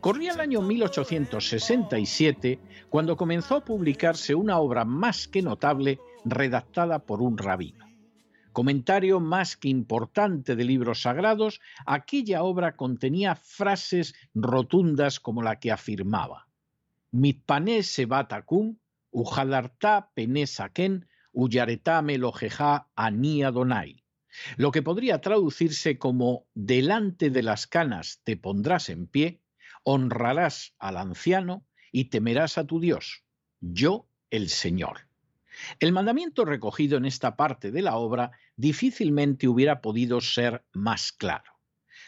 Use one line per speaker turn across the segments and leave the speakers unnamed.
Corría el año 1867 cuando comenzó a publicarse una obra más que notable redactada por un rabino. Comentario más que importante de libros sagrados, aquella obra contenía frases rotundas como la que afirmaba: Mitpané sebatakum, ujadarta penesaken, uyaretá melojeja ani Adonai. Lo que podría traducirse como delante de las canas te pondrás en pie, honrarás al anciano y temerás a tu Dios, yo el Señor. El mandamiento recogido en esta parte de la obra difícilmente hubiera podido ser más claro.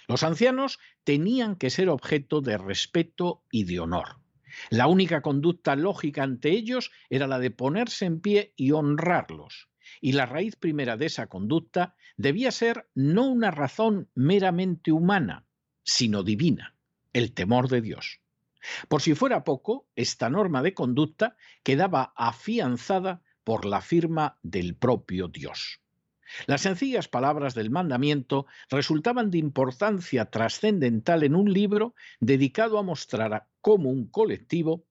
Los ancianos tenían que ser objeto de respeto y de honor. La única conducta lógica ante ellos era la de ponerse en pie y honrarlos. Y la raíz primera de esa conducta debía ser no una razón meramente humana, sino divina el temor de Dios. Por si fuera poco, esta norma de conducta quedaba afianzada por la firma del propio Dios. Las sencillas palabras del mandamiento resultaban de importancia trascendental en un libro dedicado a mostrar cómo un colectivo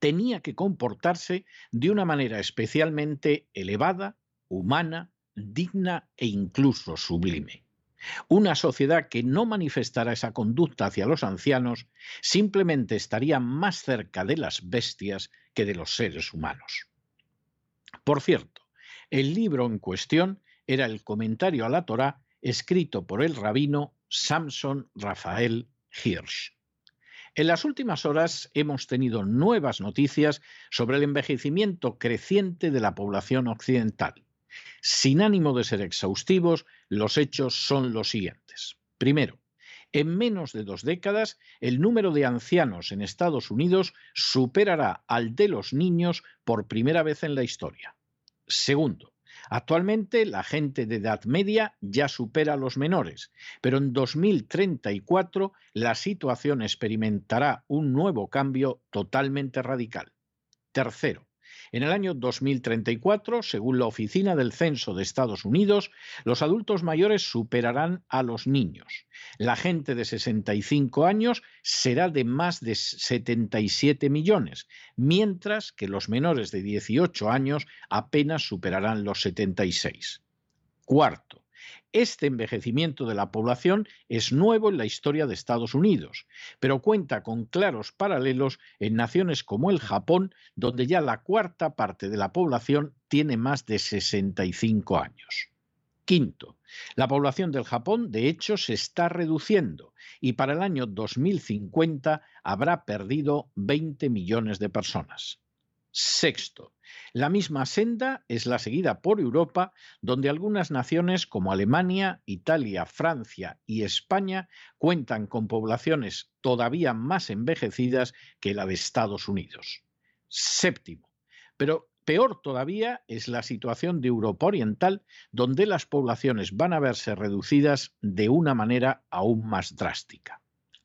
tenía que comportarse de una manera especialmente elevada, humana, digna e incluso sublime. Una sociedad que no manifestara esa conducta hacia los ancianos simplemente estaría más cerca de las bestias que de los seres humanos. Por cierto, el libro en cuestión era el comentario a la Torá escrito por el rabino Samson Rafael Hirsch. En las últimas horas hemos tenido nuevas noticias sobre el envejecimiento creciente de la población occidental. Sin ánimo de ser exhaustivos, los hechos son los siguientes. Primero, en menos de dos décadas, el número de ancianos en Estados Unidos superará al de los niños por primera vez en la historia. Segundo, Actualmente la gente de edad media ya supera a los menores, pero en 2034 la situación experimentará un nuevo cambio totalmente radical. Tercero, en el año 2034, según la Oficina del Censo de Estados Unidos, los adultos mayores superarán a los niños. La gente de 65 años será de más de 77 millones, mientras que los menores de 18 años apenas superarán los 76. Cuarto, este envejecimiento de la población es nuevo en la historia de Estados Unidos, pero cuenta con claros paralelos en naciones como el Japón, donde ya la cuarta parte de la población tiene más de 65 años. Quinto, la población del Japón de hecho se está reduciendo y para el año 2050 habrá perdido 20 millones de personas. Sexto, la misma senda es la seguida por Europa, donde algunas naciones como Alemania, Italia, Francia y España cuentan con poblaciones todavía más envejecidas que la de Estados Unidos. Séptimo, pero peor todavía es la situación de Europa Oriental, donde las poblaciones van a verse reducidas de una manera aún más drástica.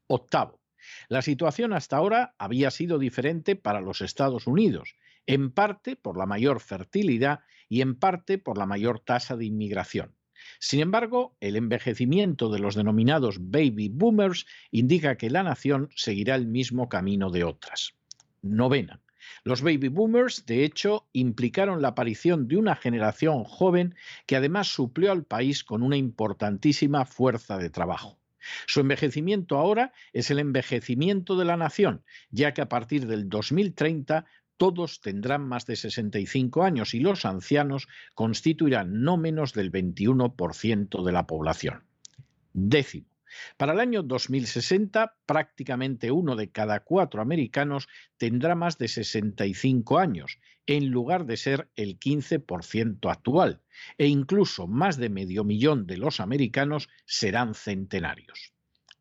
Octavo, la situación hasta ahora había sido diferente para los Estados Unidos, en parte por la mayor fertilidad y en parte por la mayor tasa de inmigración. Sin embargo, el envejecimiento de los denominados baby boomers indica que la nación seguirá el mismo camino de otras. Novena. Los baby boomers, de hecho, implicaron la aparición de una generación joven que además suplió al país con una importantísima fuerza de trabajo. Su envejecimiento ahora es el envejecimiento de la nación, ya que a partir del 2030 todos tendrán más de 65 años y los ancianos constituirán no menos del 21% de la población. Décimo. Para el año 2060, prácticamente uno de cada cuatro americanos tendrá más de 65 años, en lugar de ser el 15% actual, e incluso más de medio millón de los americanos serán centenarios.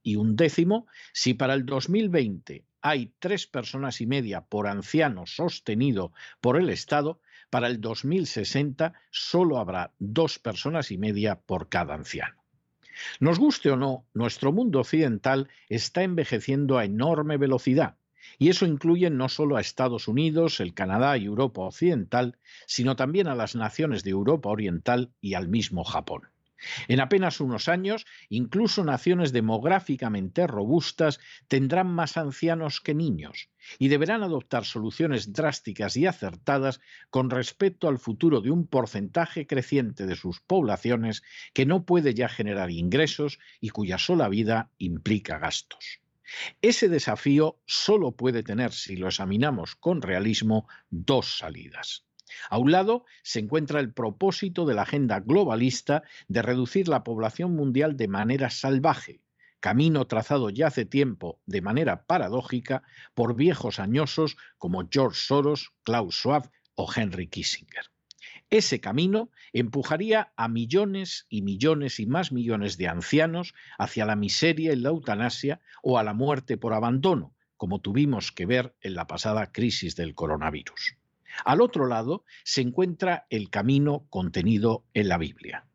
Y un décimo, si para el 2020 hay tres personas y media por anciano sostenido por el Estado, para el 2060 solo habrá dos personas y media por cada anciano. Nos guste o no, nuestro mundo occidental está envejeciendo a enorme velocidad, y eso incluye no solo a Estados Unidos, el Canadá y Europa Occidental, sino también a las naciones de Europa Oriental y al mismo Japón. En apenas unos años, incluso naciones demográficamente robustas tendrán más ancianos que niños y deberán adoptar soluciones drásticas y acertadas con respecto al futuro de un porcentaje creciente de sus poblaciones que no puede ya generar ingresos y cuya sola vida implica gastos. Ese desafío solo puede tener, si lo examinamos con realismo, dos salidas. A un lado se encuentra el propósito de la agenda globalista de reducir la población mundial de manera salvaje, camino trazado ya hace tiempo de manera paradójica por viejos añosos como George Soros, Klaus Schwab o Henry Kissinger. Ese camino empujaría a millones y millones y más millones de ancianos hacia la miseria y la eutanasia o a la muerte por abandono, como tuvimos que ver en la pasada crisis del coronavirus. Al otro lado se encuentra el camino contenido en la Biblia.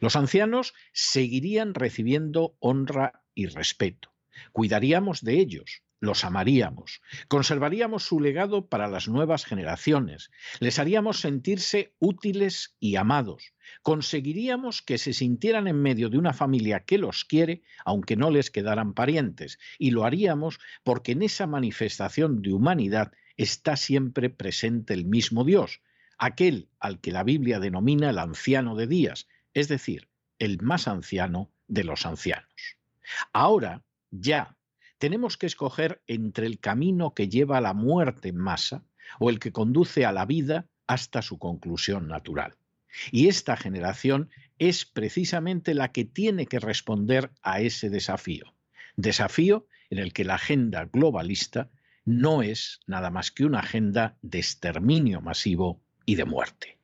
Los ancianos seguirían recibiendo honra y respeto. Cuidaríamos de ellos, los amaríamos, conservaríamos su legado para las nuevas generaciones, les haríamos sentirse útiles y amados, conseguiríamos que se sintieran en medio de una familia que los quiere, aunque no les quedaran parientes, y lo haríamos porque en esa manifestación de humanidad está siempre presente el mismo Dios, aquel al que la Biblia denomina el anciano de días, es decir, el más anciano de los ancianos. Ahora, ya, tenemos que escoger entre el camino que lleva a la muerte en masa o el que conduce a la vida hasta su conclusión natural. Y esta generación es precisamente la que tiene que responder a ese desafío. Desafío en el que la agenda globalista no es nada más que una agenda de exterminio masivo y de muerte.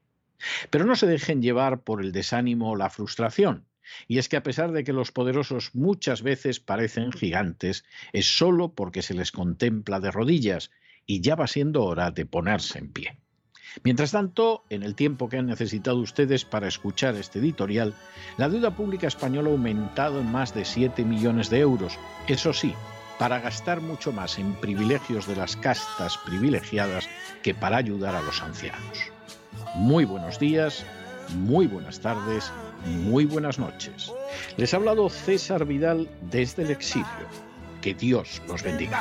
Pero no se dejen llevar por el desánimo o la frustración. Y es que a pesar de que los poderosos muchas veces parecen gigantes, es solo porque se les contempla de rodillas y ya va siendo hora de ponerse en pie. Mientras tanto, en el tiempo que han necesitado ustedes para escuchar este editorial, la deuda pública española ha aumentado en más de 7 millones de euros. Eso sí, para gastar mucho más en privilegios de las castas privilegiadas que para ayudar a los ancianos. Muy buenos días, muy buenas tardes muy buenas noches. Les ha hablado César Vidal desde el exilio. Que Dios los bendiga.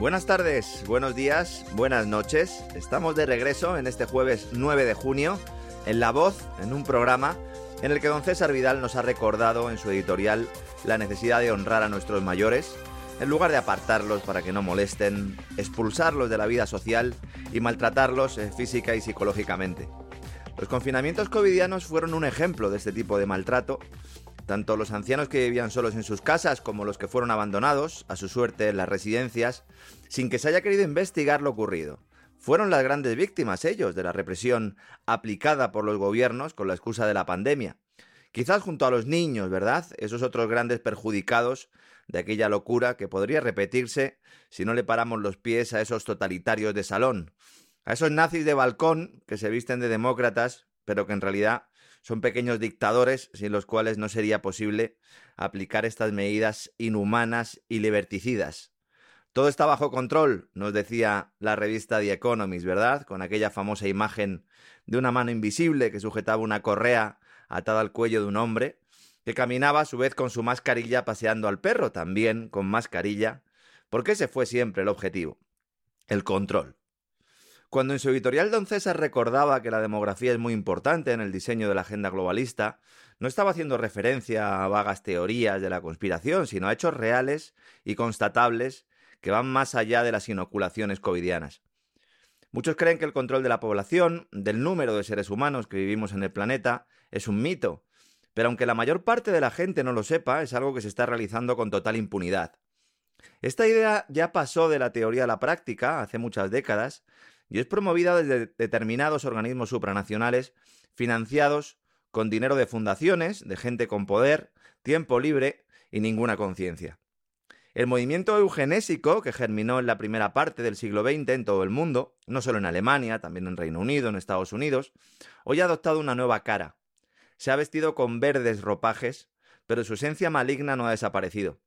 Buenas tardes, buenos días, buenas noches. Estamos de regreso en este jueves 9 de junio en La Voz, en un programa en el que don César Vidal nos ha recordado en su editorial la necesidad de honrar a nuestros mayores, en lugar de apartarlos para que no molesten, expulsarlos de la vida social y maltratarlos eh, física y psicológicamente. Los confinamientos covidianos fueron un ejemplo de este tipo de maltrato. Tanto los ancianos que vivían solos en sus casas como los que fueron abandonados, a su suerte, en las residencias, sin que se haya querido investigar lo ocurrido. Fueron las grandes víctimas ellos de la represión aplicada por los gobiernos con la excusa de la pandemia. Quizás junto a los niños, ¿verdad? Esos otros grandes perjudicados de aquella locura que podría repetirse si no le paramos los pies a esos totalitarios de salón, a esos nazis de balcón que se visten de demócratas, pero que en realidad son pequeños dictadores sin los cuales no sería posible aplicar estas medidas inhumanas y liberticidas. Todo está bajo control, nos decía la revista The Economist, ¿verdad? Con aquella famosa imagen de una mano invisible que sujetaba una correa atada al cuello de un hombre, que caminaba a su vez con su mascarilla paseando al perro, también con mascarilla, porque ese fue siempre el objetivo, el control. Cuando en su editorial Don César recordaba que la demografía es muy importante en el diseño de la agenda globalista, no estaba haciendo referencia a vagas teorías de la conspiración, sino a hechos reales y constatables que van más allá de las inoculaciones covidianas. Muchos creen que el control de la población, del número de seres humanos que vivimos en el planeta, es un mito, pero aunque la mayor parte de la gente no lo sepa, es algo que se está realizando con total impunidad. Esta idea ya pasó de la teoría a la práctica hace muchas décadas y es promovida desde determinados organismos supranacionales financiados con dinero de fundaciones, de gente con poder, tiempo libre y ninguna conciencia. El movimiento eugenésico, que germinó en la primera parte del siglo XX en todo el mundo, no solo en Alemania, también en Reino Unido, en Estados Unidos, hoy ha adoptado una nueva cara. Se ha vestido con verdes ropajes, pero su esencia maligna no ha desaparecido.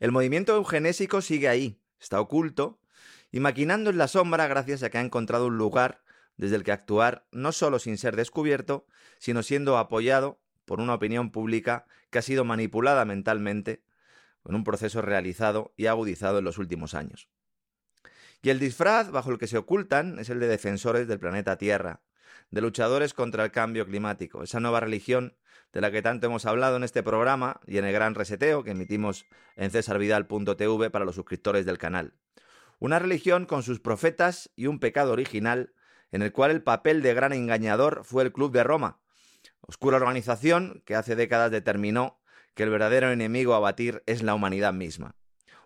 El movimiento eugenésico sigue ahí, está oculto, y maquinando en la sombra gracias a que ha encontrado un lugar desde el que actuar no solo sin ser descubierto, sino siendo apoyado por una opinión pública que ha sido manipulada mentalmente con un proceso realizado y agudizado en los últimos años. Y el disfraz bajo el que se ocultan es el de defensores del planeta Tierra, de luchadores contra el cambio climático, esa nueva religión de la que tanto hemos hablado en este programa y en el gran reseteo que emitimos en cesarvidal.tv para los suscriptores del canal. Una religión con sus profetas y un pecado original en el cual el papel de gran engañador fue el Club de Roma, oscura organización que hace décadas determinó que el verdadero enemigo a batir es la humanidad misma.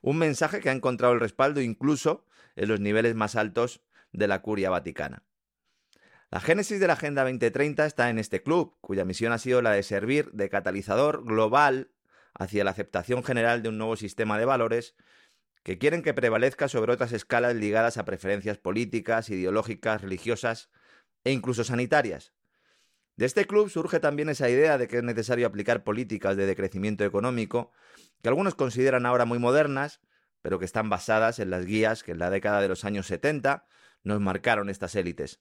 Un mensaje que ha encontrado el respaldo incluso en los niveles más altos de la curia vaticana. La génesis de la Agenda 2030 está en este club, cuya misión ha sido la de servir de catalizador global hacia la aceptación general de un nuevo sistema de valores que quieren que prevalezca sobre otras escalas ligadas a preferencias políticas, ideológicas, religiosas e incluso sanitarias. De este club surge también esa idea de que es necesario aplicar políticas de decrecimiento económico que algunos consideran ahora muy modernas, pero que están basadas en las guías que en la década de los años 70 nos marcaron estas élites.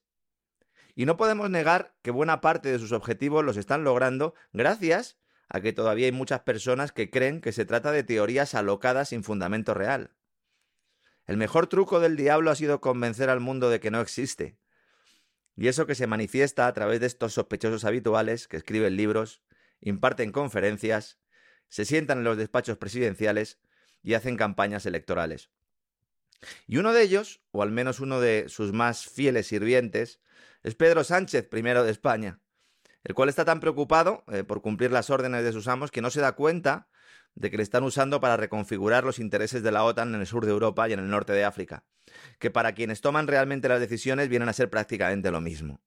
Y no podemos negar que buena parte de sus objetivos los están logrando gracias a que todavía hay muchas personas que creen que se trata de teorías alocadas sin fundamento real. El mejor truco del diablo ha sido convencer al mundo de que no existe. Y eso que se manifiesta a través de estos sospechosos habituales que escriben libros, imparten conferencias, se sientan en los despachos presidenciales y hacen campañas electorales. Y uno de ellos, o al menos uno de sus más fieles sirvientes, es Pedro Sánchez, primero de España, el cual está tan preocupado eh, por cumplir las órdenes de sus amos que no se da cuenta de que le están usando para reconfigurar los intereses de la OTAN en el sur de Europa y en el norte de África, que para quienes toman realmente las decisiones vienen a ser prácticamente lo mismo.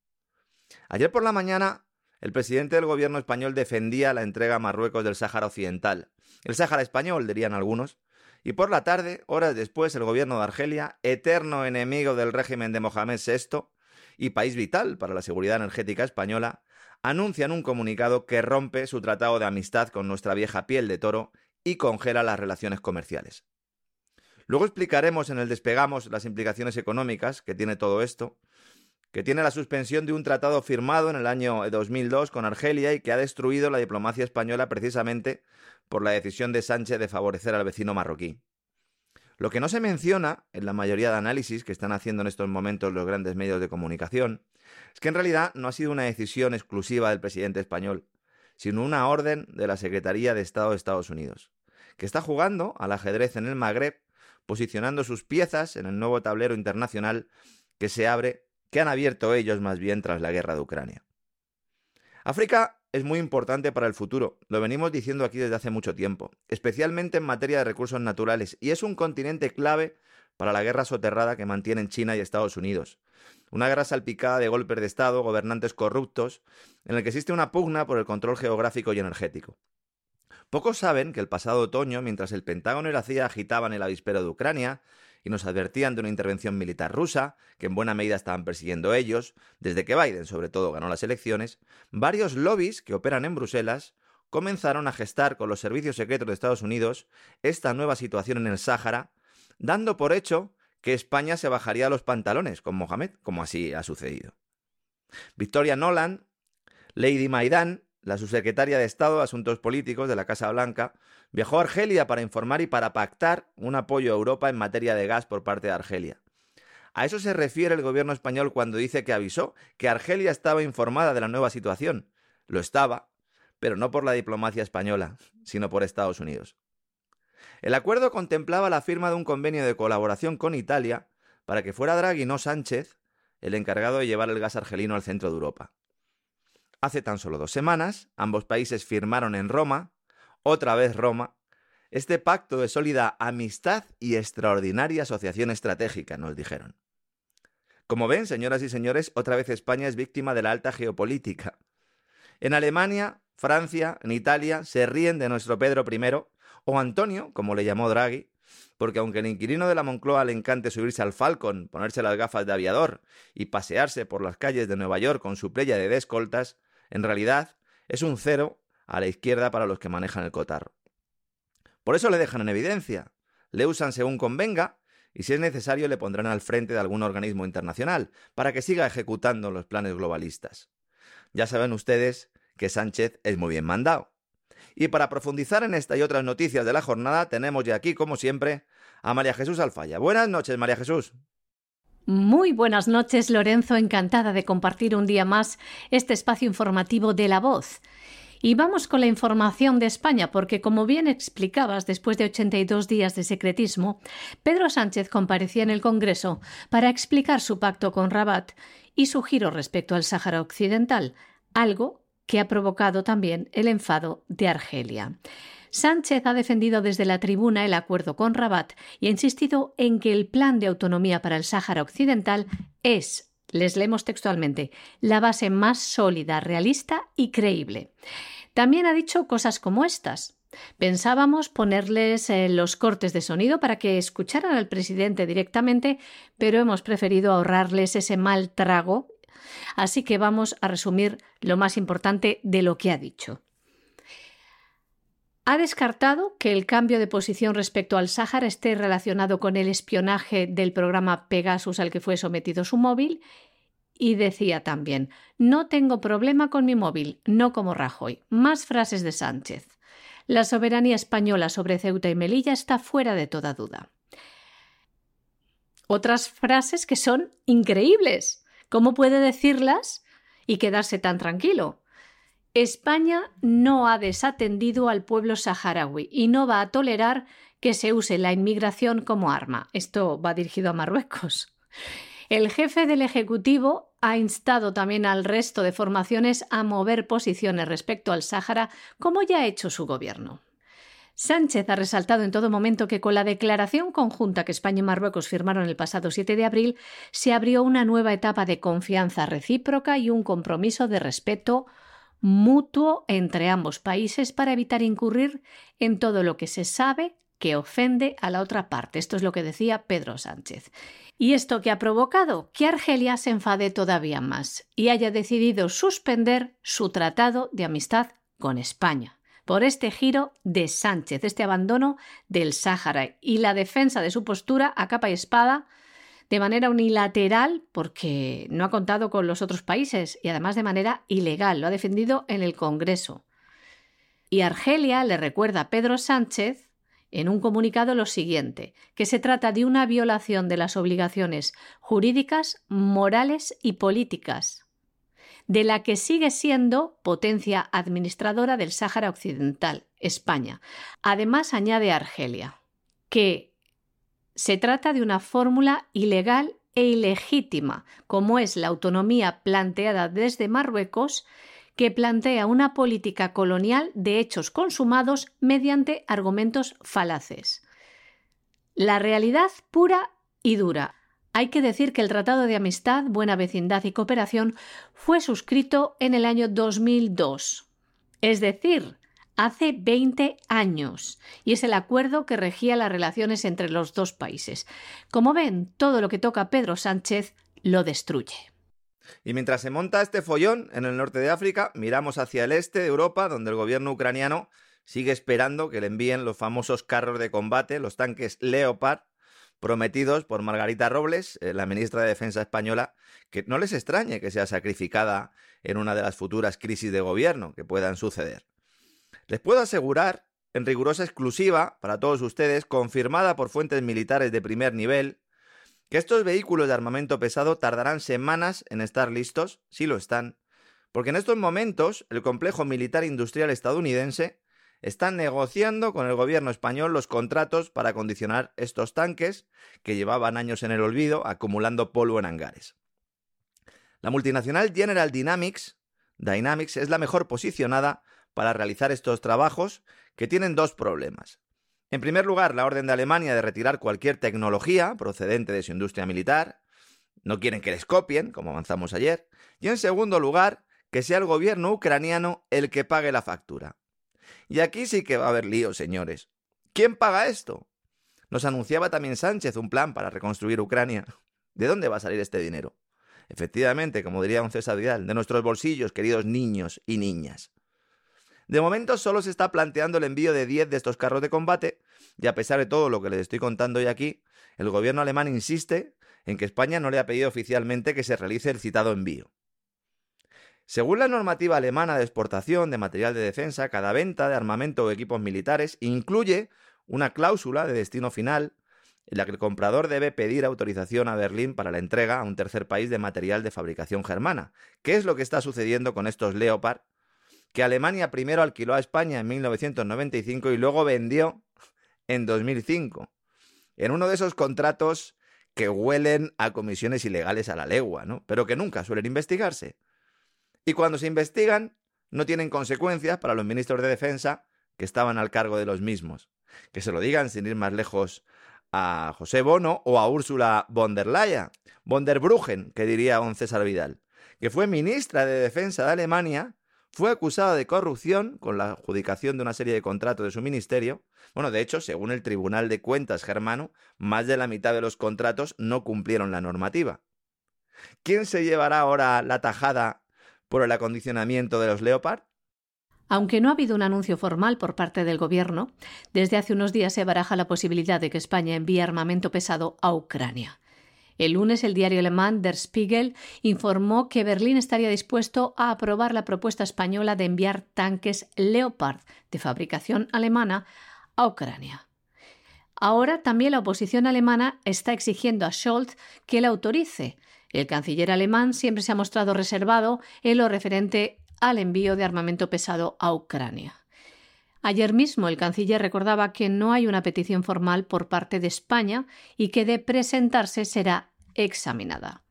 Ayer por la mañana, el presidente del gobierno español defendía la entrega a Marruecos del Sáhara Occidental, el Sáhara español, dirían algunos, y por la tarde, horas después, el gobierno de Argelia, eterno enemigo del régimen de Mohamed VI y país vital para la seguridad energética española, anuncian un comunicado que rompe su tratado de amistad con nuestra vieja piel de toro y congela las relaciones comerciales. Luego explicaremos en el despegamos las implicaciones económicas que tiene todo esto, que tiene la suspensión de un tratado firmado en el año 2002 con Argelia y que ha destruido la diplomacia española precisamente por la decisión de Sánchez de favorecer al vecino marroquí. Lo que no se menciona en la mayoría de análisis que están haciendo en estos momentos los grandes medios de comunicación es que en realidad no ha sido una decisión exclusiva del presidente español, sino una orden de la Secretaría de Estado de Estados Unidos, que está jugando al ajedrez en el Magreb, posicionando sus piezas en el nuevo tablero internacional que se abre, que han abierto ellos más bien tras la guerra de Ucrania. África es muy importante para el futuro, lo venimos diciendo aquí desde hace mucho tiempo, especialmente en materia de recursos naturales, y es un continente clave para la guerra soterrada que mantienen China y Estados Unidos, una guerra salpicada de golpes de Estado, gobernantes corruptos, en el que existe una pugna por el control geográfico y energético. Pocos saben que el pasado otoño, mientras el Pentágono y la CIA agitaban el avispero de Ucrania y nos advertían de una intervención militar rusa, que en buena medida estaban persiguiendo ellos, desde que Biden sobre todo ganó las elecciones, varios lobbies que operan en Bruselas comenzaron a gestar con los servicios secretos de Estados Unidos esta nueva situación en el Sáhara, dando por hecho que España se bajaría los pantalones con Mohamed, como así ha sucedido. Victoria Nolan, Lady Maidan, la subsecretaria de Estado de Asuntos Políticos de la Casa Blanca, viajó a Argelia para informar y para pactar un apoyo a Europa en materia de gas por parte de Argelia. A eso se refiere el gobierno español cuando dice que avisó que Argelia estaba informada de la nueva situación. Lo estaba, pero no por la diplomacia española, sino por Estados Unidos. El acuerdo contemplaba la firma de un convenio de colaboración con Italia para que fuera Draghi, no Sánchez, el encargado de llevar el gas argelino al centro de Europa. Hace tan solo dos semanas, ambos países firmaron en Roma, otra vez Roma, este pacto de sólida amistad y extraordinaria asociación estratégica, nos dijeron. Como ven, señoras y señores, otra vez España es víctima de la alta geopolítica. En Alemania, Francia, en Italia, se ríen de nuestro Pedro I o Antonio, como le llamó Draghi, porque aunque el inquilino de la Moncloa le encante subirse al Falcon, ponerse las gafas de aviador y pasearse por las calles de Nueva York con su playa de descoltas, en realidad es un cero a la izquierda para los que manejan el cotarro. Por eso le dejan en evidencia, le usan según convenga y si es necesario le pondrán al frente de algún organismo internacional para que siga ejecutando los planes globalistas. Ya saben ustedes que Sánchez es muy bien mandado. Y para profundizar en esta y otras noticias de la jornada, tenemos ya aquí, como siempre, a María Jesús Alfaya. Buenas noches, María Jesús.
Muy buenas noches, Lorenzo. Encantada de compartir un día más este espacio informativo de la voz. Y vamos con la información de España, porque como bien explicabas, después de 82 días de secretismo, Pedro Sánchez comparecía en el Congreso para explicar su pacto con Rabat y su giro respecto al Sáhara Occidental, algo que ha provocado también el enfado de Argelia. Sánchez ha defendido desde la tribuna el acuerdo con Rabat y ha insistido en que el plan de autonomía para el Sáhara Occidental es les leemos textualmente, la base más sólida, realista y creíble. También ha dicho cosas como estas. Pensábamos ponerles eh, los cortes de sonido para que escucharan al presidente directamente, pero hemos preferido ahorrarles ese mal trago, así que vamos a resumir lo más importante de lo que ha dicho. Ha descartado que el cambio de posición respecto al Sáhara esté relacionado con el espionaje del programa Pegasus al que fue sometido su móvil y decía también No tengo problema con mi móvil, no como Rajoy. Más frases de Sánchez. La soberanía española sobre Ceuta y Melilla está fuera de toda duda. Otras frases que son increíbles. ¿Cómo puede decirlas y quedarse tan tranquilo? España no ha desatendido al pueblo saharaui y no va a tolerar que se use la inmigración como arma. Esto va dirigido a Marruecos. El jefe del Ejecutivo ha instado también al resto de formaciones a mover posiciones respecto al Sáhara, como ya ha hecho su gobierno. Sánchez ha resaltado en todo momento que con la declaración conjunta que España y Marruecos firmaron el pasado 7 de abril se abrió una nueva etapa de confianza recíproca y un compromiso de respeto mutuo entre ambos países para evitar incurrir en todo lo que se sabe que ofende a la otra parte. Esto es lo que decía Pedro Sánchez. ¿Y esto que ha provocado? Que Argelia se enfade todavía más y haya decidido suspender su tratado de amistad con España por este giro de Sánchez, este abandono del Sáhara y la defensa de su postura a capa y espada de manera unilateral porque no ha contado con los otros países y además de manera ilegal. Lo ha defendido en el Congreso. Y Argelia le recuerda a Pedro Sánchez en un comunicado lo siguiente, que se trata de una violación de las obligaciones jurídicas, morales y políticas, de la que sigue siendo potencia administradora del Sáhara Occidental, España. Además, añade Argelia, que se trata de una fórmula ilegal e ilegítima, como es la autonomía planteada desde Marruecos, que plantea una política colonial de hechos consumados mediante argumentos falaces. La realidad pura y dura. Hay que decir que el Tratado de Amistad, Buena Vecindad y Cooperación fue suscrito en el año 2002, es decir, hace 20 años y es el acuerdo que regía las relaciones entre los dos países. Como ven, todo lo que toca Pedro Sánchez lo destruye.
Y mientras se monta este follón en el norte de África, miramos hacia el este de Europa, donde el gobierno ucraniano sigue esperando que le envíen los famosos carros de combate, los tanques Leopard, prometidos por Margarita Robles, eh, la ministra de Defensa española, que no les extrañe que sea sacrificada en una de las futuras crisis de gobierno que puedan suceder. Les puedo asegurar, en rigurosa exclusiva para todos ustedes, confirmada por fuentes militares de primer nivel, que estos vehículos de armamento pesado tardarán semanas en estar listos, si lo están, porque en estos momentos el complejo militar industrial estadounidense está negociando con el gobierno español los contratos para acondicionar estos tanques que llevaban años en el olvido acumulando polvo en hangares. La multinacional General Dynamics, Dynamics es la mejor posicionada para realizar estos trabajos que tienen dos problemas. En primer lugar, la orden de Alemania de retirar cualquier tecnología procedente de su industria militar. No quieren que les copien, como avanzamos ayer. Y en segundo lugar, que sea el gobierno ucraniano el que pague la factura. Y aquí sí que va a haber lío, señores. ¿Quién paga esto? Nos anunciaba también Sánchez un plan para reconstruir Ucrania. ¿De dónde va a salir este dinero? Efectivamente, como diría un César Vidal, de nuestros bolsillos, queridos niños y niñas. De momento solo se está planteando el envío de 10 de estos carros de combate y a pesar de todo lo que les estoy contando hoy aquí, el gobierno alemán insiste en que España no le ha pedido oficialmente que se realice el citado envío. Según la normativa alemana de exportación de material de defensa, cada venta de armamento o equipos militares incluye una cláusula de destino final en la que el comprador debe pedir autorización a Berlín para la entrega a un tercer país de material de fabricación germana, ¿Qué es lo que está sucediendo con estos Leopard que Alemania primero alquiló a España en 1995 y luego vendió en 2005. En uno de esos contratos que huelen a comisiones ilegales a la legua, ¿no? Pero que nunca suelen investigarse. Y cuando se investigan, no tienen consecuencias para los ministros de defensa que estaban al cargo de los mismos. Que se lo digan sin ir más lejos a José Bono o a Úrsula von der Leyen, von der Bruggen, que diría don César Vidal, que fue ministra de Defensa de Alemania, fue acusada de corrupción con la adjudicación de una serie de contratos de su ministerio. Bueno, de hecho, según el Tribunal de Cuentas germano, más de la mitad de los contratos no cumplieron la normativa. ¿Quién se llevará ahora la tajada por el acondicionamiento de los Leopard?
Aunque no ha habido un anuncio formal por parte del Gobierno, desde hace unos días se baraja la posibilidad de que España envíe armamento pesado a Ucrania. El lunes el diario alemán Der Spiegel informó que Berlín estaría dispuesto a aprobar la propuesta española de enviar tanques Leopard de fabricación alemana a Ucrania. Ahora también la oposición alemana está exigiendo a Scholz que la autorice. El canciller alemán siempre se ha mostrado reservado en lo referente al envío de armamento pesado a Ucrania. Ayer mismo el canciller recordaba que no hay una petición formal por parte de España y que de presentarse será examinada.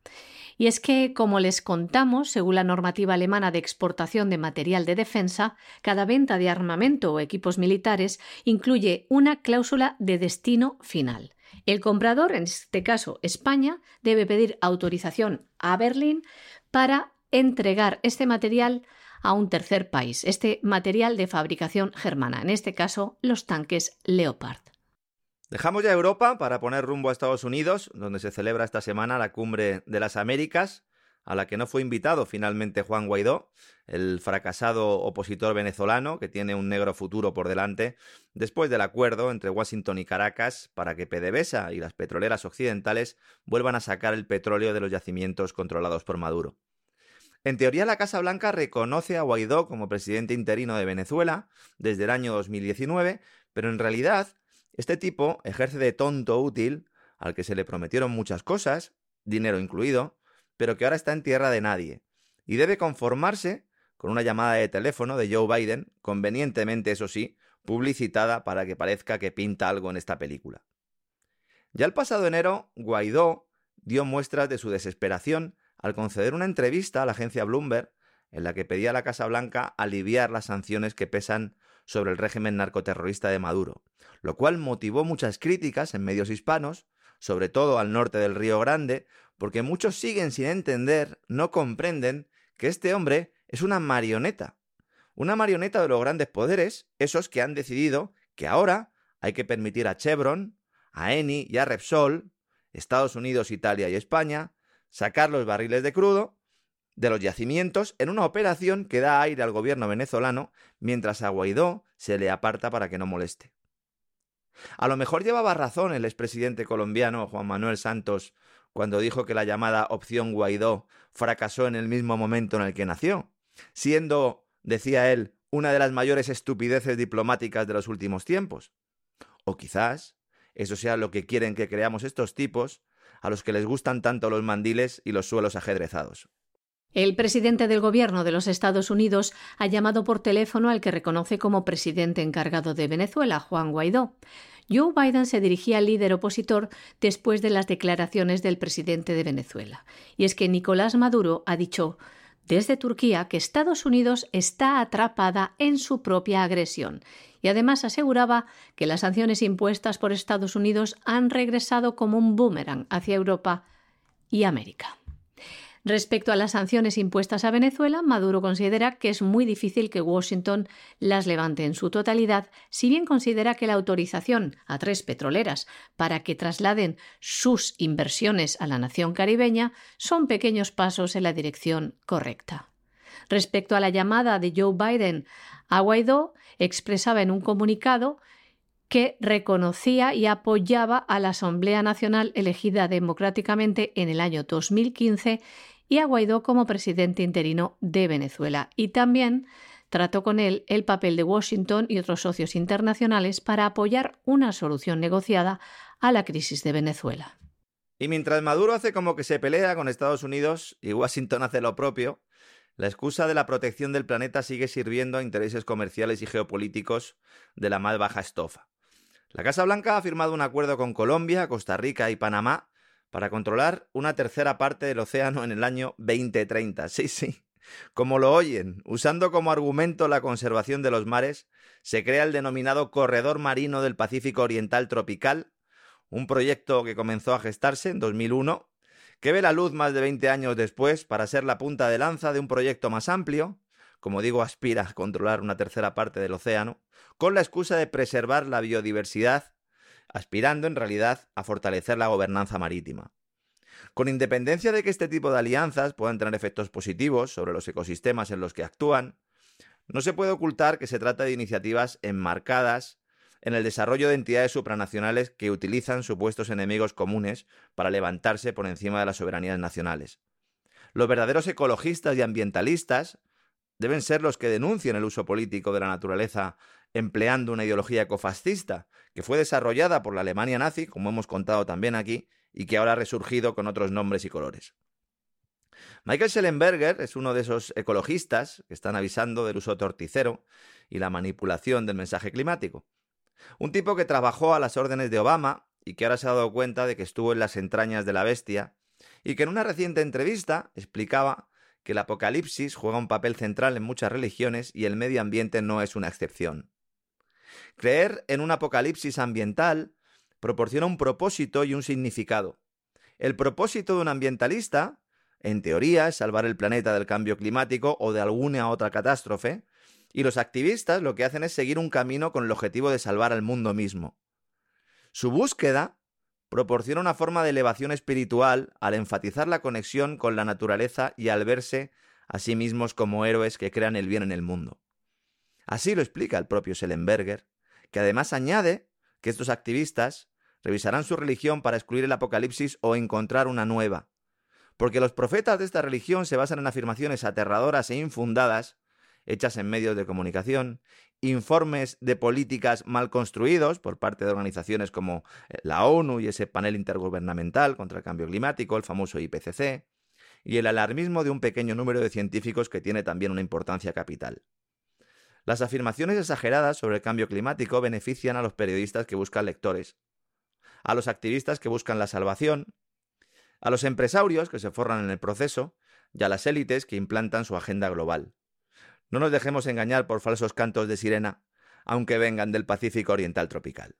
Y es que, como les contamos, según la normativa alemana de exportación de material de defensa, cada venta de armamento o equipos militares incluye una cláusula de destino final. El comprador, en este caso España, debe pedir autorización a Berlín para entregar este material a un tercer país, este material de fabricación germana, en este caso los tanques Leopard.
Dejamos ya Europa para poner rumbo a Estados Unidos, donde se celebra esta semana la cumbre de las Américas, a la que no fue invitado finalmente Juan Guaidó, el fracasado opositor venezolano que tiene un negro futuro por delante, después del acuerdo entre Washington y Caracas para que PDVSA y las petroleras occidentales vuelvan a sacar el petróleo de los yacimientos controlados por Maduro. En teoría, la Casa Blanca reconoce a Guaidó como presidente interino de Venezuela desde el año 2019, pero en realidad este tipo ejerce de tonto útil al que se le prometieron muchas cosas, dinero incluido, pero que ahora está en tierra de nadie, y debe conformarse con una llamada de teléfono de Joe Biden, convenientemente, eso sí, publicitada para que parezca que pinta algo en esta película. Ya el pasado enero, Guaidó dio muestras de su desesperación al conceder una entrevista a la agencia Bloomberg en la que pedía a la Casa Blanca aliviar las sanciones que pesan sobre el régimen narcoterrorista de Maduro, lo cual motivó muchas críticas en medios hispanos, sobre todo al norte del Río Grande, porque muchos siguen sin entender, no comprenden, que este hombre es una marioneta, una marioneta de los grandes poderes, esos que han decidido que ahora hay que permitir a Chevron, a Eni y a Repsol, Estados Unidos, Italia y España, sacar los barriles de crudo de los yacimientos en una operación que da aire al gobierno venezolano mientras a Guaidó se le aparta para que no moleste. A lo mejor llevaba razón el expresidente colombiano Juan Manuel Santos cuando dijo que la llamada opción Guaidó fracasó en el mismo momento en el que nació, siendo, decía él, una de las mayores estupideces diplomáticas de los últimos tiempos. O quizás eso sea lo que quieren que creamos estos tipos a los que les gustan tanto los mandiles y los suelos ajedrezados.
El presidente del Gobierno de los Estados Unidos ha llamado por teléfono al que reconoce como presidente encargado de Venezuela, Juan Guaidó. Joe Biden se dirigía al líder opositor después de las declaraciones del presidente de Venezuela. Y es que Nicolás Maduro ha dicho desde Turquía que Estados Unidos está atrapada en su propia agresión y además aseguraba que las sanciones impuestas por Estados Unidos han regresado como un boomerang hacia Europa y América. Respecto a las sanciones impuestas a Venezuela, Maduro considera que es muy difícil que Washington las levante en su totalidad, si bien considera que la autorización a tres petroleras para que trasladen sus inversiones a la nación caribeña son pequeños pasos en la dirección correcta. Respecto a la llamada de Joe Biden a Guaidó, expresaba en un comunicado que reconocía y apoyaba a la Asamblea Nacional elegida democráticamente en el año 2015 y a Guaidó como presidente interino de Venezuela. Y también trató con él el papel de Washington y otros socios internacionales para apoyar una solución negociada a la crisis de Venezuela.
Y mientras Maduro hace como que se pelea con Estados Unidos y Washington hace lo propio, la excusa de la protección del planeta sigue sirviendo a intereses comerciales y geopolíticos de la más baja estofa. La Casa Blanca ha firmado un acuerdo con Colombia, Costa Rica y Panamá para controlar una tercera parte del océano en el año 2030. Sí, sí. Como lo oyen, usando como argumento la conservación de los mares, se crea el denominado Corredor Marino del Pacífico Oriental Tropical, un proyecto que comenzó a gestarse en 2001, que ve la luz más de 20 años después para ser la punta de lanza de un proyecto más amplio, como digo, aspira a controlar una tercera parte del océano, con la excusa de preservar la biodiversidad, aspirando en realidad a fortalecer la gobernanza marítima. Con independencia de que este tipo de alianzas puedan tener efectos positivos sobre los ecosistemas en los que actúan, no se puede ocultar que se trata de iniciativas enmarcadas en el desarrollo de entidades supranacionales que utilizan supuestos enemigos comunes para levantarse por encima de las soberanías nacionales. Los verdaderos ecologistas y ambientalistas deben ser los que denuncien el uso político de la naturaleza empleando una ideología ecofascista que fue desarrollada por la Alemania nazi, como hemos contado también aquí, y que ahora ha resurgido con otros nombres y colores. Michael Schellenberger es uno de esos ecologistas que están avisando del uso torticero y la manipulación del mensaje climático. Un tipo que trabajó a las órdenes de Obama y que ahora se ha dado cuenta de que estuvo en las entrañas de la bestia y que en una reciente entrevista explicaba que el apocalipsis juega un papel central en muchas religiones y el medio ambiente no es una excepción. Creer en un apocalipsis ambiental proporciona un propósito y un significado. El propósito de un ambientalista, en teoría, es salvar el planeta del cambio climático o de alguna otra catástrofe, y los activistas lo que hacen es seguir un camino con el objetivo de salvar al mundo mismo. Su búsqueda proporciona una forma de elevación espiritual al enfatizar la conexión con la naturaleza y al verse a sí mismos como héroes que crean el bien en el mundo. Así lo explica el propio Schellenberger, que además añade que estos activistas revisarán su religión para excluir el apocalipsis o encontrar una nueva, porque los profetas de esta religión se basan en afirmaciones aterradoras e infundadas hechas en medios de comunicación, informes de políticas mal construidos por parte de organizaciones como eh, la ONU y ese panel intergubernamental contra el cambio climático, el famoso IPCC, y el alarmismo de un pequeño número de científicos que tiene también una importancia capital. Las afirmaciones exageradas sobre el cambio climático benefician a los periodistas que buscan lectores, a los activistas que buscan la salvación, a los empresarios que se forran en el proceso y a las élites que implantan su agenda global. No nos dejemos engañar por falsos cantos de sirena, aunque vengan del Pacífico Oriental tropical.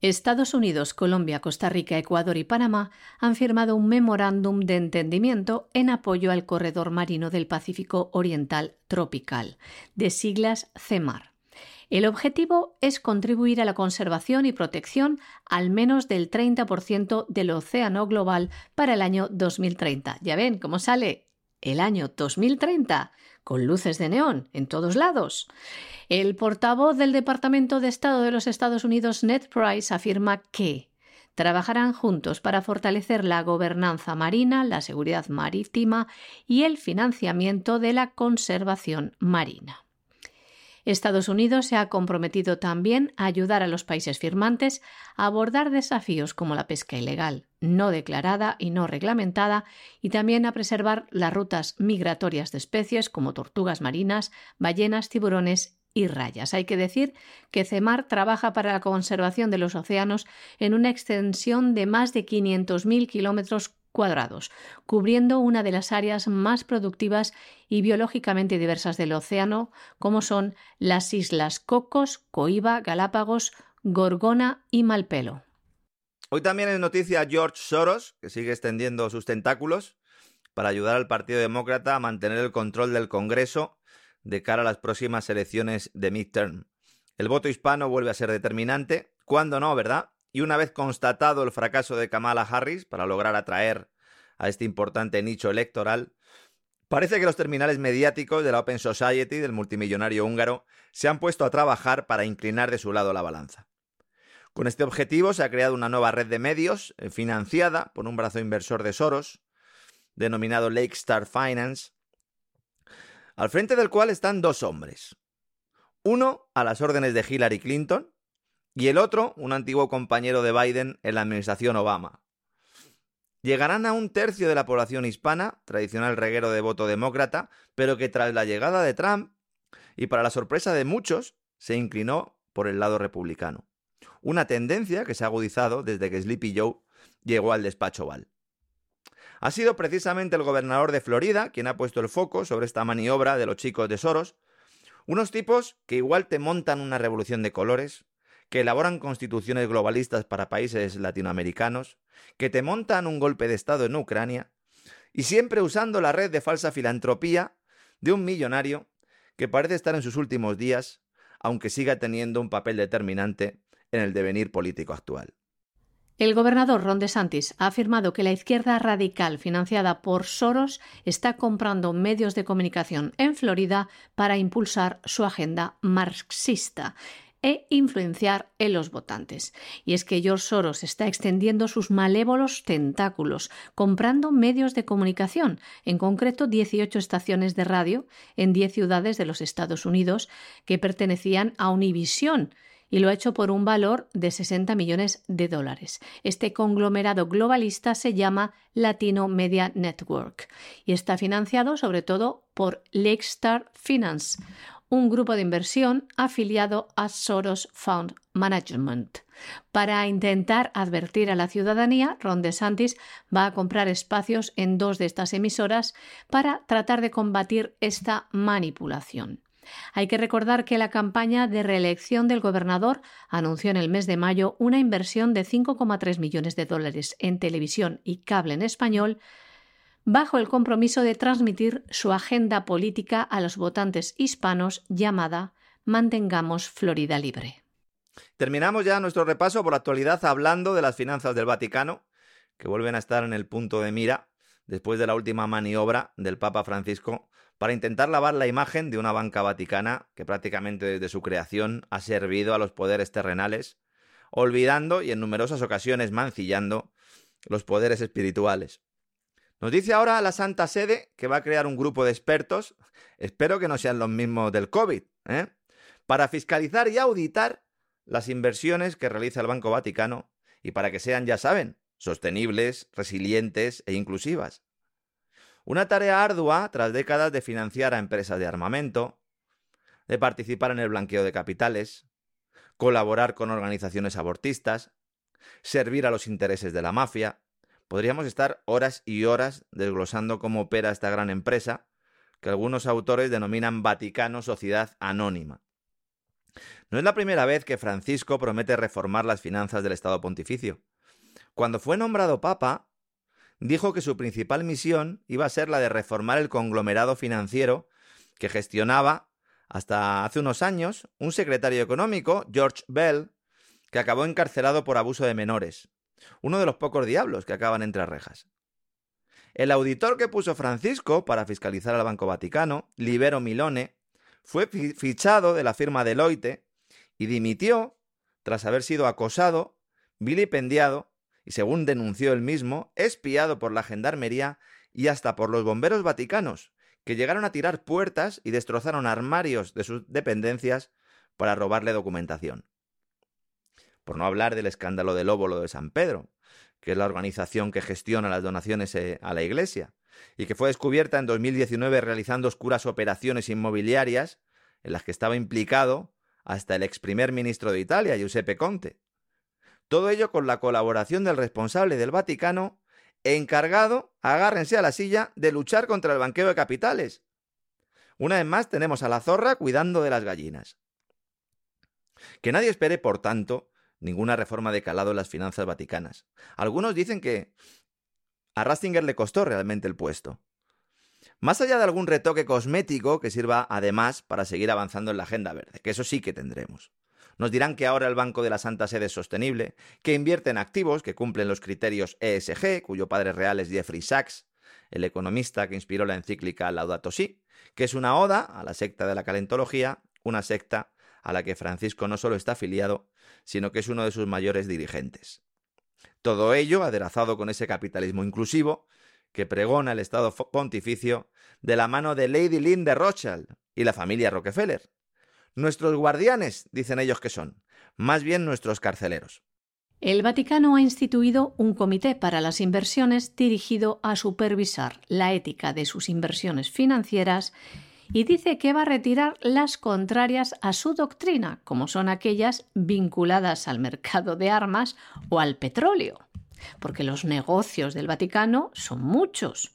Estados Unidos, Colombia, Costa Rica, Ecuador y Panamá han firmado un memorándum de entendimiento en apoyo al corredor marino del Pacífico Oriental Tropical, de siglas CEMAR. El objetivo es contribuir a la conservación y protección al menos del 30% del océano global para el año 2030. Ya ven cómo sale el año 2030 con luces de neón en todos lados. El portavoz del Departamento de Estado de los Estados Unidos, Ned Price, afirma que trabajarán juntos para fortalecer la gobernanza marina, la seguridad marítima y el financiamiento de la conservación marina. Estados Unidos se ha comprometido también a ayudar a los países firmantes a abordar desafíos como la pesca ilegal, no declarada y no reglamentada, y también a preservar las rutas migratorias de especies como tortugas marinas, ballenas, tiburones y rayas. Hay que decir que CEMAR trabaja para la conservación de los océanos en una extensión de más de 500.000 kilómetros cuadrados, cubriendo una de las áreas más productivas y biológicamente diversas del océano, como son las islas Cocos, Coiba, Galápagos, Gorgona y Malpelo.
Hoy también es noticia George Soros, que sigue extendiendo sus tentáculos para ayudar al Partido Demócrata a mantener el control del Congreso de cara a las próximas elecciones de midterm. El voto hispano vuelve a ser determinante. ¿Cuándo no, verdad? Y una vez constatado el fracaso de Kamala Harris para lograr atraer a este importante nicho electoral, parece que los terminales mediáticos de la Open Society del multimillonario húngaro se han puesto a trabajar para inclinar de su lado la balanza. Con este objetivo se ha creado una nueva red de medios eh, financiada por un brazo inversor de Soros, denominado Lake Star Finance, al frente del cual están dos hombres. Uno a las órdenes de Hillary Clinton, y el otro, un antiguo compañero de Biden en la administración Obama. Llegarán a un tercio de la población hispana, tradicional reguero de voto demócrata, pero que tras la llegada de Trump, y para la sorpresa de muchos, se inclinó por el lado republicano. Una tendencia que se ha agudizado desde que Sleepy Joe llegó al despacho Oval. Ha sido precisamente el gobernador de Florida quien ha puesto el foco sobre esta maniobra de los chicos de Soros, unos tipos que igual te montan una revolución de colores, que elaboran constituciones globalistas para países latinoamericanos, que te montan un golpe de Estado en Ucrania, y siempre usando la red de falsa filantropía de un millonario que parece estar en sus últimos días, aunque siga teniendo un papel determinante en el devenir político actual.
El gobernador Ron DeSantis ha afirmado que la izquierda radical financiada por Soros está comprando medios de comunicación en Florida para impulsar su agenda marxista e influenciar en los votantes. Y es que George Soros está extendiendo sus malévolos tentáculos, comprando medios de comunicación, en concreto 18 estaciones de radio en 10 ciudades de los Estados Unidos que pertenecían a Univision, y lo ha hecho por un valor de 60 millones de dólares. Este conglomerado globalista se llama Latino Media Network y está financiado sobre todo por Lakestar Finance, un grupo de inversión afiliado a Soros Fund Management. Para intentar advertir a la ciudadanía, Ron DeSantis va a comprar espacios en dos de estas emisoras para tratar de combatir esta manipulación. Hay que recordar que la campaña de reelección del gobernador anunció en el mes de mayo una inversión de 5,3 millones de dólares en televisión y cable en español bajo el compromiso de transmitir su agenda política a los votantes hispanos llamada Mantengamos Florida Libre.
Terminamos ya nuestro repaso por la actualidad hablando de las finanzas del Vaticano, que vuelven a estar en el punto de mira después de la última maniobra del Papa Francisco para intentar lavar la imagen de una banca vaticana que prácticamente desde su creación ha servido a los poderes terrenales, olvidando y en numerosas ocasiones mancillando los poderes espirituales. Nos dice ahora la Santa Sede que va a crear un grupo de expertos, espero que no sean los mismos del COVID, ¿eh? para fiscalizar y auditar las inversiones que realiza el Banco Vaticano y para que sean, ya saben, sostenibles, resilientes e inclusivas. Una tarea ardua tras décadas de financiar a empresas de armamento, de participar en el blanqueo de capitales, colaborar con organizaciones abortistas, servir a los intereses de la mafia, Podríamos estar horas y horas desglosando cómo opera esta gran empresa, que algunos autores denominan Vaticano Sociedad Anónima. No es la primera vez que Francisco promete reformar las finanzas del Estado Pontificio. Cuando fue nombrado Papa, dijo que su principal misión iba a ser la de reformar el conglomerado financiero que gestionaba hasta hace unos años un secretario económico, George Bell, que acabó encarcelado por abuso de menores. Uno de los pocos diablos que acaban entre rejas. El auditor que puso Francisco para fiscalizar al Banco Vaticano, Libero Milone, fue fichado de la firma Deloitte y dimitió tras haber sido acosado, vilipendiado y, según denunció él mismo, espiado por la gendarmería y hasta por los bomberos vaticanos, que llegaron a tirar puertas y destrozaron armarios de sus dependencias para robarle documentación por no hablar del escándalo del óvulo de San Pedro, que es la organización que gestiona las donaciones eh, a la Iglesia, y que fue descubierta en 2019 realizando oscuras operaciones inmobiliarias en las que estaba implicado hasta el ex primer ministro de Italia, Giuseppe Conte. Todo ello con la colaboración del responsable del Vaticano encargado, agárrense a la silla, de luchar contra el banqueo de capitales. Una vez más tenemos a la zorra cuidando de las gallinas. Que nadie espere, por tanto, ninguna reforma de calado en las finanzas vaticanas. Algunos dicen que a Rastinger le costó realmente el puesto. Más allá de algún retoque cosmético que sirva además para seguir avanzando en la agenda verde, que eso sí que tendremos. Nos dirán que ahora el Banco de la Santa Sede es sostenible, que invierte en activos que cumplen los criterios ESG, cuyo padre real es Jeffrey Sachs, el economista que inspiró la encíclica Laudato Si, que es una oda a la secta de la calentología, una secta a la que Francisco no solo está afiliado, sino que es uno de sus mayores dirigentes. Todo ello aderazado con ese capitalismo inclusivo que pregona el Estado pontificio de la mano de Lady Lynn de y la familia Rockefeller. Nuestros guardianes, dicen ellos que son, más bien nuestros carceleros.
El Vaticano ha instituido un comité para las inversiones dirigido a supervisar la ética de sus inversiones financieras y dice que va a retirar las contrarias a su doctrina, como son aquellas vinculadas al mercado de armas o al petróleo, porque los negocios del Vaticano son muchos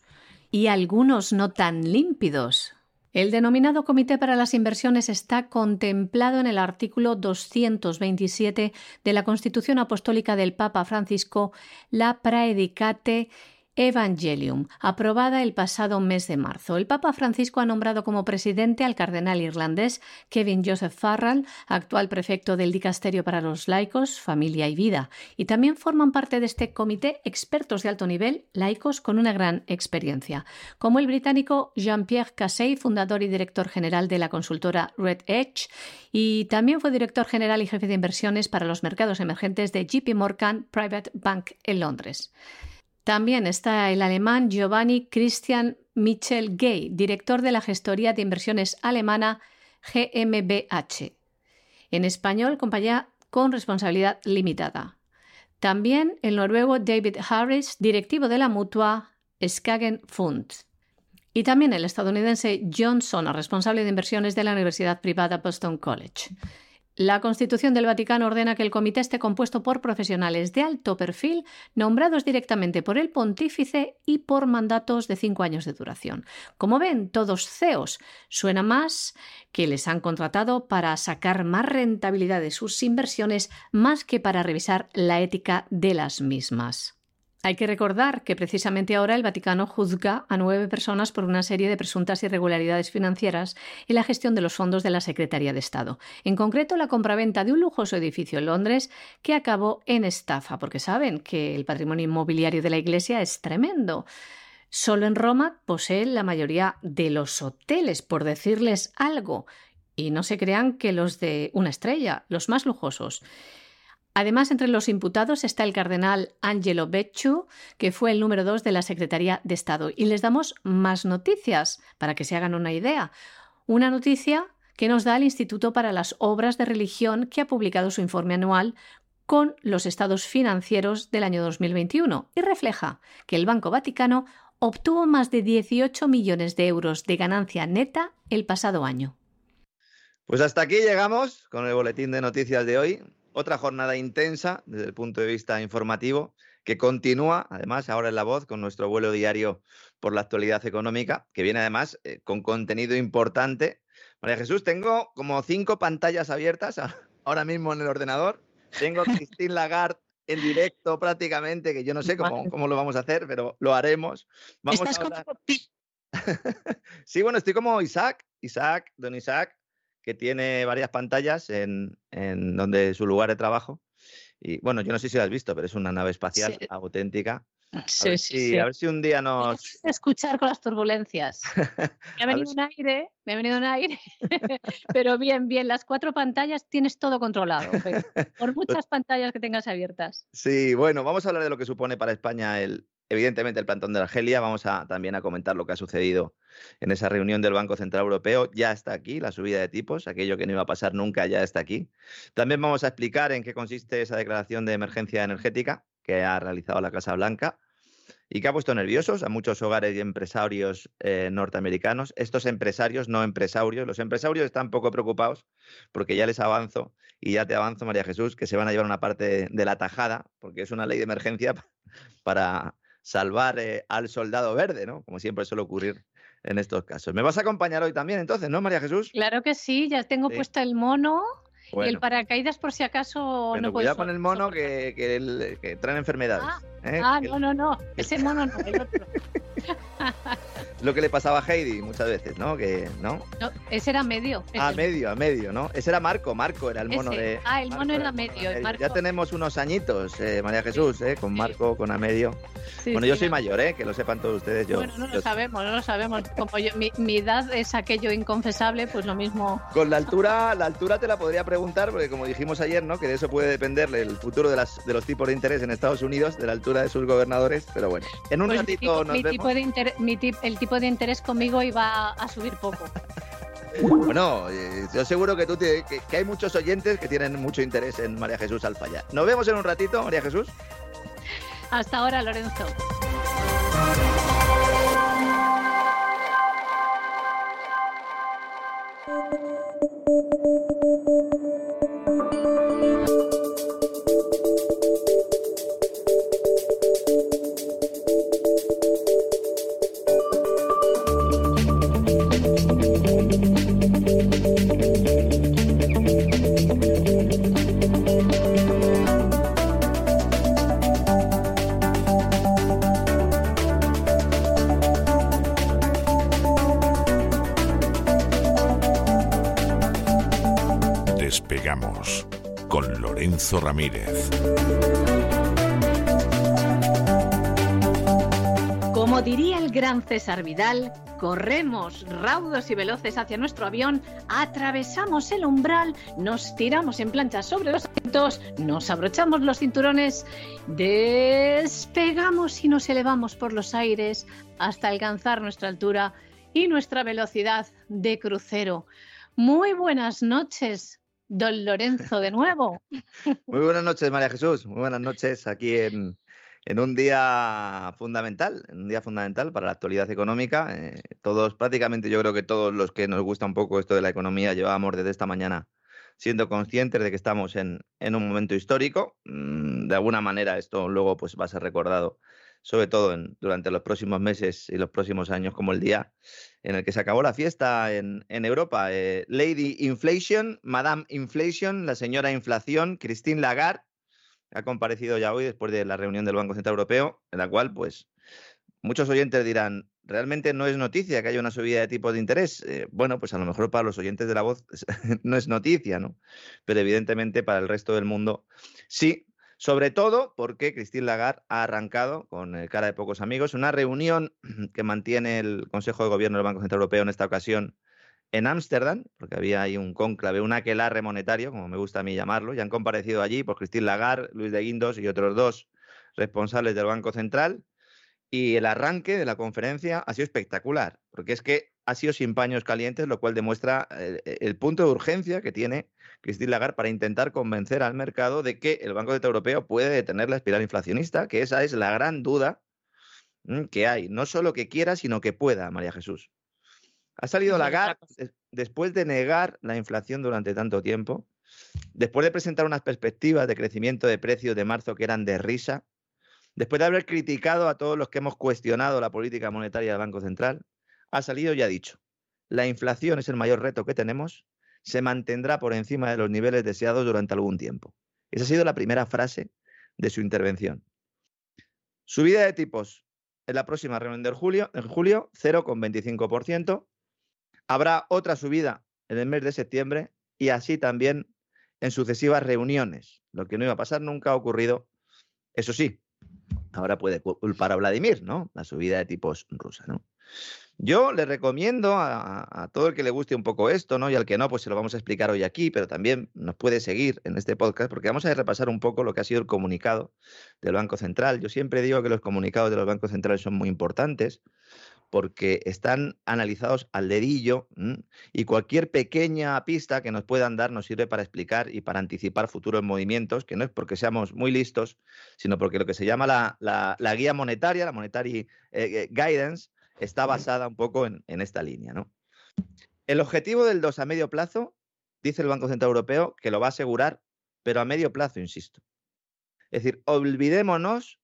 y algunos no tan límpidos, el denominado Comité para las Inversiones está contemplado en el artículo 227 de la Constitución Apostólica del Papa Francisco, la Praedicate Evangelium, aprobada el pasado mes de marzo. El Papa Francisco ha nombrado como presidente al cardenal irlandés Kevin Joseph Farrell, actual prefecto del Dicasterio para los Laicos, Familia y Vida, y también forman parte de este comité expertos de alto nivel, laicos con una gran experiencia, como el británico Jean-Pierre Cassey, fundador y director general de la consultora Red Edge, y también fue director general y jefe de inversiones para los mercados emergentes de JP Morgan Private Bank en Londres. También está el alemán Giovanni Christian Michel Gay, director de la gestoría de inversiones alemana GmbH. En español, compañía con responsabilidad limitada. También el noruego David Harris, directivo de la mutua Skagen Fund. Y también el estadounidense John Sona, responsable de inversiones de la Universidad Privada Boston College. La Constitución del Vaticano ordena que el comité esté compuesto por profesionales de alto perfil, nombrados directamente por el pontífice y por mandatos de cinco años de duración. Como ven, todos CEOs. Suena más que les han contratado para sacar más rentabilidad de sus inversiones más que para revisar la ética de las mismas. Hay que recordar que precisamente ahora el Vaticano juzga a nueve personas por una serie de presuntas irregularidades financieras en la gestión de los fondos de la Secretaría de Estado. En concreto, la compraventa de un lujoso edificio en Londres que acabó en estafa, porque saben que el patrimonio inmobiliario de la Iglesia es tremendo. Solo en Roma poseen la mayoría de los hoteles, por decirles algo. Y no se crean que los de una estrella, los más lujosos. Además, entre los imputados está el cardenal Angelo Becciu, que fue el número dos de la Secretaría de Estado. Y les damos más noticias para que se hagan una idea. Una noticia que nos da el Instituto para las Obras de Religión, que ha publicado su informe anual con los estados financieros del año 2021 y refleja que el Banco Vaticano obtuvo más de 18 millones de euros de ganancia neta el pasado año.
Pues hasta aquí llegamos con el boletín de noticias de hoy otra jornada intensa desde el punto de vista informativo que continúa, además, ahora en la voz con nuestro vuelo diario por la actualidad económica, que viene además eh, con contenido importante. María Jesús, tengo como cinco pantallas abiertas ahora mismo en el ordenador. Tengo a Christine Lagarde en directo prácticamente, que yo no sé cómo, cómo lo vamos a hacer, pero lo haremos. Vamos
Estás a
sí, bueno, estoy como Isaac, Isaac, don Isaac, que tiene varias pantallas en, donde su lugar de trabajo. Y bueno, yo no sé si lo has visto, pero es una nave espacial auténtica.
Sí, sí, sí.
A ver si un día nos.
Escuchar con las turbulencias. Me ha venido un aire, me ha venido un aire, pero bien, bien, las cuatro pantallas tienes todo controlado, por muchas pantallas que tengas abiertas.
Sí, bueno, vamos a hablar de lo que supone para España el, evidentemente el plantón de Argelia. Vamos a también a comentar lo que ha sucedido en esa reunión del Banco Central Europeo. Ya está aquí la subida de tipos, aquello que no iba a pasar nunca ya está aquí. También vamos a explicar en qué consiste esa declaración de emergencia energética que ha realizado la Casa Blanca y que ha puesto nerviosos a muchos hogares y empresarios eh, norteamericanos. Estos empresarios, no empresarios, los empresarios están poco preocupados porque ya les avanzo y ya te avanzo, María Jesús, que se van a llevar una parte de la tajada porque es una ley de emergencia para salvar eh, al soldado verde, ¿no? Como siempre suele ocurrir en estos casos. ¿Me vas a acompañar hoy también entonces, no, María Jesús?
Claro que sí, ya tengo puesta el mono. Y el paracaídas por si acaso no
cuidado con el mono que, que, traen enfermedades.
Ah, ¿eh? ah no, no, no. Ese mono no, el otro.
Lo que le pasaba a Heidi muchas veces, ¿no? Que, ¿no?
ese era medio.
A medio, a medio, ¿no? Ese era Marco, Marco era el mono de.
Ah, el mono era medio.
Ya tenemos unos añitos, eh, María Jesús, ¿eh? Con Marco, con a medio. bueno, yo soy mayor, ¿eh? Que lo sepan todos ustedes. Yo,
bueno, no lo sabemos, no lo sabemos. Como yo, mi, mi, edad es aquello inconfesable, pues lo mismo.
Con la altura, la altura te la podría preguntar, porque como dijimos ayer, ¿no? Que de eso puede depender el futuro de, las, de los tipos de interés en Estados Unidos, de la altura de sus gobernadores, pero bueno. En un pues ratito nos
mi
vemos.
Tipo de el tipo de interés conmigo iba a subir poco.
Bueno, eh, yo seguro que, tú te- que, que hay muchos oyentes que tienen mucho interés en María Jesús Alfaya. Nos vemos en un ratito, María Jesús.
Hasta ahora, Lorenzo.
Ramírez.
Como diría el gran César Vidal, corremos raudos y veloces hacia nuestro avión, atravesamos el umbral, nos tiramos en plancha sobre los asientos, nos abrochamos los cinturones, despegamos y nos elevamos por los aires hasta alcanzar nuestra altura y nuestra velocidad de crucero. Muy buenas noches, don Lorenzo, de nuevo.
Muy buenas noches, María Jesús. Muy buenas noches aquí en, en un día fundamental, en un día fundamental para la actualidad económica. Eh, todos, prácticamente yo creo que todos los que nos gusta un poco esto de la economía llevábamos desde esta mañana siendo conscientes de que estamos en, en un momento histórico. Mm, De alguna manera esto luego pues va a ser recordado, sobre todo en- durante los próximos meses y los próximos años, como el día en el que se acabó la fiesta en, Europa. Eh, Lady Inflation, Madame Inflation, la señora Inflación, Christine Lagarde, ha comparecido ya hoy después de la reunión del Banco Central Europeo, en la cual, pues, muchos oyentes dirán, realmente no es noticia que haya una subida de tipos de interés. Eh, bueno, pues a lo mejor para los oyentes de la voz no es noticia, ¿no? Pero evidentemente para el resto del mundo sí. Sobre todo porque Christine Lagarde ha arrancado, con eh, cara de pocos amigos, una reunión que mantiene el Consejo de Gobierno del Banco Central Europeo en esta ocasión en Ámsterdam, porque había ahí un cónclave, un aquelarre monetario, como me gusta a mí llamarlo, y han comparecido allí por Christine Lagarde, Luis de Guindos y otros dos responsables del Banco Central. Y el arranque de la conferencia ha sido espectacular, porque es que ha sido sin paños calientes, lo cual demuestra eh, el punto de urgencia que tiene Christine Lagarde para intentar convencer al mercado de que el Banco Central Europeo puede detener la espiral inflacionista, que esa es la gran duda mm, que hay. No solo que quiera, sino que pueda, María Jesús. Ha salido Lagarde después de negar la inflación durante tanto tiempo, después de presentar unas perspectivas de crecimiento de precios de marzo que eran de risa, después de haber criticado a todos los que hemos cuestionado la política monetaria del Banco Central, ha salido y ha dicho, la inflación es el mayor reto que tenemos, se mantendrá por encima de los niveles deseados durante algún tiempo. Esa ha sido la primera frase de su intervención. Subida de tipos en la próxima reunión de julio, en julio 0,25%. Habrá otra subida en el mes de septiembre y así también en sucesivas reuniones. Lo que no iba a pasar nunca ha ocurrido. Eso sí, ahora puede culpar a Vladimir, ¿no? La subida de tipos rusa, ¿no? Yo le recomiendo a, todo el que le guste un poco esto, ¿no? Y al que no, pues se lo vamos a explicar hoy aquí, pero también nos puede seguir en este podcast porque vamos a repasar un poco lo que ha sido el comunicado del Banco Central. Yo siempre digo que los comunicados de los bancos centrales son muy importantes porque están analizados al dedillo y cualquier pequeña pista que nos puedan dar nos sirve para explicar y para anticipar futuros movimientos, que no es porque seamos muy listos, sino porque lo que se llama la, la- la guía monetaria, la monetary eh, eh, guidance, está basada un poco en, en esta línea. ¿no? El objetivo del 2 a medio plazo, dice el Banco Central Europeo, que lo va a asegurar, pero a medio plazo, insisto. Es decir, olvidémonos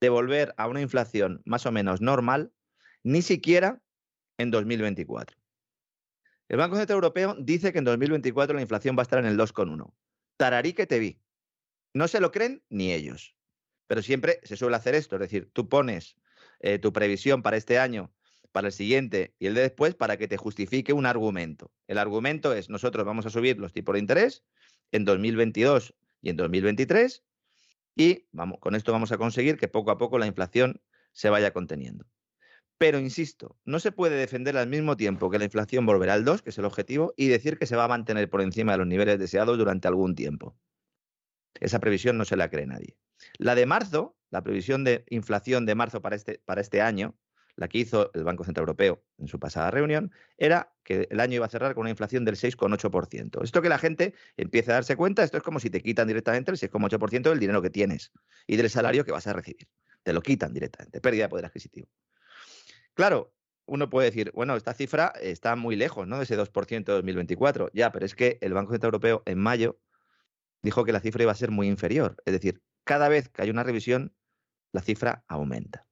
de volver a una inflación más o menos normal, ni siquiera en 2024. El Banco Central Europeo dice que en 2024 la inflación va a estar en el 2,1. Tararí que te vi. No se lo creen ni ellos. Pero siempre se suele hacer esto, es decir, tú pones eh, tu previsión para este año, para el siguiente y el de después para que te justifique un argumento. El argumento es, nosotros vamos a subir los tipos de interés en 2022 y en 2023 y vamos, con esto vamos a conseguir que poco a poco la inflación se vaya conteniendo. Pero insisto, no se puede defender al mismo tiempo que la inflación volverá al 2, que es el objetivo, y decir que se va a mantener por encima de los niveles deseados durante algún tiempo. Esa previsión no se la cree nadie. La de marzo, la previsión de inflación de marzo para este, para este año, la que hizo el Banco Central Europeo en su pasada reunión, era que el año iba a cerrar con una inflación del 6,8%. Esto que la gente empiece a darse cuenta, esto es como si te quitan directamente el 6,8% del dinero que tienes y del salario que vas a recibir. Te lo quitan directamente, pérdida de poder adquisitivo. Claro, uno puede decir, bueno, esta cifra está muy lejos, ¿no? De ese 2% de 2024. Ya, pero es que el Banco Central Europeo en mayo dijo que la cifra iba a ser muy inferior. Es decir, cada vez que hay una revisión, la cifra aumenta.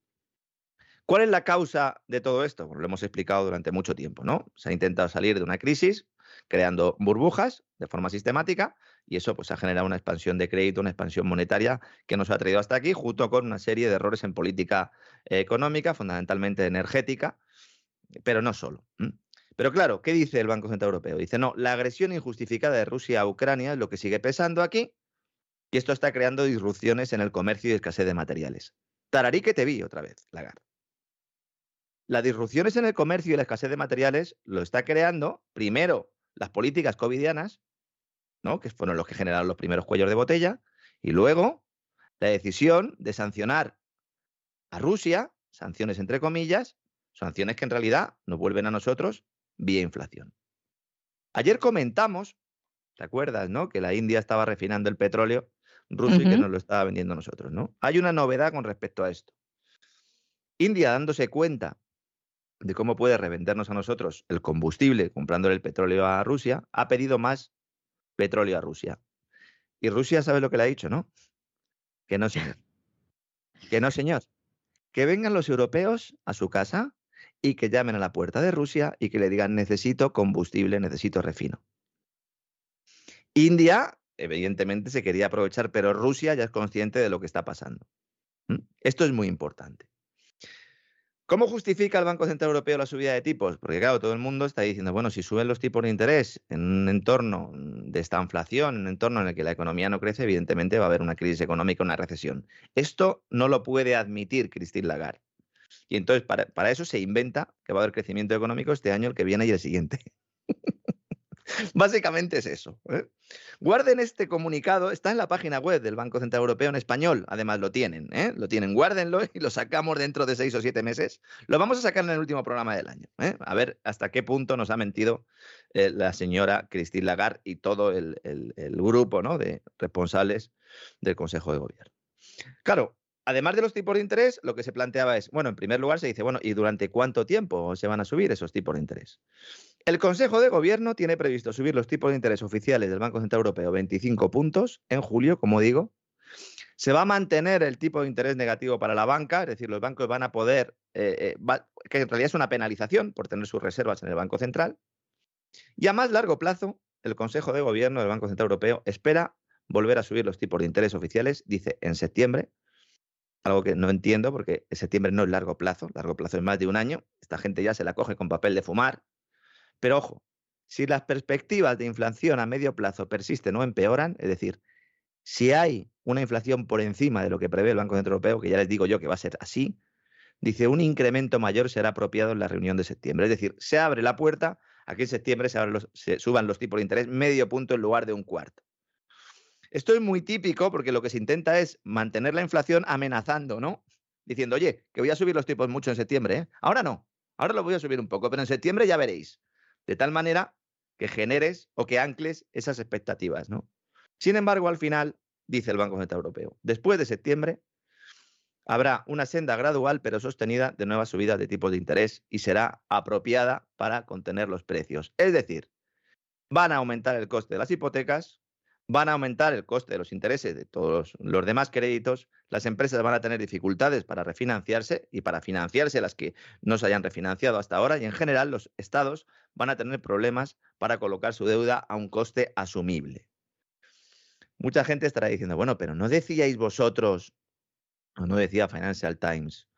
¿Cuál es la causa de todo esto? Pues lo hemos explicado durante mucho tiempo, ¿no? Se ha intentado salir de una crisis creando burbujas de forma sistemática y eso pues ha generado una expansión de crédito, una expansión monetaria que nos ha traído hasta aquí, junto con una serie de errores en política económica, fundamentalmente energética, pero no solo. Pero claro, ¿qué dice el Banco Central Europeo? Dice, no, la agresión injustificada de Rusia a Ucrania es lo que sigue pesando aquí y esto está creando disrupciones en el comercio y escasez de materiales. Tararí que te vi otra vez, Lagarde. Las disrupciones en el comercio y la escasez de materiales lo está creando, primero, las políticas covidianas, ¿no? que fueron los que generaron los primeros cuellos de botella, y luego la decisión de sancionar a Rusia, sanciones entre comillas, sanciones que en realidad nos vuelven a nosotros vía inflación. Ayer comentamos, ¿te acuerdas, no? Que la India estaba refinando el petróleo ruso y que nos lo estaba vendiendo a nosotros, ¿no? Hay una novedad con respecto a esto. India dándose cuenta de cómo puede revendernos a nosotros el combustible comprándole el petróleo a Rusia, ha pedido más petróleo a Rusia. Y Rusia sabe lo que le ha dicho, ¿no? Que no, señor. Que no, señor. Que vengan los europeos a su casa y que llamen a la puerta de Rusia y que le digan necesito combustible, necesito refino. India, evidentemente, se quería aprovechar, pero Rusia ya es consciente de lo que está pasando. Esto es muy importante. ¿Cómo justifica el Banco Central Europeo la subida de tipos? Porque claro, todo el mundo está diciendo, bueno, si suben los tipos de interés en un entorno de esta inflación, en un entorno en el que la economía no crece, evidentemente va a haber una crisis económica, una recesión. Esto no lo puede admitir Christine Lagarde. Y entonces para, para eso se inventa que va a haber crecimiento económico este año, el que viene y el siguiente. Básicamente es eso. ¿eh? Guarden este comunicado, está en la página web del Banco Central Europeo en español, además lo tienen, ¿eh? lo tienen, guárdenlo y lo sacamos dentro de seis o siete meses. Lo vamos a sacar en el último programa del año, ¿eh? a ver hasta qué punto nos ha mentido la señora Christine Lagarde y todo el, grupo ¿no? de responsables del Consejo de Gobierno. Claro, Además de los tipos de interés, lo que se planteaba es, bueno, en primer lugar se dice, bueno, ¿y durante cuánto tiempo se van a subir esos tipos de interés? El Consejo de Gobierno tiene previsto subir los tipos de interés oficiales del Banco Central Europeo 25 puntos en julio, como digo. Se va a mantener el tipo de interés negativo para la banca, es decir, los bancos van a poder, eh, eh, que en realidad es una penalización por tener sus reservas en el Banco Central. Y a más largo plazo, el Consejo de Gobierno del Banco Central Europeo espera volver a subir los tipos de interés oficiales, dice en septiembre, algo que no entiendo porque septiembre no es largo plazo, largo plazo es más de un año, esta gente ya se la coge con papel de fumar. Pero ojo, si las perspectivas de inflación a medio plazo persisten o empeoran, es decir, si hay una inflación por encima de lo que prevé el Banco Central Europeo, que ya les digo yo que va a ser así, dice un incremento mayor será apropiado en la reunión de septiembre. Es decir, se abre la puerta a que en septiembre se, se suban los tipos de interés medio punto en lugar de un cuarto. Esto es muy típico porque lo que se intenta es mantener la inflación amenazando, ¿no? Diciendo, oye, que voy a subir los tipos mucho en septiembre, ¿eh? Ahora no, ahora lo voy a subir un poco, pero en septiembre ya veréis. De tal manera que generes o que ancles esas expectativas, ¿no? Sin embargo, al final, dice el Banco Central Europeo, después de septiembre habrá una senda gradual pero sostenida de nuevas subidas de tipos de interés y será apropiada para contener los precios. Es decir, van a aumentar el coste de las hipotecas, van a aumentar el coste de los intereses de todos los demás créditos, las empresas van a tener dificultades para refinanciarse y para financiarse las que no se hayan refinanciado hasta ahora y en general los estados van a tener problemas para colocar su deuda a un coste asumible. Mucha gente estará diciendo, bueno, pero ¿no decíais vosotros, o no decía Financial Times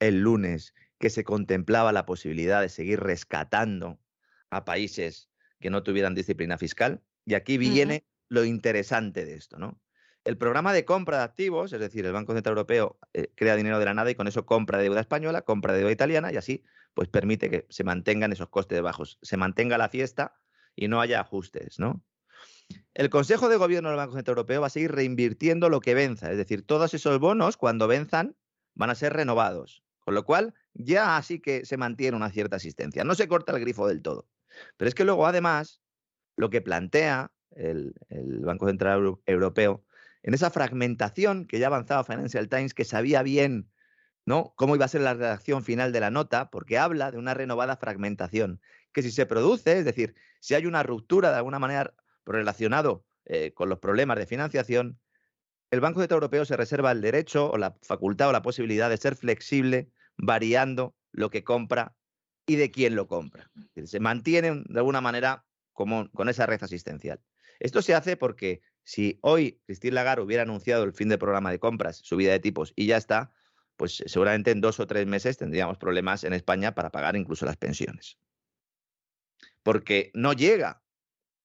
el lunes, que se contemplaba la posibilidad de seguir rescatando a países que no tuvieran disciplina fiscal? Y aquí viene lo interesante de esto, ¿no? El programa de compra de activos, es decir, el Banco Central Europeo eh, crea dinero de la nada y con eso compra deuda española, compra deuda italiana y así pues permite que se mantengan esos costes bajos, se mantenga la fiesta y no haya ajustes, ¿no? El Consejo de Gobierno del Banco Central Europeo va a seguir reinvirtiendo lo que venza, es decir, todos esos bonos cuando venzan van a ser renovados, con lo cual ya así que se mantiene una cierta asistencia. No se corta el grifo del todo. Pero es que luego, además, lo que plantea el, Banco Central Europeo, en esa fragmentación que ya avanzaba Financial Times, que sabía bien ¿no? cómo iba a ser la redacción final de la nota, porque habla de una renovada fragmentación, que si se produce, es decir, si hay una ruptura de alguna manera relacionado eh, con los problemas de financiación, el Banco Central Europeo se reserva el derecho o la facultad o la posibilidad de ser flexible variando lo que compra y de quién lo compra. Se mantiene de alguna manera como, con esa red asistencial. Esto se hace porque si hoy Christine Lagarde hubiera anunciado el fin del programa de compras, subida de tipos y ya está, pues seguramente en dos o tres meses tendríamos problemas en España para pagar incluso las pensiones. Porque no llega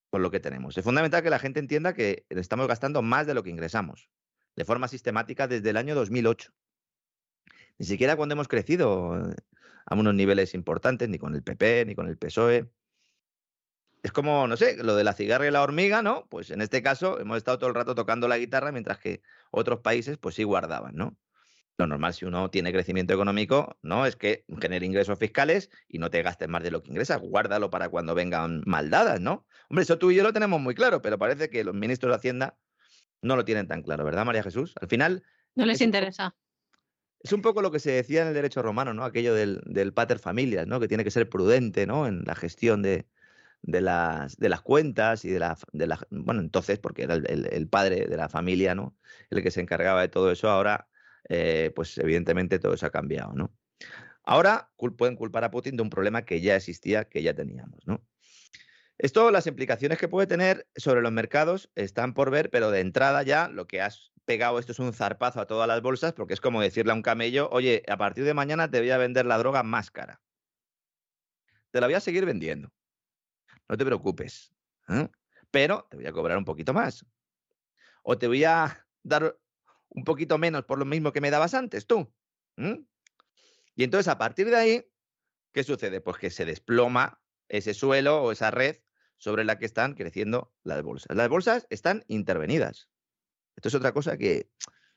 con lo que tenemos. Es fundamental que la gente entienda que estamos gastando más de lo que ingresamos, de forma sistemática desde el año 2008. Ni siquiera cuando hemos crecido eh, a unos niveles importantes, ni con el PP, ni con el PSOE. Es como, no sé, lo de la cigarra y la hormiga, ¿no? Pues en este caso hemos estado todo el rato tocando la guitarra, mientras que otros países, pues sí guardaban, ¿no? Lo normal si uno tiene crecimiento económico, ¿no? Es que genere ingresos fiscales y no te gastes más de lo que ingresas. Guárdalo para cuando vengan maldadas, ¿no? Hombre, eso tú y yo lo tenemos muy claro, pero parece que los ministros de Hacienda no lo tienen tan claro, ¿verdad, María Jesús? Al final.
No les interesa.
es un poco lo que se decía en el derecho romano, ¿no? Aquello del, del pater familias, ¿no? Que tiene que ser prudente, ¿no? En la gestión de, de las, de las cuentas y de la, de la, bueno, entonces, porque era el, el, padre de la familia, ¿no? El que se encargaba de todo eso, ahora eh, pues evidentemente todo eso ha cambiado, ¿no? Ahora pueden culpar a Putin de un problema que ya existía, que ya teníamos, ¿no? Esto, las implicaciones que puede tener sobre los mercados están por ver, pero de entrada ya lo que has pegado esto es un zarpazo a todas las bolsas, porque es como decirle a un camello, oye, a partir de mañana te voy a vender la droga más cara. Te la voy a seguir vendiendo. No te preocupes. Pero te voy a cobrar un poquito más. O te voy a dar un poquito menos por lo mismo que me dabas antes, tú. Y entonces, a partir de ahí, ¿qué sucede? Pues que se desploma ese suelo o esa red sobre la que están creciendo las bolsas. Las bolsas están intervenidas. Esto es otra cosa que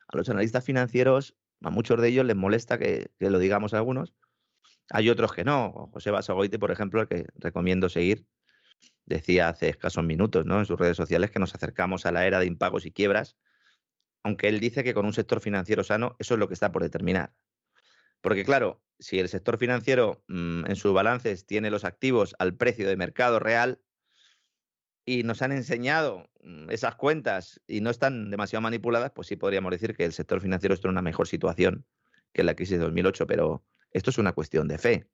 a los analistas financieros, a muchos de ellos les molesta que, lo digamos a algunos. Hay otros que no. José Basagoite, por ejemplo, el que recomiendo seguir, decía hace escasos minutos ¿no? en sus redes sociales que nos acercamos a la era de impagos y quiebras aunque él dice que con un sector financiero sano eso es lo que está por determinar. Porque claro, si el sector financiero mm, en sus balances tiene los activos al precio de mercado real y nos han enseñado mm, esas cuentas y no están demasiado manipuladas, pues sí podríamos decir que el sector financiero está en una mejor situación que en la crisis de 2008, pero esto es una cuestión de fe.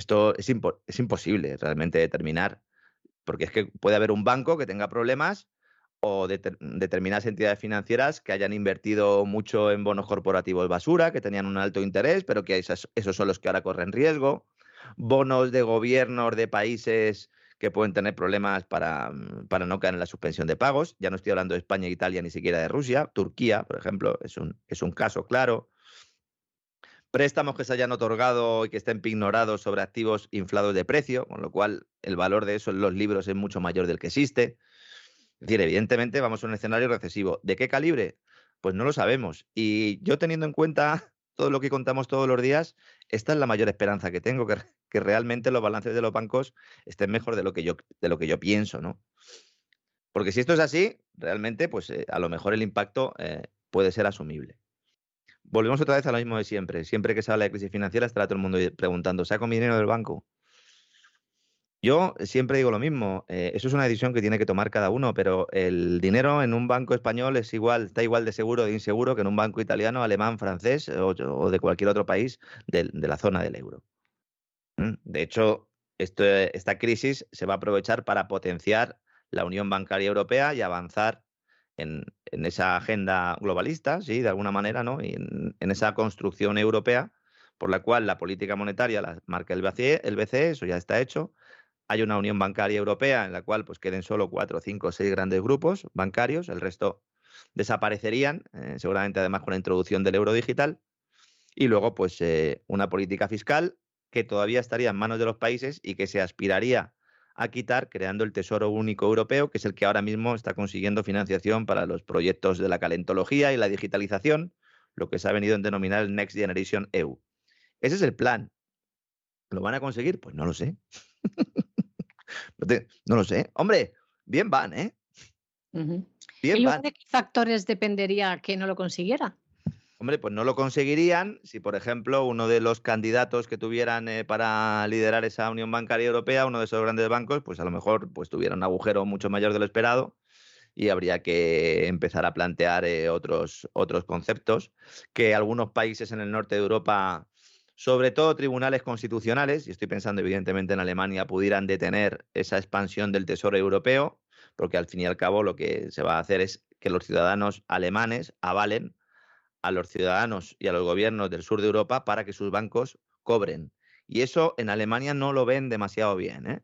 Esto es, es imposible realmente determinar, porque es que puede haber un banco que tenga problemas o determinadas entidades financieras que hayan invertido mucho en bonos corporativos basura, que tenían un alto interés, pero que esos, son los que ahora corren riesgo, bonos de gobiernos de países que pueden tener problemas para, mm, para, no caer en la suspensión de pagos. Ya no estoy hablando de España, Italia, ni siquiera de Rusia. Turquía, por ejemplo, es un, es un caso claro. Préstamos que se hayan otorgado y que estén ignorados sobre activos inflados de precio, con lo cual el valor de eso en los libros es mucho mayor del que existe. Es decir, evidentemente vamos a un escenario recesivo. ¿De qué calibre? Pues no lo sabemos. Y yo teniendo en cuenta todo lo que contamos todos los días, esta es la mayor esperanza que tengo, que, que realmente los balances de los bancos estén mejor de lo que yo, de lo que yo pienso, ¿no? Porque si esto es así, realmente, pues eh, a lo mejor el impacto eh, puede ser asumible. Volvemos otra vez a lo mismo de siempre. Siempre que se habla de crisis financiera, estará todo el mundo preguntando, ¿saco mi dinero del banco? Yo siempre digo lo mismo, eh, eso es una decisión que tiene que tomar cada uno, pero el dinero en un banco español es igual, está igual de seguro o de inseguro que en un banco italiano, alemán, francés o, de cualquier otro país de, la zona del euro. Mm, de hecho, esta crisis se va a aprovechar para potenciar la Unión Bancaria Europea y avanzar en, esa agenda globalista, sí, de alguna manera, ¿no? Y en, en, esa construcción europea por la cual la política monetaria la marca el BCE, el BCE, eso ya está hecho, hay una unión bancaria europea en la cual pues queden solo cuatro, cinco, seis grandes grupos bancarios, el resto desaparecerían, eh, seguramente además con la introducción del euro digital, y luego pues eh, una política fiscal que todavía estaría en manos de los países y que se aspiraría a quitar creando el Tesoro Único Europeo, que es el que ahora mismo está consiguiendo financiación para los proyectos de la calentología y la digitalización, lo que se ha venido a denominar el Next Generation EU. Ese es el plan. ¿Lo van a conseguir? Pues no lo sé. no, lo sé. Hombre, bien van, ¿eh?
¿Y van. de qué factores dependería que no lo consiguiera?
Hombre, pues no lo conseguirían si, por ejemplo, uno de los candidatos que tuvieran eh, para liderar esa Unión Bancaria Europea, uno de esos grandes bancos, pues a lo mejor pues, tuviera un agujero mucho mayor de lo esperado y habría que empezar a plantear eh, otros, otros conceptos que algunos países en el norte de Europa, sobre todo tribunales constitucionales, y estoy pensando evidentemente en Alemania, pudieran detener esa expansión del Tesoro Europeo, porque al fin y al cabo lo que se va a hacer es que los ciudadanos alemanes avalen a los ciudadanos y a los gobiernos del sur de Europa para que sus bancos cobren. Y eso en Alemania no lo ven demasiado bien. ¿eh?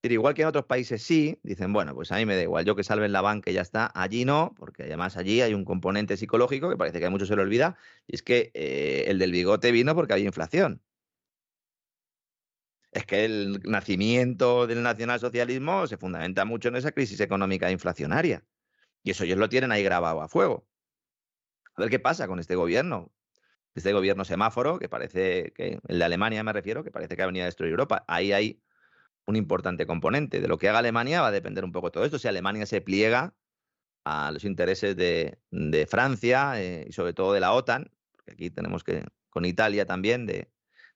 Pero igual que en otros países sí, dicen, bueno, pues a mí me da igual, yo que salven la banca y ya está. Allí no, porque además allí hay un componente psicológico que parece que a muchos se le olvida, y es que eh, el del bigote vino porque había inflación. Es que el nacimiento del nacionalsocialismo se fundamenta mucho en esa crisis económica inflacionaria. Y eso ellos lo tienen ahí grabado a fuego. A ver qué pasa con este gobierno. Este gobierno semáforo, que parece que, el de Alemania me refiero, que parece que ha venido a destruir Europa. Ahí hay un importante componente. De lo que haga Alemania va a depender un poco todo esto. Si Alemania se pliega a los intereses de, Francia eh, y sobre todo de la OTAN, porque aquí tenemos que, con Italia también, de,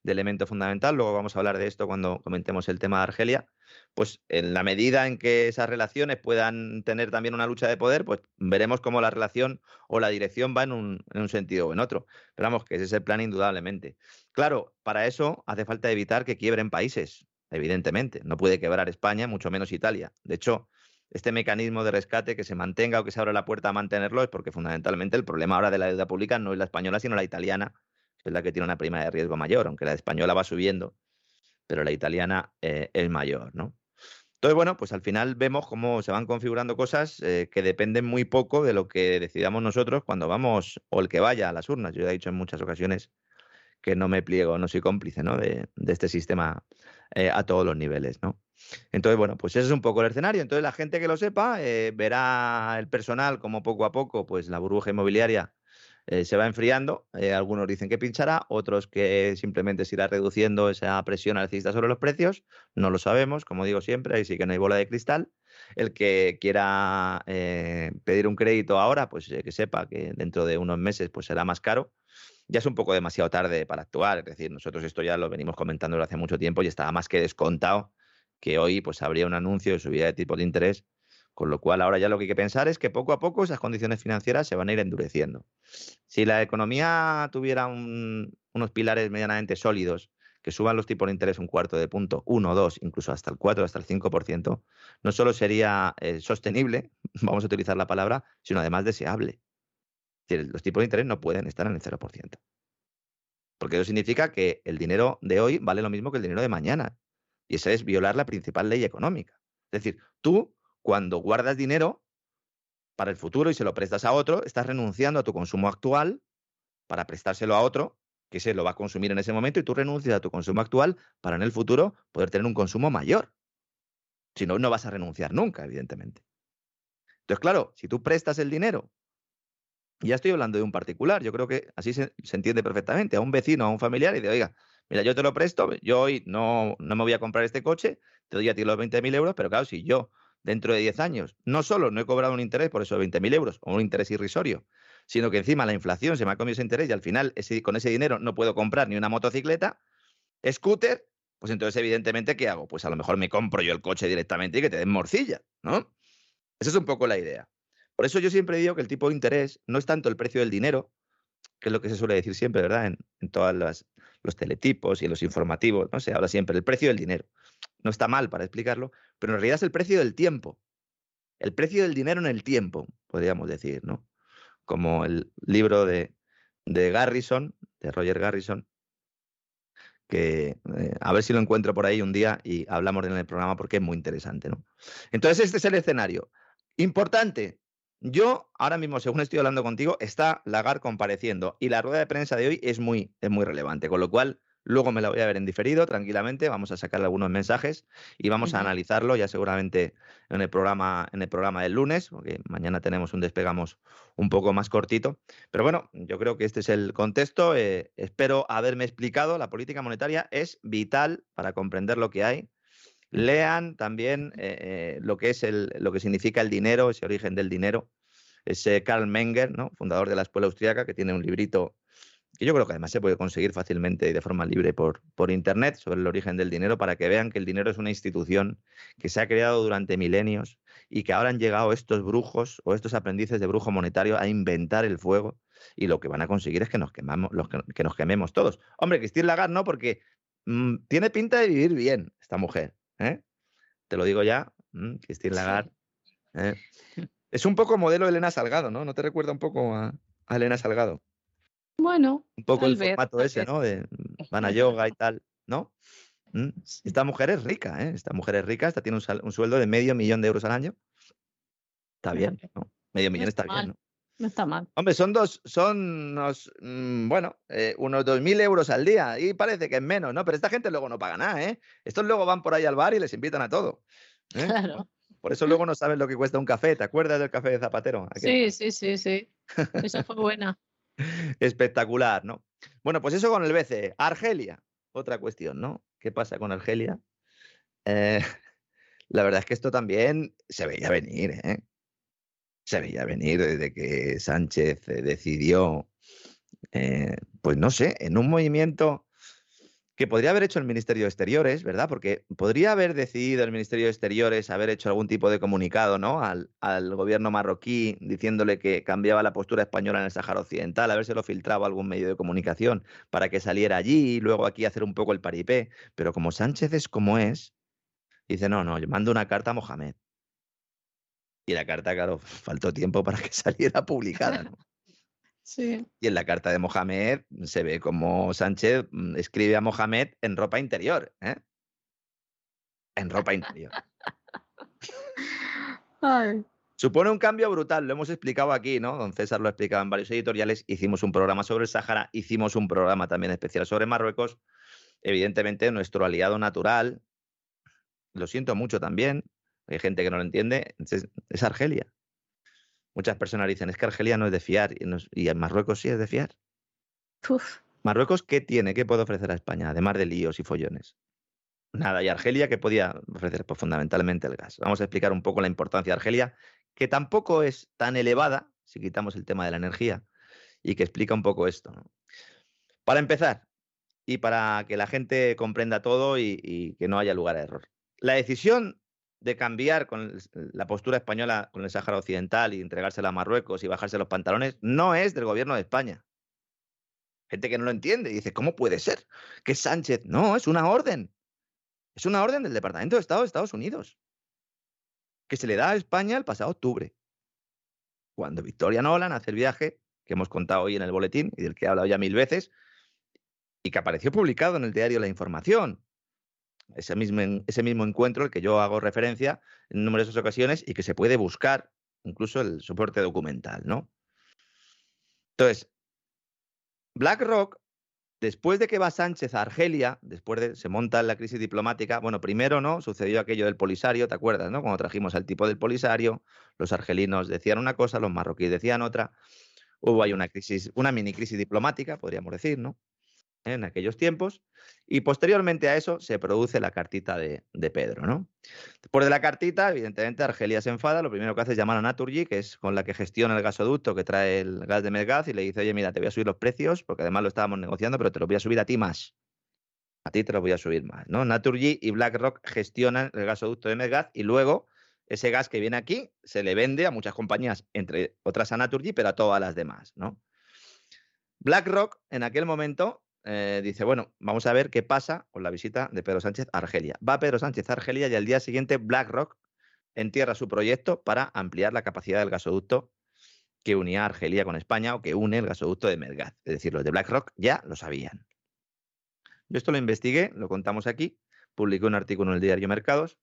de elemento fundamental, luego vamos a hablar de esto cuando comentemos el tema de Argelia, pues en la medida en que esas relaciones puedan tener también una lucha de poder, pues veremos cómo la relación o la dirección va en un, en un sentido o en otro. Pero vamos, que ese es el plan indudablemente. Claro, para eso hace falta evitar que quiebren países, evidentemente. No puede quebrar España, mucho menos Italia. De hecho, este mecanismo de rescate que se mantenga o que se abra la puerta a mantenerlo es porque fundamentalmente el problema ahora de la deuda pública no es la española, sino la italiana, es la que tiene una prima de riesgo mayor, aunque la española va subiendo, pero la italiana eh, es mayor, ¿no? Entonces, bueno, pues al final vemos cómo se van configurando cosas eh, que dependen muy poco de lo que decidamos nosotros cuando vamos, o el que vaya a las urnas. Yo ya he dicho en muchas ocasiones que no me pliego, no soy cómplice ¿no? De, este sistema eh, a todos los niveles, ¿no? Entonces, bueno, pues ese es un poco el escenario. Entonces, la gente que lo sepa verá el personal como poco a poco, pues la burbuja inmobiliaria eh, se va enfriando. Eh, algunos dicen que pinchará, otros que simplemente se irá reduciendo esa presión alcista sobre los precios. No lo sabemos, como digo siempre, ahí sí que no hay bola de cristal. El que quiera eh, pedir un crédito ahora, pues que sepa que dentro de unos meses pues será más caro. Ya es un poco demasiado tarde para actuar, es decir, nosotros esto ya lo venimos comentando desde hace mucho tiempo y estaba más que descontado que hoy pues habría un anuncio de subida de tipo de interés con lo cual, ahora ya lo que hay que pensar es que poco a poco esas condiciones financieras se van a ir endureciendo. Si la economía tuviera unos pilares medianamente sólidos, que suban los tipos de interés un cuarto de punto, uno, dos, incluso hasta el cuatro, hasta el cinco por ciento, no solo sería eh, sostenible, vamos a utilizar la palabra, sino además deseable. Los tipos de interés no pueden estar en el 0%. Porque eso significa que el dinero de hoy vale lo mismo que el dinero de mañana. Y eso es violar la principal ley económica. Es decir, tú cuando guardas dinero para el futuro y se lo prestas a otro, estás renunciando a tu consumo actual para prestárselo a otro que se lo va a consumir en ese momento y tú renuncias a tu consumo actual para en el futuro poder tener un consumo mayor. Si no, no vas a renunciar nunca, evidentemente. Entonces, claro, si tú prestas el dinero, ya estoy hablando de un particular, yo creo que así se, entiende perfectamente, a un vecino, a un familiar, y de, oiga, mira, yo te lo presto, yo hoy no, no me voy a comprar este coche, te doy a ti los 20.000 euros, pero claro, si yo dentro de 10 años. No solo no he cobrado un interés por esos 20.000 euros o un interés irrisorio, sino que encima la inflación se me ha comido ese interés y al final con ese dinero no puedo comprar ni una motocicleta, scooter, pues entonces evidentemente ¿qué hago? Pues a lo mejor me compro yo el coche directamente y que te den morcilla, ¿no? Esa es un poco la idea. Por eso yo siempre digo que el tipo de interés no es tanto el precio del dinero, que es lo que se suele decir siempre, ¿verdad? En, en todos los teletipos y en los informativos, ¿no? Se habla siempre el precio del dinero no está mal para explicarlo, pero en realidad es el precio del tiempo. El precio del dinero en el tiempo, podríamos decir, ¿no? Como el libro de, Garrison, de Roger Garrison, que eh, a ver si lo encuentro por ahí un día y hablamos en el programa porque es muy interesante, ¿no? Entonces, este es el escenario. Importante, yo ahora mismo, según estoy hablando contigo, está Lagar compareciendo y la rueda de prensa de hoy es muy, es muy relevante, con lo cual Luego me la voy a ver en diferido, tranquilamente. Vamos a sacar algunos mensajes y vamos a analizarlo ya seguramente en el programa, en el programa del lunes, porque mañana tenemos un despegamos un poco más cortito. Pero bueno, yo creo que este es el contexto. Eh, espero haberme explicado. La política monetaria es vital para comprender lo que hay. Lean también eh, eh, lo que es el, lo que significa el dinero, ese origen del dinero. Ese Karl Menger, ¿no? fundador de la escuela austríaca, que tiene un librito que yo creo que además se puede conseguir fácilmente y de forma libre por, por Internet sobre el origen del dinero para que vean que el dinero es una institución que se ha creado durante milenios y que ahora han llegado estos brujos o estos aprendices de brujo monetario a inventar el fuego y lo que van a conseguir es que nos, quemamos, que, nos quememos todos. Hombre, Christine Lagarde no, porque mm, tiene pinta de vivir bien esta mujer. ¿eh? Te lo digo ya, mm, Christine Lagarde. ¿eh? Es un poco modelo Elena Salgado, ¿no? ¿No te recuerda un poco a Elena Salgado?
Bueno.
Un poco el formato ese, ¿no? De van a yoga y tal, ¿no? ¿Mm? Esta mujer es rica, ¿eh? Esta mujer es rica, esta tiene un, sueldo de medio millón de euros al año. Está bien, ¿no? Medio millón está bien, ¿no?
No está mal.
Hombre, son dos, son unos, mm, bueno, eh, unos dos mil euros al día y parece que es menos, ¿no? Pero esta gente luego no paga nada, ¿eh? Estos luego van por ahí al bar y les invitan a todo. ¿eh? Claro. Por eso luego no saben lo que cuesta un café. ¿Te acuerdas del café de Zapatero?
Sí, sí, sí, sí. Esa fue buena.
Espectacular, ¿no? Bueno, pues eso con el BCE. Argelia, otra cuestión, ¿no? ¿Qué pasa con Argelia? Eh, la verdad es que esto también se veía venir, ¿eh? Se veía venir desde que Sánchez eh, decidió, eh, pues no sé, en un movimiento que podría haber hecho el Ministerio de Exteriores, ¿verdad? Porque podría haber decidido el Ministerio de Exteriores haber hecho algún tipo de comunicado, ¿no? Al, gobierno marroquí diciéndole que cambiaba la postura española en el Sáhara Occidental, lo filtrado algún medio de comunicación para que saliera allí y luego aquí hacer un poco el paripé. Pero como Sánchez es como es, dice, no, no, yo mando una carta a Mohamed. Y la carta, claro, faltó tiempo para que saliera publicada, ¿no? Y en la carta de Mohamed se ve como Sánchez mm, escribe a Mohamed en ropa interior. ¿eh? En ropa interior. Supone un cambio brutal, lo hemos explicado aquí, ¿no? Don César lo ha explicado en varios editoriales. Hicimos un programa sobre el Sáhara, hicimos un programa también especial sobre Marruecos. Evidentemente, nuestro aliado natural, lo siento mucho también, hay gente que no lo entiende, es Argelia. Muchas personas dicen, es que Argelia no es de fiar y, en Marruecos sí es de fiar. Marruecos, ¿qué tiene? ¿Qué puede ofrecer a España? Además de líos y follones. Nada, y Argelia, ¿qué podía ofrecer? Pues fundamentalmente el gas. Vamos a explicar un poco la importancia de Argelia, que tampoco es tan elevada, si quitamos el tema de la energía, y que explica un poco esto. Para empezar, y para que la gente comprenda todo y, y que no haya lugar a error. La decisión de cambiar con la postura española con el Sáhara Occidental y entregársela a Marruecos y bajarse los pantalones no es del gobierno de España. Gente que no lo entiende y dice, ¿cómo puede ser? Que Sánchez, no, es una orden. Es una orden del Departamento de Estado de Estados Unidos que se le da a España el pasado octubre, cuando Victoria Nolan hace el viaje que hemos contado hoy en el boletín y del que he hablado ya mil veces y que apareció publicado en el diario La Información ese mismo, ese mismo encuentro al que yo hago referencia en numerosas ocasiones y que se puede buscar incluso el soporte documental, ¿no? Entonces, BlackRock, después de que va Sánchez a Argelia, después de se monta la crisis diplomática, bueno, primero, ¿no? Sucedió aquello del Polisario, ¿te acuerdas, no? Cuando trajimos al tipo del Polisario, los argelinos decían una cosa, los marroquíes decían otra. Hubo ahí una crisis, una mini crisis diplomática, podríamos decir, ¿no? En aquellos tiempos, y posteriormente a eso se produce la cartita de, Pedro. ¿no? Después de la cartita, evidentemente Argelia se enfada, lo primero que hace es llamar a Naturgy, que es con la que gestiona el gasoducto que trae el gas de Medgaz, y le dice, oye, mira, te voy a subir los precios, porque además lo estábamos negociando, pero te lo voy a subir a ti más. A ti te lo voy a subir más. Naturgy y BlackRock gestionan el gasoducto de Medgaz y luego ese gas que viene aquí se le vende a muchas compañías, entre otras a Naturgy, pero a todas las demás. ¿no? BlackRock en aquel momento eh, dice, bueno, vamos a ver qué pasa con la visita de Pedro Sánchez a Argelia. Va Pedro Sánchez a Argelia y al día siguiente BlackRock entierra su proyecto para ampliar la capacidad del gasoducto que unía Argelia con España o que une el gasoducto de Medgaz. Es decir, los de BlackRock ya lo sabían. Yo esto lo investigué, lo contamos aquí, publiqué un artículo en el diario Mercados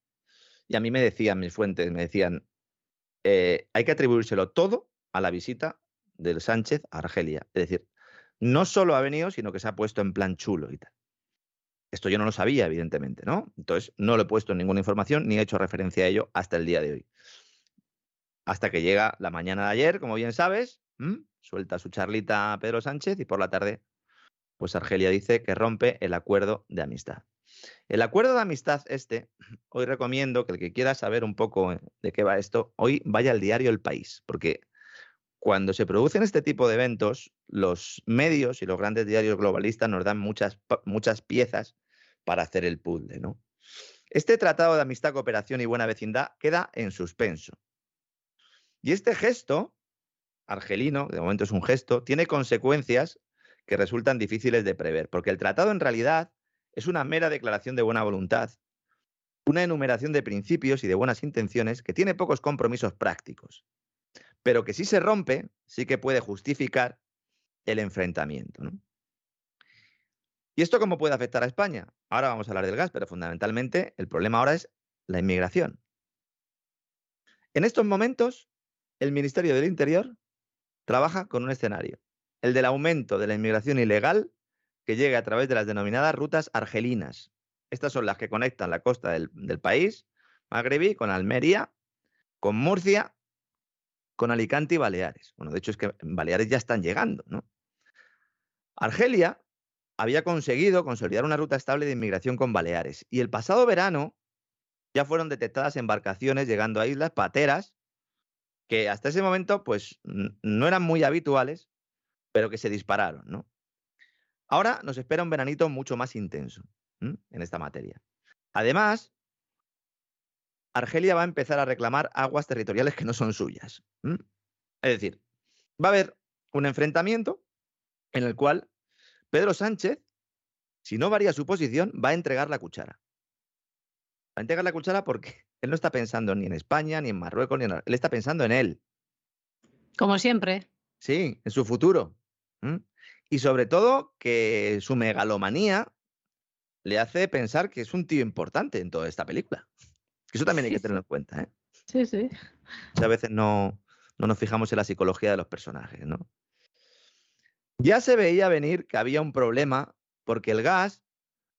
y a mí me decían mis fuentes, me decían, eh, hay que atribuírselo todo a la visita del Sánchez a Argelia. Es decir, no solo ha venido, sino que se ha puesto en plan chulo y tal. Esto yo no lo sabía, evidentemente, ¿no? Entonces no lo he puesto en ninguna información ni he hecho referencia a ello hasta el día de hoy. Hasta que llega la mañana de ayer, como bien sabes, suelta su charlita a Pedro Sánchez y por la tarde, pues Argelia dice que rompe el acuerdo de amistad. El acuerdo de amistad este, hoy recomiendo que el que quiera saber un poco de qué va esto, hoy vaya al diario El País, porque cuando se producen este tipo de eventos, los medios y los grandes diarios globalistas nos dan muchas, muchas piezas para hacer el puzzle. Este tratado de amistad, cooperación y buena vecindad queda en suspenso. Y este gesto, argelino, de momento es un gesto, tiene consecuencias que resultan difíciles de prever, porque el tratado en realidad es una mera declaración de buena voluntad, una enumeración de principios y de buenas intenciones que tiene pocos compromisos prácticos pero que si se rompe, sí que puede justificar el enfrentamiento. ¿Y esto cómo puede afectar a España? Ahora vamos a hablar del gas, pero fundamentalmente el problema ahora es la inmigración. En estos momentos, el Ministerio del Interior trabaja con un escenario, el del aumento de la inmigración ilegal que llega a través de las denominadas rutas argelinas. Estas son las que conectan la costa del, del país, magrebí, con Almería, con Murcia con Alicante y Baleares. Bueno, de hecho es que Baleares ya están llegando, ¿no? Argelia había conseguido consolidar una ruta estable de inmigración con Baleares y el pasado verano ya fueron detectadas embarcaciones llegando a islas pateras que hasta ese momento pues no eran muy habituales, pero que se dispararon, ¿no? Ahora nos espera un veranito mucho más intenso en esta materia. Además, Argelia va a empezar a reclamar aguas territoriales que no son suyas. Es decir, va a haber un enfrentamiento en el cual Pedro Sánchez, si no varía su posición, va a entregar la cuchara. Va a entregar la cuchara porque él no está pensando ni en España, ni en Marruecos, ni en... Él está pensando en él.
Como siempre.
Sí, en su futuro. Y sobre todo que su megalomanía le hace pensar que es un tío importante en toda esta película. Eso también hay que tenerlo en cuenta, ¿eh?
Sí, sí.
a veces no, no nos fijamos en la psicología de los personajes, ¿no? Ya se veía venir que había un problema porque el gas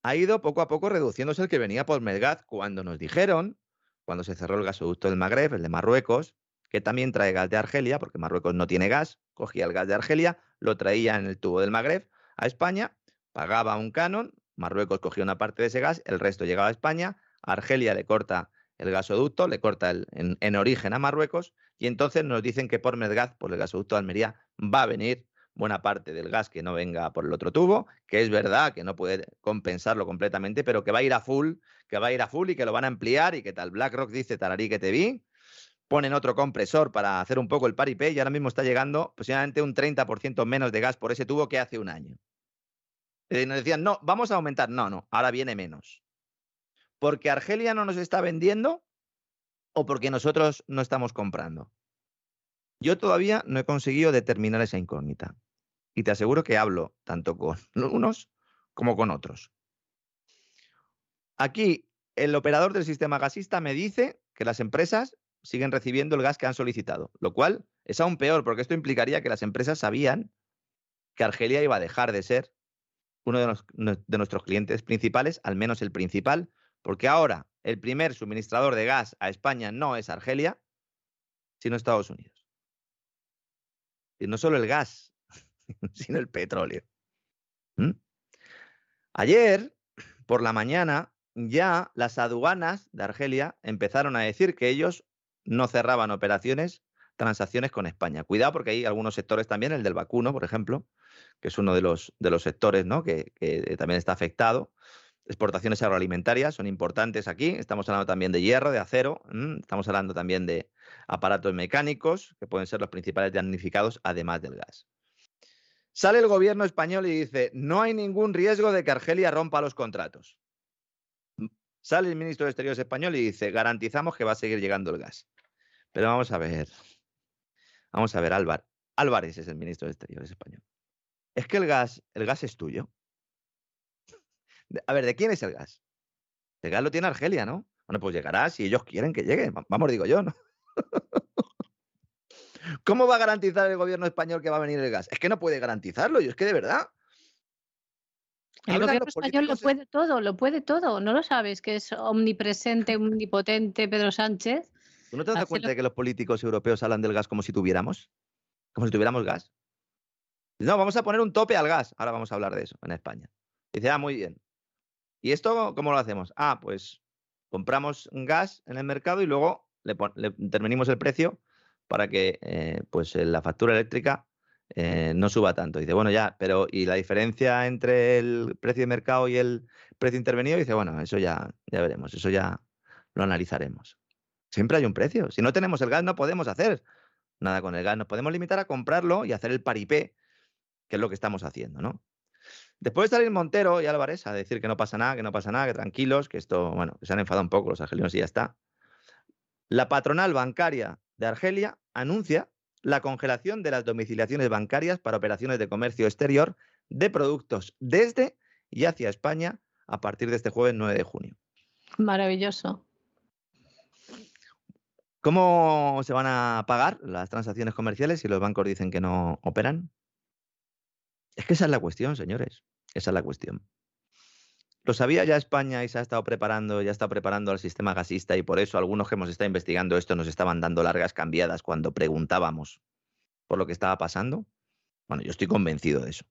ha ido poco a poco reduciéndose el que venía por Medgaz cuando nos dijeron, cuando se cerró el gasoducto del Magreb, el de Marruecos, que también trae gas de Argelia, porque Marruecos no tiene gas, cogía el gas de Argelia, lo traía en el tubo del Magreb a España, pagaba un canon, Marruecos cogía una parte de ese gas, el resto llegaba a España, Argelia le corta el gasoducto, le corta en, origen a Marruecos y entonces nos dicen que por Medgaz, por el gasoducto de Almería, va a venir buena parte del gas que no venga por el otro tubo, que es verdad que no puede compensarlo completamente, pero que va a ir a full, que va a ir a full y que lo van a ampliar y que tal. BlackRock dice, tararí que te vi, ponen otro compresor para hacer un poco el paripé y ahora mismo está llegando posiblemente un 30% menos de gas por ese tubo que hace un año. Y nos decían, no, vamos a aumentar. No, no, ahora viene menos porque Argelia no nos está vendiendo o porque nosotros no estamos comprando. Yo todavía no he conseguido determinar esa incógnita. Y te aseguro que hablo tanto con unos como con otros. Aquí, el operador del sistema gasista me dice que las empresas siguen recibiendo el gas que han solicitado, lo cual es aún peor, porque esto implicaría que las empresas sabían que Argelia iba a dejar de ser uno de, de nuestros clientes principales, al menos el principal, porque ahora el primer suministrador de gas a España no es Argelia, sino Estados Unidos. Y no solo el gas, sino el petróleo. ¿Mm? Ayer, por la mañana, ya las aduanas de Argelia empezaron a decir que ellos no cerraban operaciones, transacciones con España. Cuidado porque hay algunos sectores también, el del vacuno, por ejemplo, que es uno de los, de los sectores ¿no? que, que también está afectado exportaciones agroalimentarias son importantes aquí. Estamos hablando también de hierro, de acero, estamos hablando también de aparatos mecánicos, que pueden ser los principales damnificados, además del gas. Sale el gobierno español y dice, no hay ningún riesgo de que Argelia rompa los contratos. Sale el ministro de Exteriores español y dice, garantizamos que va a seguir llegando el gas. Pero vamos a ver, vamos a ver, Álvaro. Álvarez es el ministro de Exteriores español. Es que el gas, el gas es tuyo. A ver, ¿de quién es el gas? El gas lo tiene Argelia, ¿no? Bueno, pues llegará si ellos quieren que llegue. Vamos, digo yo, ¿no? ¿Cómo va a garantizar el gobierno español que va a venir el gas? Es que no puede garantizarlo, y es que de verdad.
El gobierno español lo puede todo, lo puede todo. ¿No lo sabes que es omnipresente, omnipotente Pedro Sánchez?
¿Tú no te das cuenta de que los políticos europeos hablan del gas como si tuviéramos? Como si tuviéramos gas. No, vamos a poner un tope al gas. Ahora vamos a hablar de eso en España. Dice, ah, muy bien. ¿Y esto cómo lo hacemos? Ah, pues compramos gas en el mercado y luego le, intervenimos el precio para que eh, pues la factura eléctrica eh, no suba tanto. Dice, bueno, ya, pero ¿y la diferencia entre el precio de mercado y el precio intervenido? Dice, bueno, eso ya, ya veremos, eso ya lo analizaremos. Siempre hay un precio. Si no tenemos el gas, no podemos hacer nada con el gas. Nos podemos limitar a comprarlo y hacer el paripé, que es lo que estamos haciendo, ¿no? Después de salir Montero y Álvarez a decir que no pasa nada, que no pasa nada, que tranquilos, que esto, bueno, que se han enfadado un poco los argelinos y ya está. La patronal bancaria de Argelia anuncia la congelación de las domiciliaciones bancarias para operaciones de comercio exterior de productos desde y hacia España a partir de este jueves 9 de junio.
Maravilloso.
¿Cómo se van a pagar las transacciones comerciales si los bancos dicen que no operan? Es que esa es la cuestión, señores. Esa es la cuestión. Lo sabía ya España y se ha estado preparando, ya está preparando al sistema gasista y por eso algunos que hemos estado investigando esto nos estaban dando largas cambiadas cuando preguntábamos por lo que estaba pasando. Bueno, yo estoy convencido de eso.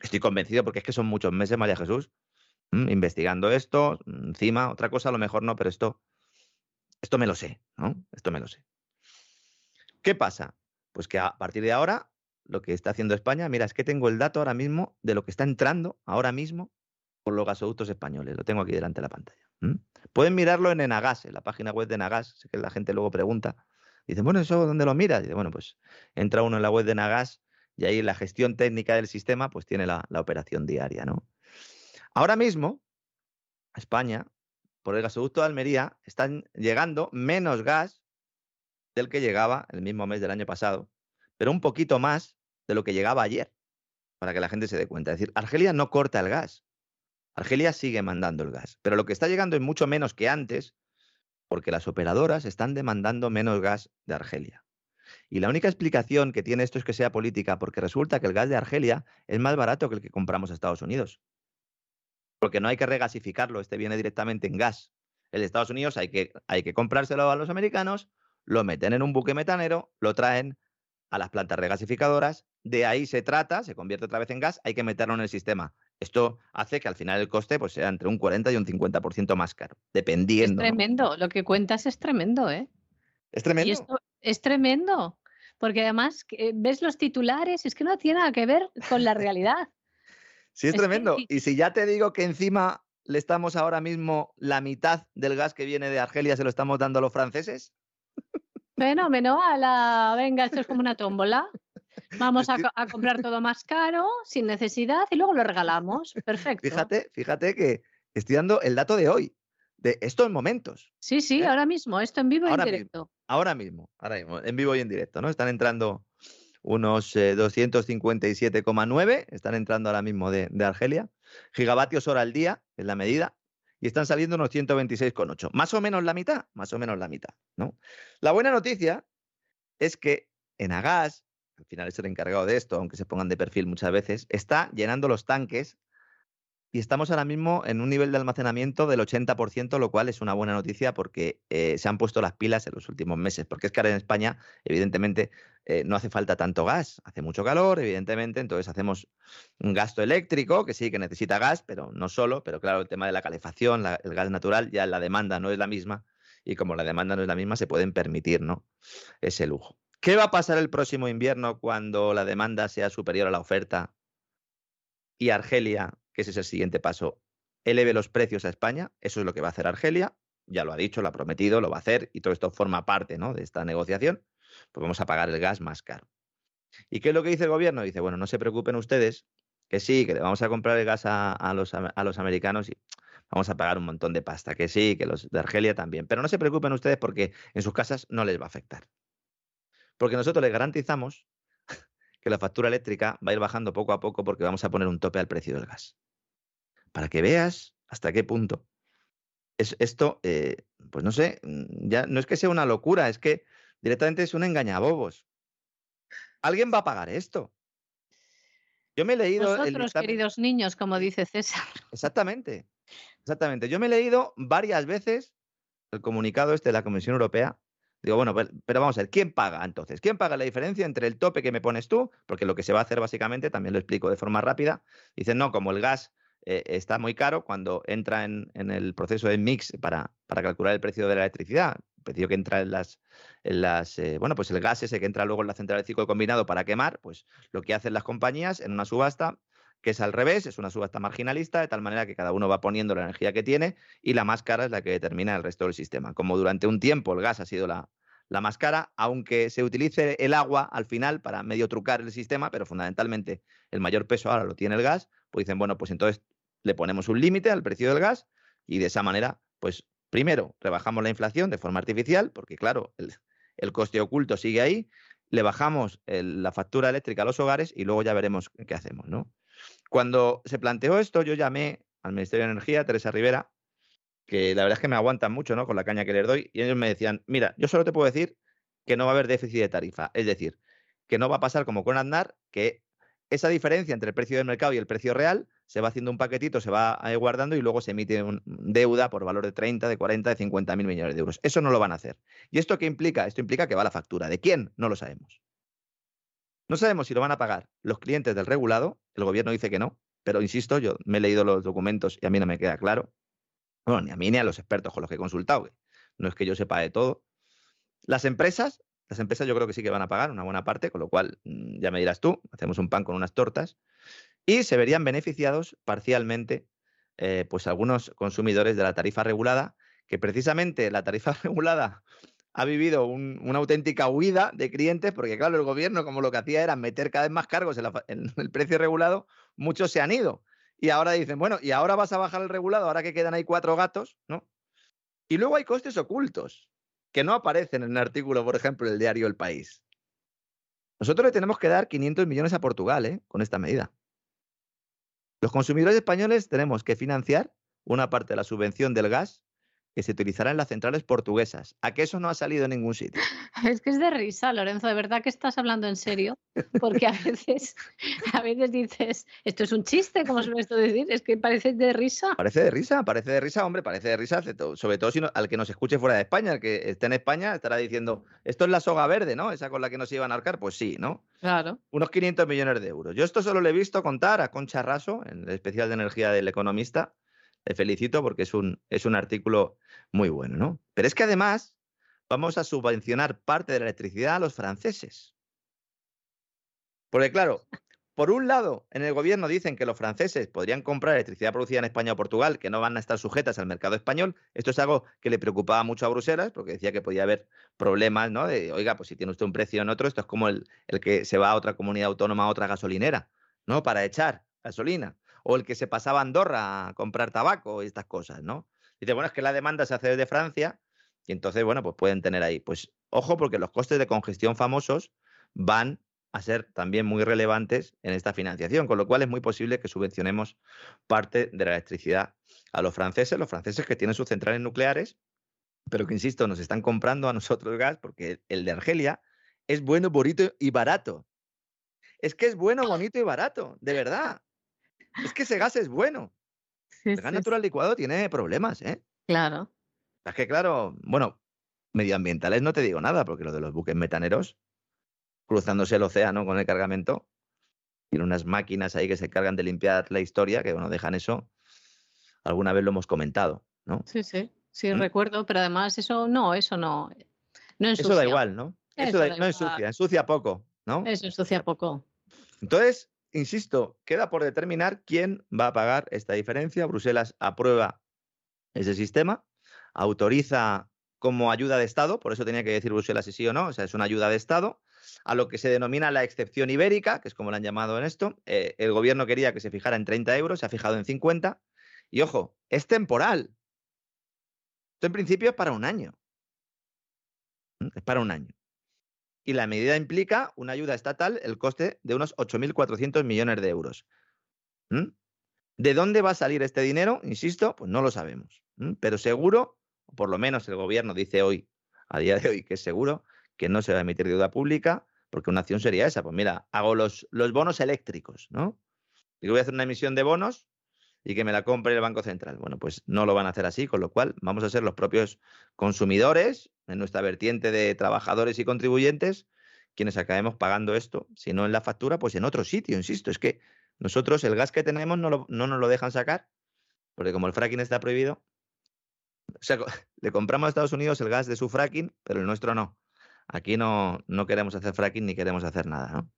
Estoy convencido porque es que son muchos meses, María Jesús, investigando esto. Encima, otra cosa a lo mejor no, pero esto, esto me lo sé, ¿no? Esto me lo sé. ¿Qué pasa? Pues que a partir de ahora, lo que está haciendo España, mira, es que tengo el dato ahora mismo de lo que está entrando ahora mismo por los gasoductos españoles. Lo tengo aquí delante de la pantalla. Pueden mirarlo en Enagas, en la página web de Enagas, sé que la gente luego pregunta. Dice, bueno, ¿eso dónde lo miras? Dice, bueno, pues entra uno en la web de Enagas y ahí la gestión técnica del sistema pues tiene la, operación diaria, ¿no? Ahora mismo, España, por el gasoducto de Almería, están llegando menos gas del que llegaba el mismo mes del año pasado, pero un poquito más de lo que llegaba ayer, para que la gente se dé cuenta. Es decir, Argelia no corta el gas, Argelia sigue mandando el gas, pero lo que está llegando es mucho menos que antes, porque las operadoras están demandando menos gas de Argelia. Y la única explicación que tiene esto es que sea política, porque resulta que el gas de Argelia es más barato que el que compramos a Estados Unidos. Porque no hay que regasificarlo, este viene directamente en gas. El de Estados Unidos hay que, hay que comprárselo a los americanos, lo meten en un buque metanero, lo traen a las plantas regasificadoras, de ahí se trata, se convierte otra vez en gas, hay que meterlo en el sistema. Esto hace que al final el coste pues, sea entre un 40 y un 50% más caro, dependiendo.
Es tremendo, lo que cuentas es tremendo, ¿eh?
Es tremendo.
Y esto es tremendo, porque además eh, ves los titulares, es que no tiene nada que ver con la realidad.
sí, es, tremendo. Y si ya te digo que encima le estamos ahora mismo la mitad del gas que viene de Argelia, se lo estamos dando a los franceses.
Fenómeno, a la venga, esto es como una tómbola. Vamos a, comprar todo más caro, sin necesidad, y luego lo regalamos. Perfecto.
Fíjate, fíjate que estoy dando el dato de hoy, de estos momentos.
Sí, sí, ¿eh? ahora mismo, esto en vivo y en directo.
ahora mismo, ahora mismo, en vivo y en directo, ¿no? Están entrando unos 257,9, eh, están entrando ahora mismo de, de, Argelia. Gigavatios hora al día, es la medida, y están saliendo unos 126,8. Más o menos la mitad, más o menos la mitad, ¿no? La buena noticia es que en Agas, al final es el encargado de esto, aunque se pongan de perfil muchas veces, está llenando los tanques y estamos ahora mismo en un nivel de almacenamiento del 80%, lo cual es una buena noticia porque eh, se han puesto las pilas en los últimos meses. Porque es que ahora en España, evidentemente, eh, no hace falta tanto gas, hace mucho calor, evidentemente, entonces hacemos un gasto eléctrico, que sí, que necesita gas, pero no solo, pero claro, el tema de la calefacción, el gas natural, ya la demanda no es la misma y como la demanda no es la misma, se pueden permitir ¿no? ese lujo. ¿Qué va a pasar el próximo invierno cuando la demanda sea superior a la oferta y Argelia, que ese es el siguiente paso, eleve los precios a España? Eso es lo que va a hacer Argelia, ya lo ha dicho, lo ha prometido, lo va a hacer y todo esto forma parte ¿no? de esta negociación. Pues vamos a pagar el gas más caro. ¿Y qué es lo que dice el gobierno? Dice, bueno, no se preocupen ustedes, que sí, que le vamos a comprar el gas a, los, a los americanos y vamos a pagar un montón de pasta, que sí, que los de Argelia también. Pero no se preocupen ustedes porque en sus casas no les va a afectar. Porque nosotros les garantizamos que la factura eléctrica va a ir bajando poco a poco porque vamos a poner un tope al precio del gas. Para que veas hasta qué punto. Es, esto, eh, pues no sé, mm, ya no es que sea una locura, es que directamente es un engañabobos. ¿Alguien va a pagar esto? Yo me he leído... el
Nosotros,
dictamen-
queridos niños, como dice César.
Exactamente. Exactamente. Yo me he leído varias veces el comunicado este de la Comisión Europea. Digo, bueno, pero, vamos a ver, ¿quién paga entonces? ¿Quién paga la diferencia entre el tope que me pones tú? Porque lo que se va a hacer básicamente, también lo explico de forma rápida, dicen, no, como el gas eh, está muy caro cuando entra en, el proceso de mix para, para calcular el precio de la electricidad, el precio que entra en las, en las eh, bueno, pues el gas ese que entra luego en la central de ciclo combinado para quemar, pues lo que hacen las compañías en una subasta que es al revés, es una subasta marginalista, de tal manera que cada uno va poniendo la energía que tiene y la más cara es la que determina el resto del sistema. Como durante un tiempo el gas ha sido la, la más cara, aunque se utilice el agua al final para medio trucar el sistema, pero fundamentalmente el mayor peso ahora lo tiene el gas, pues dicen, bueno, pues entonces le ponemos un límite al precio del gas y de esa manera, pues primero rebajamos la inflación de forma artificial, porque claro, el, el coste oculto sigue ahí, le bajamos la factura eléctrica a los hogares y luego ya veremos qué hacemos, ¿no? Cuando se planteó esto, yo llamé al Ministerio de Energía, Teresa Rivera, que la verdad es que me aguantan mucho, ¿no? Con la caña que les doy, y ellos me decían, mira, yo solo te puedo decir que no va a haber déficit de tarifa, es decir, que no va a pasar como con Aznar, que esa diferencia entre el precio del mercado y el precio real se va haciendo un paquetito, se va eh, guardando y luego se emite un- deuda por valor de 30, de 40, de 50 mil millones de euros. Eso no lo van a hacer. ¿Y esto qué implica? Esto implica que va la factura. ¿De quién? No lo sabemos. No sabemos si lo van a pagar los clientes del regulado. El gobierno dice que no, pero insisto, yo me he leído los documentos y a mí no me queda claro. Bueno, ni a mí ni a los expertos con los que he consultado. No es que yo sepa de todo. Las empresas, las empresas yo creo que sí que van a pagar una buena parte, con lo cual mm, ya me dirás tú, hacemos un pan con unas tortas. Y se verían beneficiados parcialmente eh, pues algunos consumidores de la tarifa regulada, que precisamente la tarifa regulada ha vivido un- una auténtica huida de clientes, porque claro, el gobierno como lo que hacía era meter cada vez más cargos en el precio regulado, muchos se han ido. Y ahora dicen, bueno, y ahora vas a bajar el regulado, ahora que quedan ahí cuatro gatos, ¿no? Y luego hay costes ocultos, que no aparecen en el artículo, por ejemplo, del diario El País. Nosotros le tenemos que dar 500 millones a Portugal, ¿eh? Con esta medida. Los consumidores españoles tenemos que financiar una parte de la subvención del gas que se utilizará en las centrales portuguesas. ¿A que eso no ha salido en ningún sitio?
Es que es de risa, Lorenzo, de verdad que estás hablando en serio, porque a veces, a veces dices, esto es un chiste, como suele esto decir, es que parece de risa.
Parece de risa, parece de risa, hombre, parece de risa, sobre todo si no- al que nos escuche fuera de España, el que esté en España estará diciendo, esto es la soga verde, ¿no? Esa con la que nos iban a arcar, pues sí, ¿no?
Claro.
Unos 500 millones de euros. Yo esto solo le he visto contar a Concha Raso, en el especial de energía del economista. Le felicito porque es un, es un artículo muy bueno, ¿no? Pero es que además vamos a subvencionar parte de la electricidad a los franceses. Porque claro, por un lado, en el gobierno dicen que los franceses podrían comprar electricidad producida en España o Portugal, que no van a estar sujetas al mercado español. Esto es algo que le preocupaba mucho a Bruselas, porque decía que podía haber problemas, ¿no? De, oiga, pues si tiene usted un precio en otro, esto es como el, el que se va a otra comunidad autónoma, a otra gasolinera, ¿no? Para echar gasolina. O el que se pasaba a Andorra a comprar tabaco y estas cosas, ¿no? Dice, bueno, es que la demanda se hace desde Francia y entonces, bueno, pues pueden tener ahí. Pues ojo, porque los costes de congestión famosos van a ser también muy relevantes en esta financiación, con lo cual es muy posible que subvencionemos parte de la electricidad a los franceses, los franceses que tienen sus centrales nucleares, pero que, insisto, nos están comprando a nosotros gas porque el de Argelia es bueno, bonito y barato. Es que es bueno, bonito y barato, de verdad. Es que ese gas es bueno.
Sí,
El gas
sí,
natural licuado tiene problemas, ¿eh?
Claro.
Es que, claro, bueno, medioambientales no te digo nada, porque lo de los buques metaneros, cruzándose el océano con el cargamento, tiene unas máquinas ahí que se cargan de limpiar la historia, que bueno, dejan eso. Alguna vez lo hemos comentado, ¿no?
Sí, sí. Sí,
¿Mm?
recuerdo, pero además eso no, eso no. No ensucia.
Eso da igual, ¿no? Eso,
Eso
da-
da
no
igual.
ensucia, ensucia poco, ¿no?
Eso ensucia poco.
Entonces, insisto, queda por determinar quién va a pagar esta diferencia. Bruselas aprueba ese sistema, autoriza como ayuda de Estado, por eso tenía que decir Bruselas si sí o no, o sea, es una ayuda de Estado, a lo que se denomina la excepción ibérica, que es como la han llamado en esto. Eh, el gobierno quería que se fijara en 30 euros, se ha fijado en 50, y ojo, es temporal. Esto en principio es para un año. ¿Mm? Es para un año. Y la medida implica una ayuda estatal, el coste de unos 8.400 millones de euros. ¿Mm? ¿De dónde va a salir este dinero? Insisto, pues no lo sabemos. Pero seguro, por lo menos el gobierno dice hoy, a día de hoy, que es seguro que no se va a emitir deuda pública, porque una acción sería esa. Pues mira, hago los, los bonos eléctricos, ¿no? Digo, voy a hacer una emisión de bonos y que me la compre el Banco Central. Bueno, pues no lo van a hacer así, con lo cual vamos a ser los propios consumidores, en nuestra vertiente de trabajadores y contribuyentes, quienes acabemos pagando esto, si no en la factura, pues en otro sitio, insisto, es que nosotros el gas que tenemos no, no nos lo dejan sacar, porque como el fracking está prohibido, o sea, le compramos a Estados Unidos el gas de su fracking, pero el nuestro no. Aquí no, no queremos hacer fracking ni queremos hacer nada, ¿no?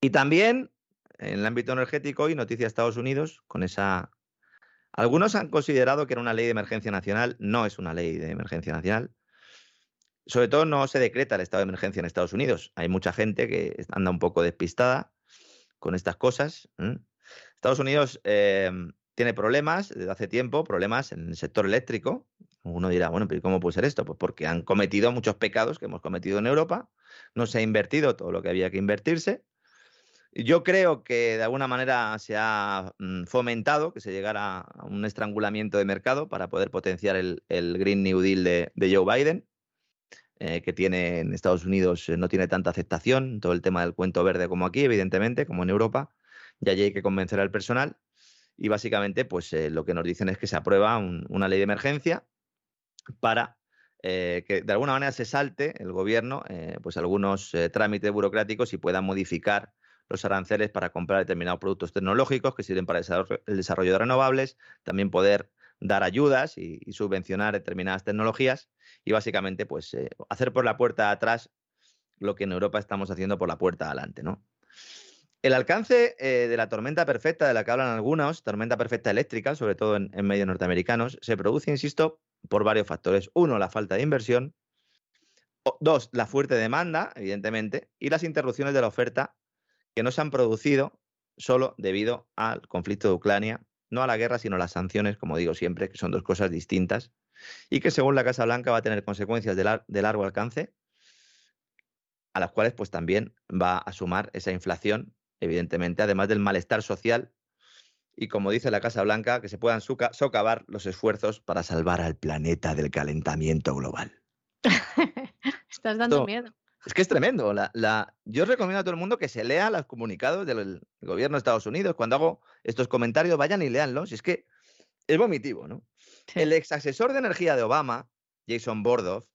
Y también en el ámbito energético y noticia Estados Unidos con esa... Algunos han considerado que era una ley de emergencia nacional, no es una ley de emergencia nacional. Sobre todo no se decreta el estado de emergencia en Estados Unidos. Hay mucha gente que anda un poco despistada con estas cosas. Estados Unidos eh, tiene problemas desde hace tiempo, problemas en el sector eléctrico. Uno dirá, bueno, pero ¿cómo puede ser esto? Pues porque han cometido muchos pecados que hemos cometido en Europa, no se ha invertido todo lo que había que invertirse, yo creo que de alguna manera se ha mm, fomentado que se llegara a un estrangulamiento de mercado para poder potenciar el, Green New Deal de, Joe Biden, eh, que tiene en Estados Unidos eh, no tiene tanta aceptación, todo el tema del cuento verde como aquí, evidentemente, como en Europa, ya hay que convencer al personal. Y básicamente, pues eh, lo que nos dicen es que se aprueba una ley de emergencia para que de alguna manera se salte el gobierno pues algunos trámites burocráticos y pueda modificar los aranceles para comprar determinados productos tecnológicos que sirven para el desarrollo de renovables, también poder dar ayudas y, subvencionar determinadas tecnologías y básicamente pues eh, hacer por la puerta atrás lo que en Europa estamos haciendo por la puerta adelante, ¿no? El alcance eh, de la tormenta perfecta de la que hablan algunos, tormenta perfecta eléctrica, sobre todo en, en medios norteamericanos, se produce, insisto, por varios factores. Uno, la falta de inversión. Dos, la fuerte demanda, evidentemente, y las interrupciones de la oferta que no se han producido solo debido al conflicto de Ucrania, no a la guerra, sino a las sanciones, como digo siempre, que son dos cosas distintas, y que según la Casa Blanca va a tener consecuencias de, largo alcance, a las cuales pues también va a sumar esa inflación, evidentemente, además del malestar social y como dice la Casa Blanca, que se puedan socavar los esfuerzos para salvar al planeta del calentamiento global.
Estás dando miedo.
Es que es tremendo. La, Yo recomiendo a todo el mundo que se lea los comunicados del gobierno de Estados Unidos. Cuando hago estos comentarios, vayan y leanlos. Es que es vomitivo, ¿no? El ex asesor de energía de Obama, Jason Bordoff,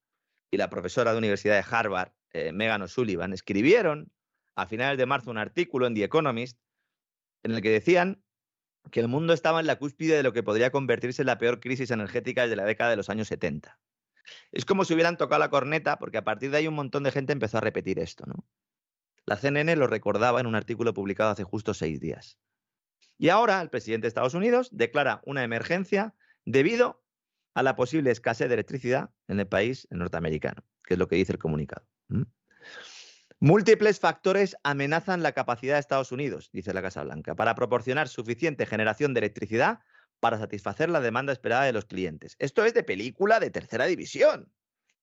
y la profesora de Universidad de Harvard, eh, Megan O'Sullivan, escribieron a finales de marzo un artículo en The Economist en el que decían que el mundo estaba en la cúspide de lo que podría convertirse en la peor crisis energética desde la década de los años 70. Es como si hubieran tocado la corneta, porque a partir de ahí un montón de gente empezó a repetir esto, ¿no? La CNN lo recordaba en un artículo publicado hace justo seis días. Y ahora el presidente de Estados Unidos declara una emergencia debido a la posible escasez de electricidad en el país norteamericano, que es lo que dice el comunicado. Múltiples factores amenazan la capacidad de Estados Unidos, dice la Casa Blanca, para proporcionar suficiente generación de electricidad para satisfacer la demanda esperada de los clientes. Esto es de película de tercera división.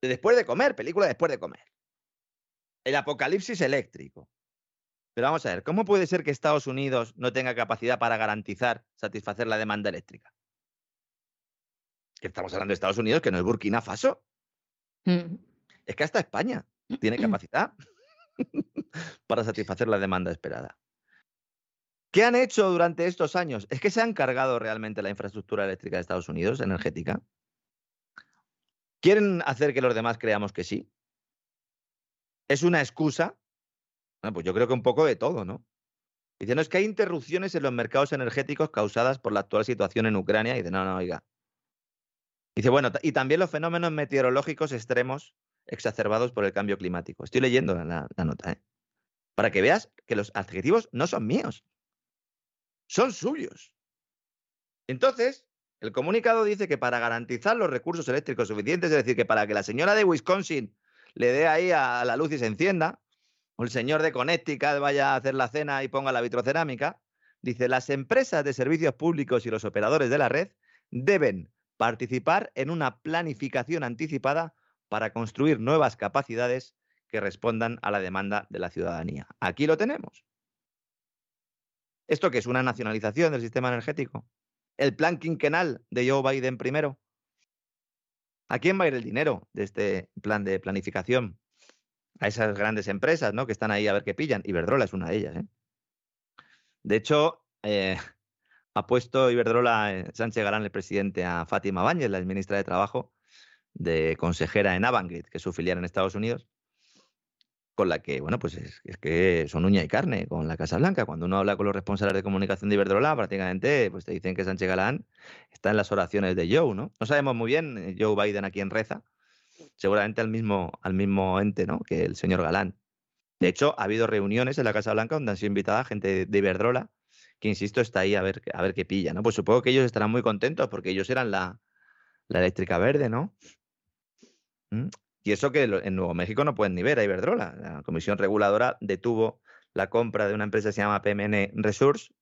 De después de comer, película después de comer. El apocalipsis eléctrico. Pero vamos a ver, ¿cómo puede ser que Estados Unidos no tenga capacidad para garantizar, satisfacer la demanda eléctrica? Que estamos hablando de Estados Unidos, que no es Burkina Faso. Mm. Es que hasta España tiene capacidad para satisfacer la demanda esperada. ¿Qué han hecho durante estos años? ¿Es que se han cargado realmente la infraestructura eléctrica de Estados Unidos, energética? ¿Quieren hacer que los demás creamos que sí? ¿Es una excusa? Bueno, pues yo creo que un poco de todo, ¿no? Dicen, no, es que hay interrupciones en los mercados energéticos causadas por la actual situación en Ucrania. Y dice, no, no, oiga. Dice, bueno, y también los fenómenos meteorológicos extremos exacerbados por el cambio climático. Estoy leyendo la, la nota, ¿eh? Para que veas que los adjetivos no son míos son suyos. Entonces, el comunicado dice que para garantizar los recursos eléctricos suficientes, es decir, que para que la señora de Wisconsin le dé ahí a la luz y se encienda, o el señor de Connecticut vaya a hacer la cena y ponga la vitrocerámica, dice, las empresas de servicios públicos y los operadores de la red deben participar en una planificación anticipada para construir nuevas capacidades que respondan a la demanda de la ciudadanía. Aquí lo tenemos. ¿Esto qué es? ¿Una nacionalización del sistema energético? ¿El plan quinquenal de Joe Biden primero? ¿A quién va a ir el dinero de este plan de planificación? A esas grandes empresas, ¿no? Que están ahí a ver qué pillan. Iberdrola es una de ellas, ¿eh? De hecho, eh, ha puesto Iberdrola eh, Sánchez Galán, el presidente, a Fátima Báñez, la ministra de Trabajo, de consejera en Avangrid, que es su filial en Estados Unidos, con la que, bueno, pues es, que son uña y carne con la Casa Blanca. Cuando uno habla con los responsables de comunicación de Iberdrola, prácticamente pues te dicen que Sánchez Galán está en las oraciones de Joe, ¿no? No sabemos muy bien eh, Joe Biden a quién reza, seguramente al mismo, al mismo ente, ¿no? Que el señor Galán. De hecho, ha habido reuniones en la Casa Blanca donde han sido invitada gente de Iberdrola, que insisto, está ahí a ver, a ver qué pilla, ¿no? Pues supongo que ellos estarán muy contentos porque ellos eran la, la eléctrica verde, ¿no? Y eso que en Nuevo México no pueden ni ver a Iberdrola. La Comisión Reguladora detuvo la compra de una empresa que se llama PMN Resource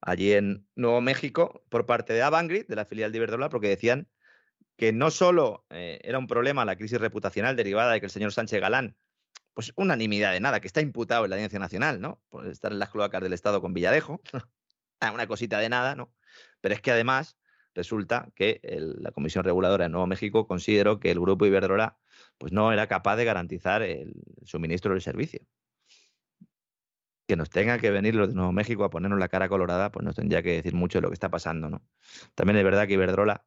allí en Nuevo México por parte de Avangrid, de la filial de Iberdrola, porque decían que no solo eh, era un problema la crisis reputacional derivada de que el señor Sánchez Galán, pues unanimidad de nada, que está imputado en la Audiencia Nacional, ¿no? Por estar en las cloacas del Estado con Villarejo, una cosita de nada, ¿no? Pero es que además resulta que la Comisión Reguladora de Nuevo México consideró que el grupo Iberdrola pues no era capaz de garantizar el suministro del servicio. Que nos tenga que venir los de Nuevo México a ponernos la cara colorada, pues nos tendría que decir mucho de lo que está pasando, ¿no? También es verdad que Iberdrola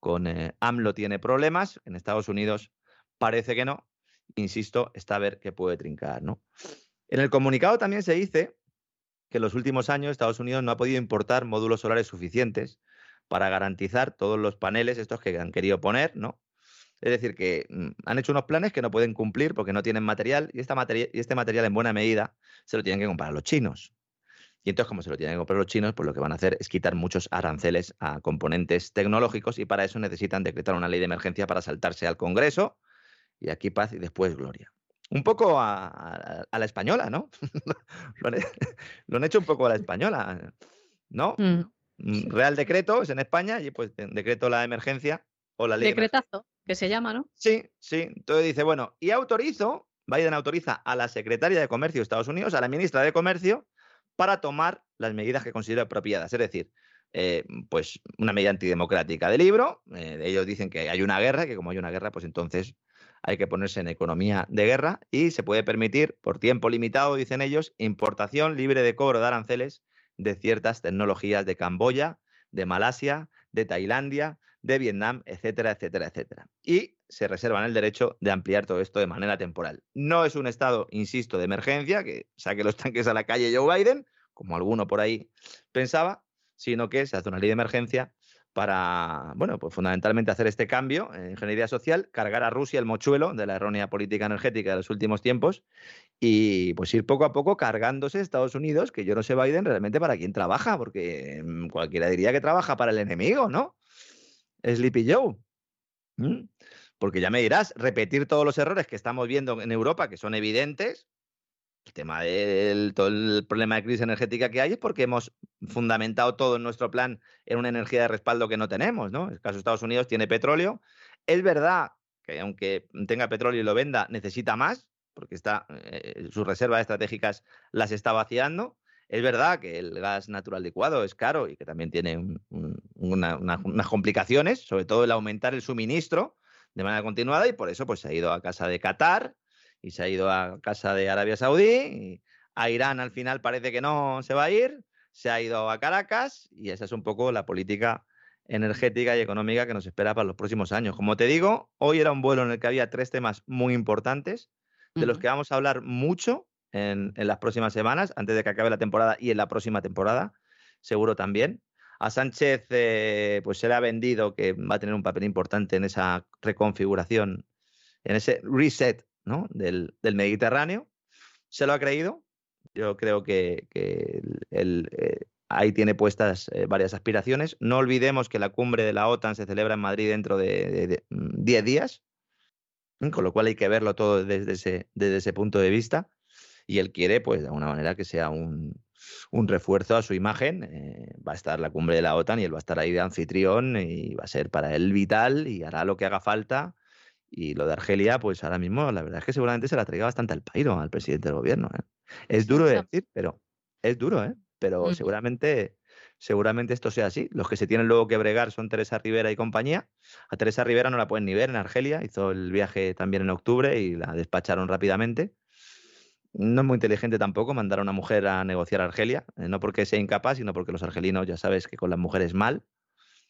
con eh, AMLO tiene problemas, en Estados Unidos parece que no, insisto, está a ver qué puede trincar, ¿no? En el comunicado también se dice que en los últimos años Estados Unidos no ha podido importar módulos solares suficientes para garantizar todos los paneles estos que han querido poner, ¿no? Es decir, que mm, han hecho unos planes que no pueden cumplir porque no tienen material y, esta y este material en buena medida se lo tienen que comprar los chinos. Y entonces, como se lo tienen que comprar los chinos, pues lo que van a hacer es quitar muchos aranceles a componentes tecnológicos y para eso necesitan decretar una ley de emergencia para saltarse al Congreso y aquí paz y después gloria. Un poco a, la española, ¿no? lo, han, hecho un poco a la española, ¿no? Mm. Mm, Real decreto es en España y pues decreto la emergencia o la ley.
Decretazo que se llama, ¿no?
Sí, sí. Entonces dice, bueno, y autorizo, Biden autoriza a la secretaria de Comercio de Estados Unidos, a la ministra de Comercio, para tomar las medidas que considera apropiadas. Es decir, eh, pues una medida antidemocrática de libro. Eh, ellos dicen que hay una guerra, que como hay una guerra, pues entonces hay que ponerse en economía de guerra y se puede permitir, por tiempo limitado, dicen ellos, importación libre de cobro de aranceles de ciertas tecnologías de Camboya, de Malasia, de Tailandia, de Vietnam, etcétera, etcétera, etcétera. Y se reservan el derecho de ampliar todo esto de manera temporal. No es un estado, insisto, de emergencia, que saque los tanques a la calle Joe Biden, como alguno por ahí pensaba, sino que se hace una ley de emergencia para, bueno, pues fundamentalmente hacer este cambio en ingeniería social, cargar a Rusia el mochuelo de la errónea política energética de los últimos tiempos y pues ir poco a poco cargándose Estados Unidos, que yo no sé Biden realmente para quién trabaja, porque mm, cualquiera diría que trabaja para el enemigo, ¿no? Sleepy Joe. ¿Mm? Porque ya me dirás, repetir todos los errores que estamos viendo en Europa, que son evidentes, el tema del todo el problema de crisis energética que hay es porque hemos fundamentado todo en nuestro plan en una energía de respaldo que no tenemos, ¿no? El caso de Estados Unidos tiene petróleo. Es verdad que aunque tenga petróleo y lo venda, necesita más, porque está, eh, sus reservas estratégicas las está vaciando. Es verdad que el gas natural licuado es caro y que también tiene unas complicaciones, sobre todo el aumentar el suministro de manera continuada y por eso pues se ha ido a casa de Qatar y se ha ido a casa de Arabia Saudí. Y a Irán al final parece que no se va a ir, se ha ido a Caracas y esa es un poco la política energética y económica que nos espera para los próximos años. Como te digo, hoy era un vuelo en el que había tres temas muy importantes, de los que vamos a hablar mucho en, las próximas semanas, antes de que acabe la temporada y en la próxima temporada, seguro también. A Sánchez eh, pues se le ha vendido que va a tener un papel importante en esa reconfiguración, en ese reset ¿no? del, Mediterráneo. Se lo ha creído. Yo creo que, eh, ahí tiene puestas eh, varias aspiraciones. No olvidemos que la cumbre de la OTAN se celebra en Madrid dentro de 10 días, con lo cual hay que verlo todo desde ese, desde ese punto de vista y él quiere, pues, de alguna manera que sea un, refuerzo a su imagen. Eh, va a estar la cumbre de la OTAN y él va a estar ahí de anfitrión y va a ser para él vital y hará lo que haga falta. Y lo de Argelia, pues ahora mismo, la verdad es que seguramente se la traiga bastante al pairo al presidente del gobierno. ¿eh? Es duro de decir, pero es duro, ¿eh? Pero mm. seguramente, seguramente esto sea así. Los que se tienen luego que bregar son Teresa Rivera y compañía. A Teresa Rivera no la pueden ni ver en Argelia. Hizo el viaje también en octubre y la despacharon rápidamente no es muy inteligente tampoco mandar a una mujer a negociar a Argelia, eh, no porque sea incapaz, sino porque los argelinos ya sabes que con las mujeres mal,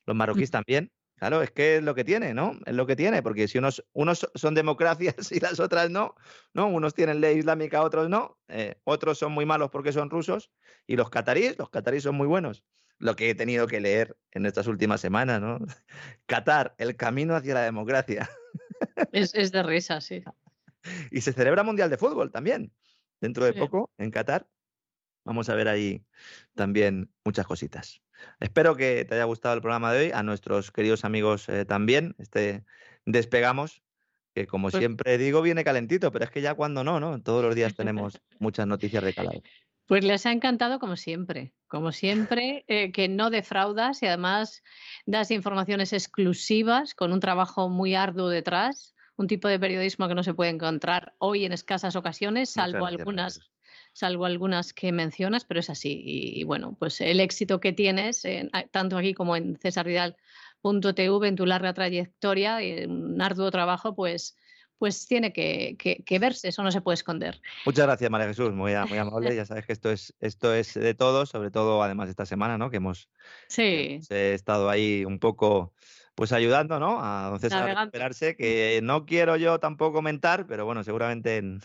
los marroquíes también. Claro, es que es lo que tiene, ¿no? Es lo que tiene, porque si unos, unos son democracias y las otras no, ¿no? Unos tienen ley islámica, otros no, eh, otros son muy malos porque son rusos, y los cataríes, los cataríes son muy buenos. Lo que he tenido que leer en estas últimas semanas, ¿no? Qatar, el camino hacia la democracia.
Es, es de risa, sí.
Y se celebra Mundial de Fútbol también dentro de poco en Qatar. Vamos a ver ahí también muchas cositas. Espero que te haya gustado el programa de hoy, a nuestros queridos amigos eh, también. Este despegamos, que como
Pues
siempre digo, viene calentito, pero es que ya cuando no, ¿no? Todos los días tenemos muchas noticias de calado.
Pues les ha encantado como siempre, como siempre, eh, que no defraudas y además das informaciones exclusivas con un trabajo muy arduo detrás, un tipo de periodismo que no se puede encontrar hoy en escasas ocasiones, salvo algunas, salvo algunas que mencionas, pero es así. Y, y bueno, pues el éxito que tienes, en- tanto aquí como en cesarvidal.tv, en tu larga trayectoria, y un arduo trabajo, pues, pues tiene que, que- que verse, eso no se puede esconder.
Muchas gracias, María Jesús, muy, amable. Ya sabes que esto es, esto es de todos, sobre todo además esta semana, ¿no? Que hemos,
Sí,
hemos, eh, estado ahí un poco pues ayudando, ¿no? A don César a recuperarse, que no quiero yo tampoco comentar, pero bueno, seguramente en,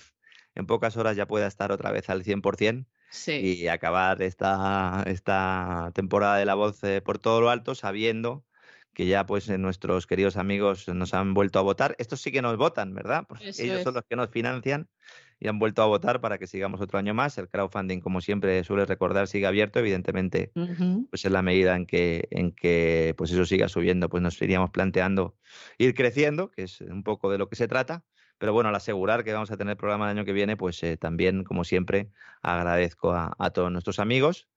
en pocas horas ya pueda estar otra vez al 100%
sí.
y acabar esta, esta temporada de La Voz eh, por todo lo alto sabiendo que ya pues eh, nuestros queridos amigos nos han vuelto a votar. Estos sí que nos votan, ¿verdad? Porque
Eso
ellos son
es.
los que nos financian y han vuelto a votar para que sigamos otro año más. El crowdfunding, como siempre suele recordar, sigue abierto, evidentemente
Ujú.
pues en la medida en que, en que pues eso siga subiendo, pues nos iríamos planteando ir creciendo, que es un poco de lo que se trata. Pero bueno, al asegurar que vamos a tener programa el año que viene, pues eh, también, como siempre, agradezco a, a todos nuestros amigos.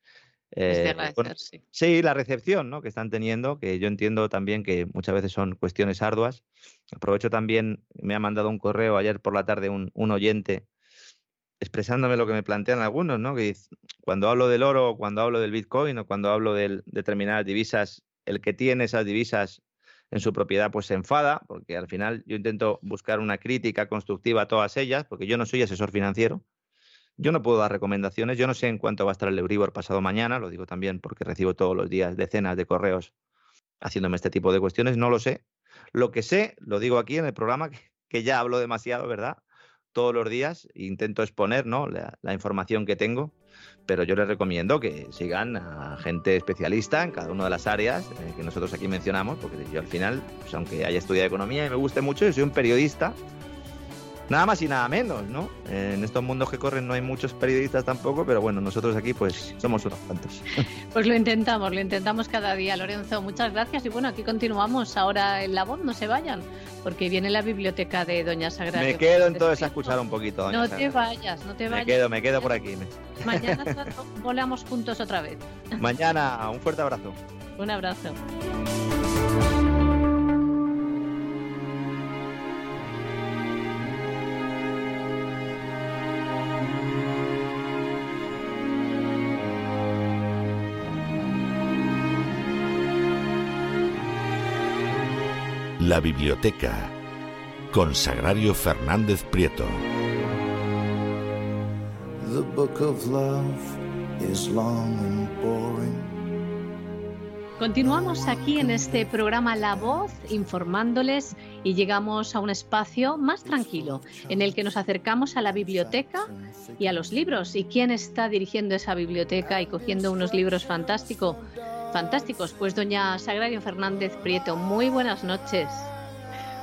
Eh, bueno,
agradecer, sí.
Sí, la recepción ¿no? que están teniendo, que yo entiendo también que muchas veces son cuestiones arduas. Aprovecho también, me ha mandado un correo ayer por la tarde un, un oyente expresándome lo que me plantean algunos, ¿no? Que cuando hablo del oro, cuando hablo del Bitcoin o cuando hablo de determinadas divisas, el que tiene esas divisas en su propiedad pues se enfada, porque al final yo intento buscar una crítica constructiva a todas ellas, porque yo no soy asesor financiero. Yo no puedo dar recomendaciones, yo no sé en cuánto va a estar el Euribor pasado mañana, lo digo también porque recibo todos los días decenas de correos haciéndome este tipo de cuestiones, no lo sé. Lo que sé, lo digo aquí en el programa, que, ya hablo demasiado, ¿verdad? Todos los días intento exponer ¿no? la, la información que tengo, pero yo les recomiendo que sigan a gente especialista en cada una de las áreas eh, que nosotros aquí mencionamos, porque yo al final, pues, aunque haya estudiado economía y me guste mucho, yo soy un periodista Nada más y nada menos, ¿no? En estos mundos que corren no hay muchos periodistas tampoco, pero bueno, nosotros aquí pues somos unos cuantos.
Pues lo intentamos, lo intentamos cada día, Lorenzo. Muchas gracias. Y bueno, aquí continuamos ahora en la voz, no se vayan, porque viene la biblioteca de Doña Sagrario.
Me quedo entonces a escuchar un poquito. doña
No te vayas, no te
Me
vayas.
quedo, me quedo por aquí.
Mañana volamos juntos otra vez.
Mañana, un fuerte abrazo.
Un abrazo.
La biblioteca con Sagrario Fernández Prieto.
The book of love is long and boring.
Continuamos aquí en este programa La Voz informándoles y llegamos a un espacio más tranquilo en el que nos acercamos a la biblioteca y a los libros. ¿Y quién está dirigiendo esa biblioteca y cogiendo unos libros fantástico, fantásticos? Pues doña Sagrario Fernández Prieto. Muy buenas noches.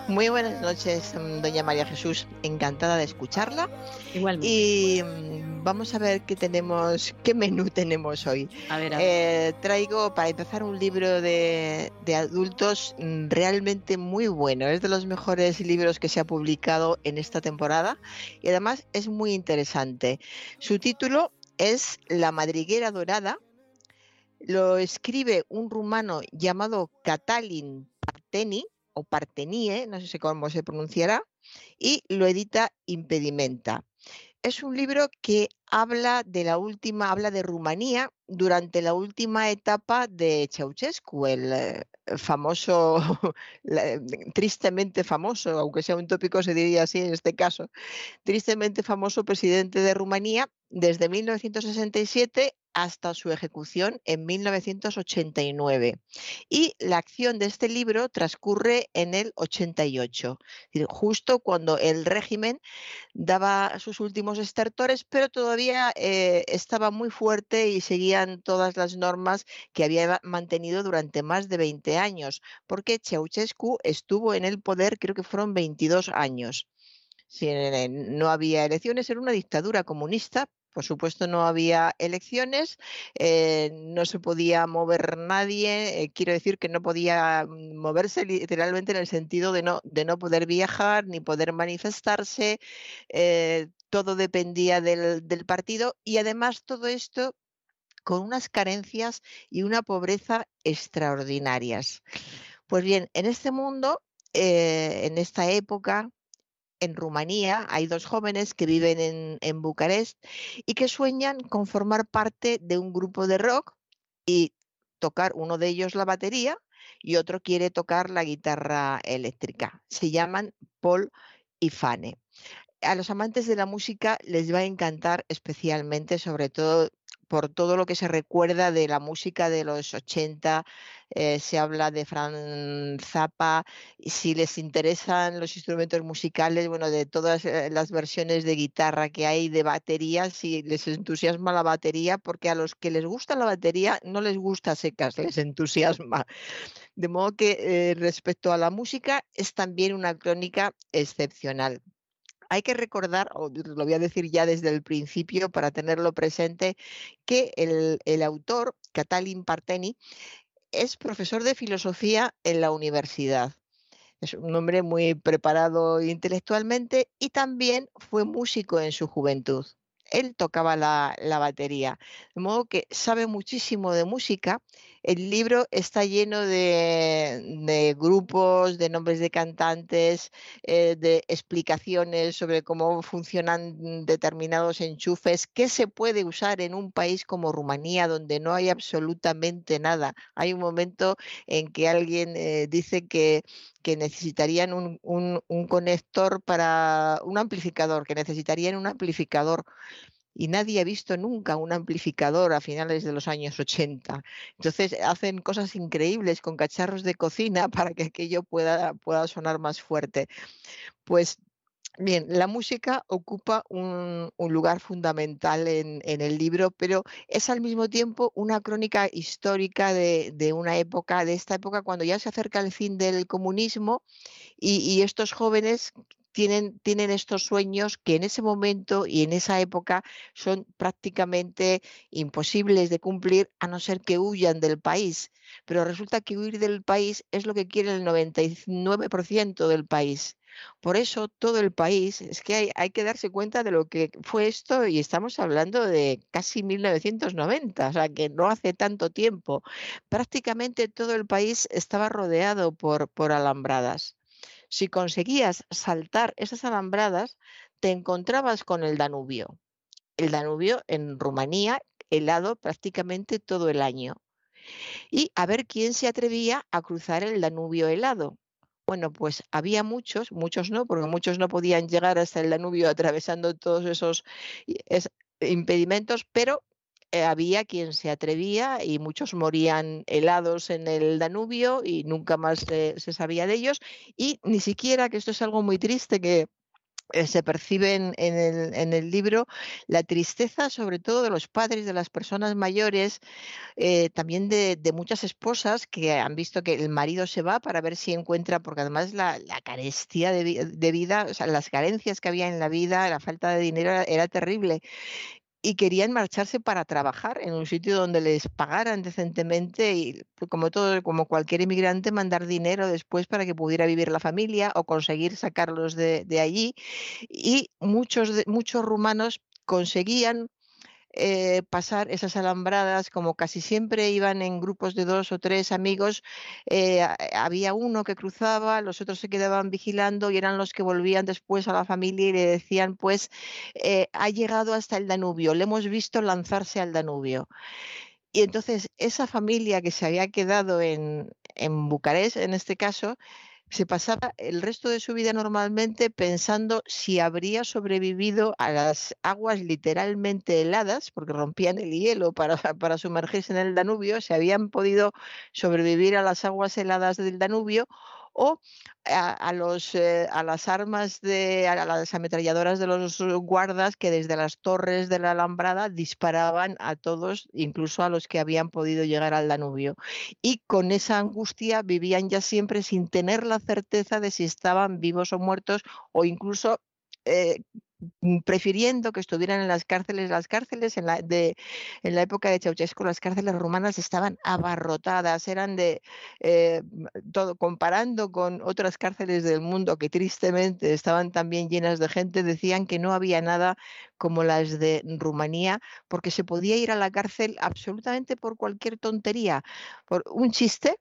Muy buenas noches, mm, doña María Jesús. Encantada de escucharla.
Igualmente.
Y mm, vamos a ver qué tenemos, qué menú tenemos hoy.
A ver, a ver.
Eh, traigo para empezar un libro de, de adultos mm, realmente muy bueno. Es de los mejores libros que se ha publicado en esta temporada y además es muy interesante. Su título es La madriguera dorada. Lo escribe un rumano llamado Katalin Parteni o Partenie, no sé cómo se pronunciará, y lo edita Impedimenta. es un libro que habla de la última, habla de Rumanía durante la última etapa de Ceausescu, el eh, famoso, tristemente famoso, aunque sea un tópico se diría así en este caso, tristemente famoso presidente de Rumanía desde 1967 hasta su ejecución en 1989. Y la acción de este libro transcurre en el 88, justo cuando el régimen daba sus últimos estertores, pero todavía eh, estaba muy fuerte y seguían todas las normas que había mantenido durante más de 20 años, porque Ceausescu estuvo en el poder, creo que fueron 22 años. Si no había elecciones, era una dictadura comunista, por supuesto, no había elecciones, eh, no se podía mover nadie, eh, quiero decir que no podía mm, moverse literalmente en el sentido de no, de no poder viajar ni poder manifestarse, eh, todo dependía del, del partido y además todo esto con unas carencias y una pobreza extraordinarias. Pues bien, en este mundo, en esta época, en Rumanía hay dos jóvenes que viven en, Bucarest y que sueñan con formar parte de un grupo de rock y tocar uno de ellos la batería y otro quiere tocar la guitarra eléctrica. Se llaman Paul y Fane. A los amantes de la música les va a encantar especialmente, sobre todo por todo lo que se recuerda de la música de los 80, eh, se habla de Fran Zappa, y si les interesan los instrumentos musicales, bueno, de todas eh, las versiones de guitarra que hay, de batería, si les entusiasma la batería, porque a los que les gusta la batería no les gusta secas, les entusiasma. De modo que eh, respecto a la música es también una crónica excepcional hay que recordar, lo voy a decir ya desde el principio para tenerlo presente, que el, autor, Catalin Parteni, es profesor de filosofía en la universidad. Es un hombre muy preparado intelectualmente y también fue músico en su juventud él tocaba la, batería. De modo que sabe muchísimo de música. El libro está lleno de, grupos, de nombres de cantantes, eh, de explicaciones sobre cómo funcionan determinados enchufes, qué se puede usar en un país como Rumanía, donde no hay absolutamente nada. Hay un momento en que alguien eh, dice que necesitarían un, conector para un amplificador, que necesitarían un amplificador y nadie ha visto nunca un amplificador a finales de los años 80. Entonces hacen cosas increíbles con cacharros de cocina para que aquello pueda, pueda sonar más fuerte. Pues Bien, la música ocupa un, lugar fundamental en, el libro, pero es al mismo tiempo una crónica histórica de, una época, de esta época cuando ya se acerca el fin del comunismo y, estos jóvenes tienen, estos sueños que en ese momento y en esa época son prácticamente imposibles de cumplir a no ser que huyan del país. Pero resulta que huir del país es lo que quiere el 99% del país. Por eso todo el país, es que hay, que darse cuenta de lo que fue esto y estamos hablando de casi 1990, o sea que no hace tanto tiempo. Prácticamente todo el país estaba rodeado por alambradas. Si conseguías saltar esas alambradas, te encontrabas con el Danubio. El Danubio en Rumanía helado prácticamente todo el año. Y a ver quién se atrevía a cruzar el Danubio helado. Bueno, pues había muchos, muchos no, porque muchos no podían llegar hasta el Danubio atravesando todos esos impedimentos, pero eh, había quien se atrevía y muchos morían helados en el Danubio y nunca más se sabía de ellos. Y ni siquiera, que esto es algo muy triste que eh, se percibe en, el, libro la tristeza sobre todo de los padres, de las personas mayores, eh, también de, muchas esposas que han visto que el marido se va para ver si encuentra, porque además la, carestía de, de, vida, o sea, las carencias que había en la vida, la falta de dinero era terrible y querían marcharse para trabajar en un sitio donde les pagaran decentemente y pues, como todo como cualquier inmigrante mandar dinero después para que pudiera vivir la familia o conseguir sacarlos de, allí. Y muchos muchos rumanos conseguían eh, pasar esas alambradas, como casi siempre iban en grupos de dos o tres amigos, eh, había uno que cruzaba, los otros se quedaban vigilando y eran los que volvían después a la familia y le decían, pues, eh, ha llegado hasta el Danubio, le hemos visto lanzarse al Danubio. Y entonces esa familia que se había quedado en, en Bucarest, en este caso, se pasaba el resto de su vida normalmente pensando si habría sobrevivido a las aguas literalmente heladas, porque rompían el hielo para, para sumergirse en el Danubio, si habían podido sobrevivir a las aguas heladas del Danubio o eh, a las armas, de, a las ametralladoras de los guardas que desde las torres de la alambrada disparaban a todos, incluso a los que habían podido llegar al Danubio. Y con esa angustia vivían ya siempre sin tener la certeza de si estaban vivos o muertos o incluso eh, prefiriendo que estuvieran en las cárceles. Las cárceles en la, época de Ceausescu, las cárceles rumanas estaban abarrotadas, eran de eh, todo, comparando con otras cárceles del mundo que tristemente estaban también llenas de gente, decían que no había nada como las de Rumanía, porque se podía ir a la cárcel absolutamente por cualquier tontería, por un chiste,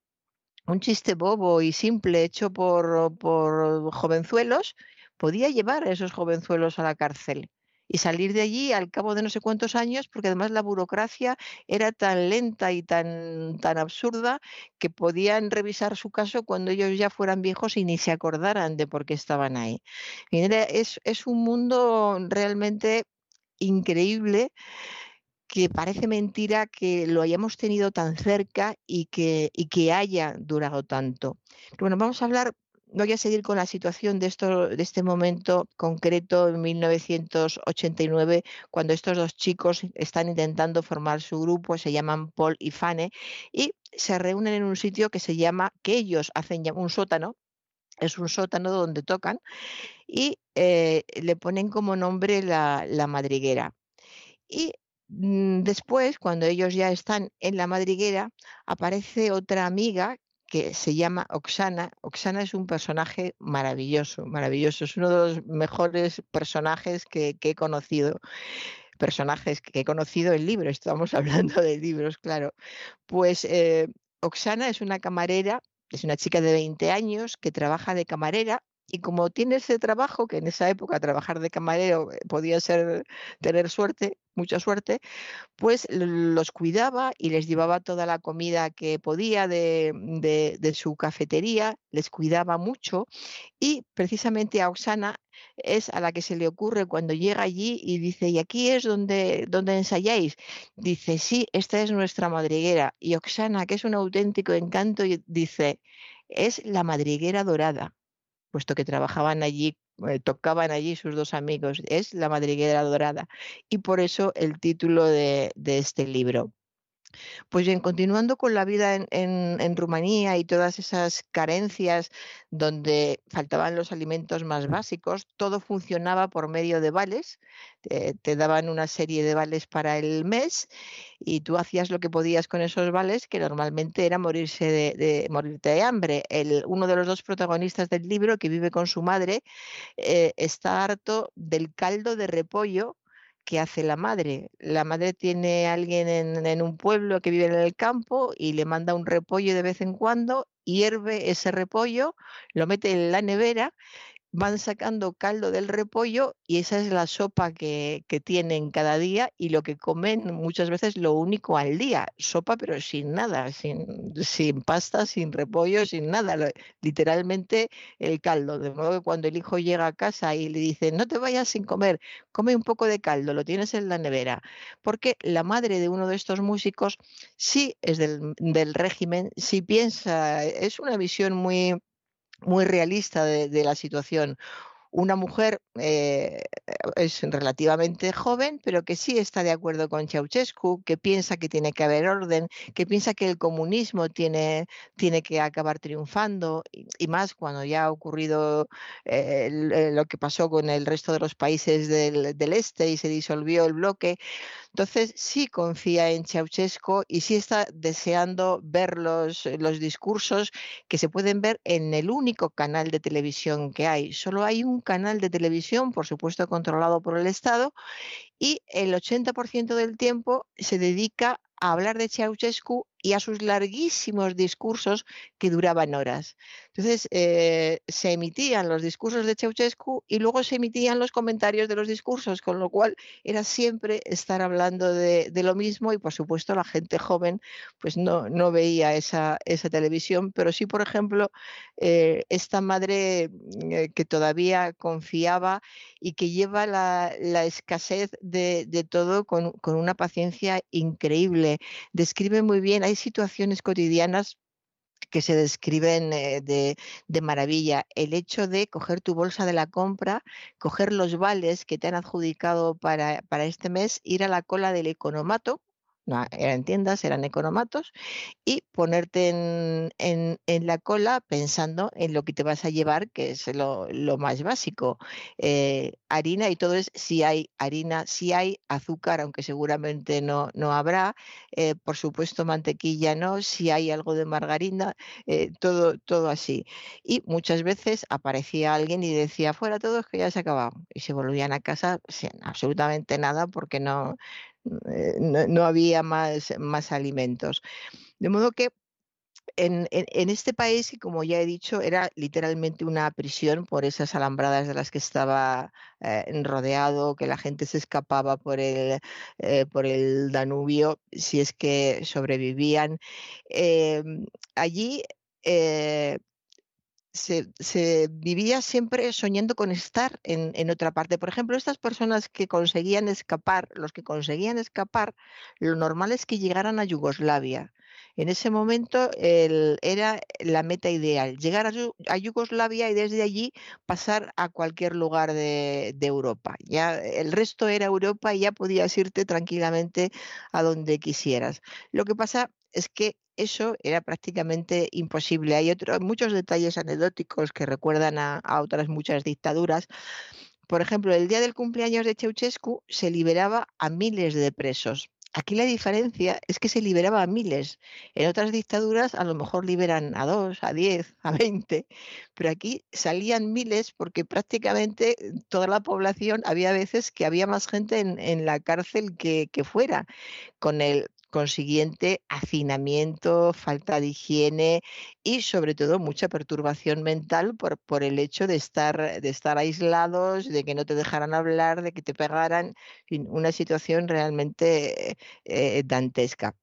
un chiste bobo y simple hecho por, por jovenzuelos podía llevar a esos jovenzuelos a la cárcel y salir de allí al cabo de no sé cuántos años, porque además la burocracia era tan lenta y tan, tan absurda que podían revisar su caso cuando ellos ya fueran viejos y ni se acordaran de por qué estaban ahí. Es, es un mundo realmente increíble que parece mentira que lo hayamos tenido tan cerca y que, y que haya durado tanto. Bueno, vamos a hablar voy a seguir con la situación de, esto, de este momento concreto en 1989, cuando estos dos chicos están intentando formar su grupo, se llaman Paul y Fane, y se reúnen en un sitio que se llama, que ellos hacen un sótano, es un sótano donde tocan, y eh, le ponen como nombre la, la madriguera. Y mm, Después, cuando ellos ya están en la madriguera, aparece otra amiga que se llama Oksana. Oksana es un personaje maravilloso, maravilloso. Es uno de los mejores personajes que, he conocido. Personajes que he conocido en libros, estamos hablando de libros, claro. Pues eh, Oksana es una camarera, es una chica de 20 años que trabaja de camarera y como tiene ese trabajo, que en esa época trabajar de camarero eh, podía ser tener suerte, mucha suerte, pues los cuidaba y les llevaba toda la comida que podía de, de, su cafetería, les cuidaba mucho y precisamente a Oksana es a la que se le ocurre cuando llega allí y dice, ¿y aquí es donde, donde ensayáis? Dice, sí, esta es nuestra madriguera. Y Oksana, que es un auténtico encanto, dice, es la madriguera dorada puesto que trabajaban allí, eh, tocaban allí sus dos amigos, es La Madriguera Dorada. Y por eso el título de, de este libro. Pues bien, continuando con la vida en, Rumanía y todas esas carencias donde faltaban los alimentos más básicos, todo funcionaba por medio de vales. Te, daban una serie de vales para el mes y tú hacías lo que podías con esos vales, que normalmente era morirse de, morirte de hambre. El, uno de los dos protagonistas del libro, que vive con su madre, eh, está harto del caldo de repollo ¿qué hace la madre? La madre tiene a alguien en, un pueblo que vive en el campo y le manda un repollo de vez en cuando, hierve ese repollo, lo mete en la nevera van sacando caldo del repollo y esa es la sopa que, tienen cada día y lo que comen muchas veces lo único al día, sopa pero sin nada, sin, sin pasta, sin repollo, sin nada, literalmente el caldo. De modo que cuando el hijo llega a casa y le dice, no te vayas sin comer, come un poco de caldo, lo tienes en la nevera, porque la madre de uno de estos músicos sí es del, del régimen, sí piensa, es una visión muy muy realista de, la situación. Una mujer eh, es relativamente joven, pero que sí está de acuerdo con Ceausescu, que piensa que tiene que haber orden, que piensa que el comunismo tiene, tiene que acabar triunfando, y, más cuando ya ha ocurrido eh, eh, lo que pasó con el resto de los países del, del este y se disolvió el bloque. Entonces sí confía en Ceausescu y sí está deseando ver los, los discursos que se pueden ver en el único canal de televisión que hay. Solo hay un canal de televisión, por supuesto controlado por el Estado, y el 80% del tiempo se dedica a hablar de Ceausescu y a sus larguísimos discursos que duraban horas. Entonces, eh, se emitían los discursos de Ceausescu y luego se emitían los comentarios de los discursos, con lo cual era siempre estar hablando de, lo mismo y, por supuesto, la gente joven pues no, no veía esa, esa televisión, pero sí, por ejemplo, eh, esta madre eh, que todavía confiaba y que lleva la, escasez de, todo con, con una paciencia increíble. Describe muy bien, hay situaciones cotidianas que se describen eh, de, maravilla. El hecho de coger tu bolsa de la compra, coger los vales que te han adjudicado para, para este mes, ir a la cola del economato, no eran tiendas, eran economatos, y ponerte en, la cola pensando en lo que te vas a llevar, que es lo, más básico. Eh, harina y todo es si hay harina, si hay azúcar, aunque seguramente no, no habrá, eh, por supuesto mantequilla no, si hay algo de margarina, eh, todo, todo así. Y muchas veces aparecía alguien y decía, fuera todo, es que ya se ha acabado. Y se volvían a casa sin absolutamente nada porque no, eh, no, había más, más alimentos. De modo que en, este país, como ya he dicho, era literalmente una prisión por esas alambradas de las que estaba eh, rodeado, que la gente se escapaba por el, eh, por el Danubio si es que sobrevivían. allí se, vivía siempre soñando con estar en, otra parte. Por ejemplo, estas personas que conseguían escapar, los que conseguían escapar, lo normal es que llegaran a Yugoslavia. En ese momento era la meta ideal, llegar a, Yugoslavia y desde allí pasar a cualquier lugar de, de, Europa. Ya el resto era Europa y ya podías irte tranquilamente a donde quisieras. Lo que pasa es que eso era prácticamente imposible. Hay otros, muchos detalles anecdóticos que recuerdan a, otras muchas dictaduras. Por ejemplo, el día del cumpleaños de Ceausescu se liberaba a miles de presos. Aquí la diferencia es que se liberaba a miles. En otras dictaduras a lo mejor liberan a dos, a diez, a veinte, pero aquí salían miles porque prácticamente toda la población, había veces que había más gente en, la cárcel que, que fuera, con el consiguiente hacinamiento, falta de higiene y sobre todo mucha perturbación mental por, por el hecho de estar, de estar aislados, de que no te dejaran hablar, de que te pegaran, una situación realmente eh, dantesca.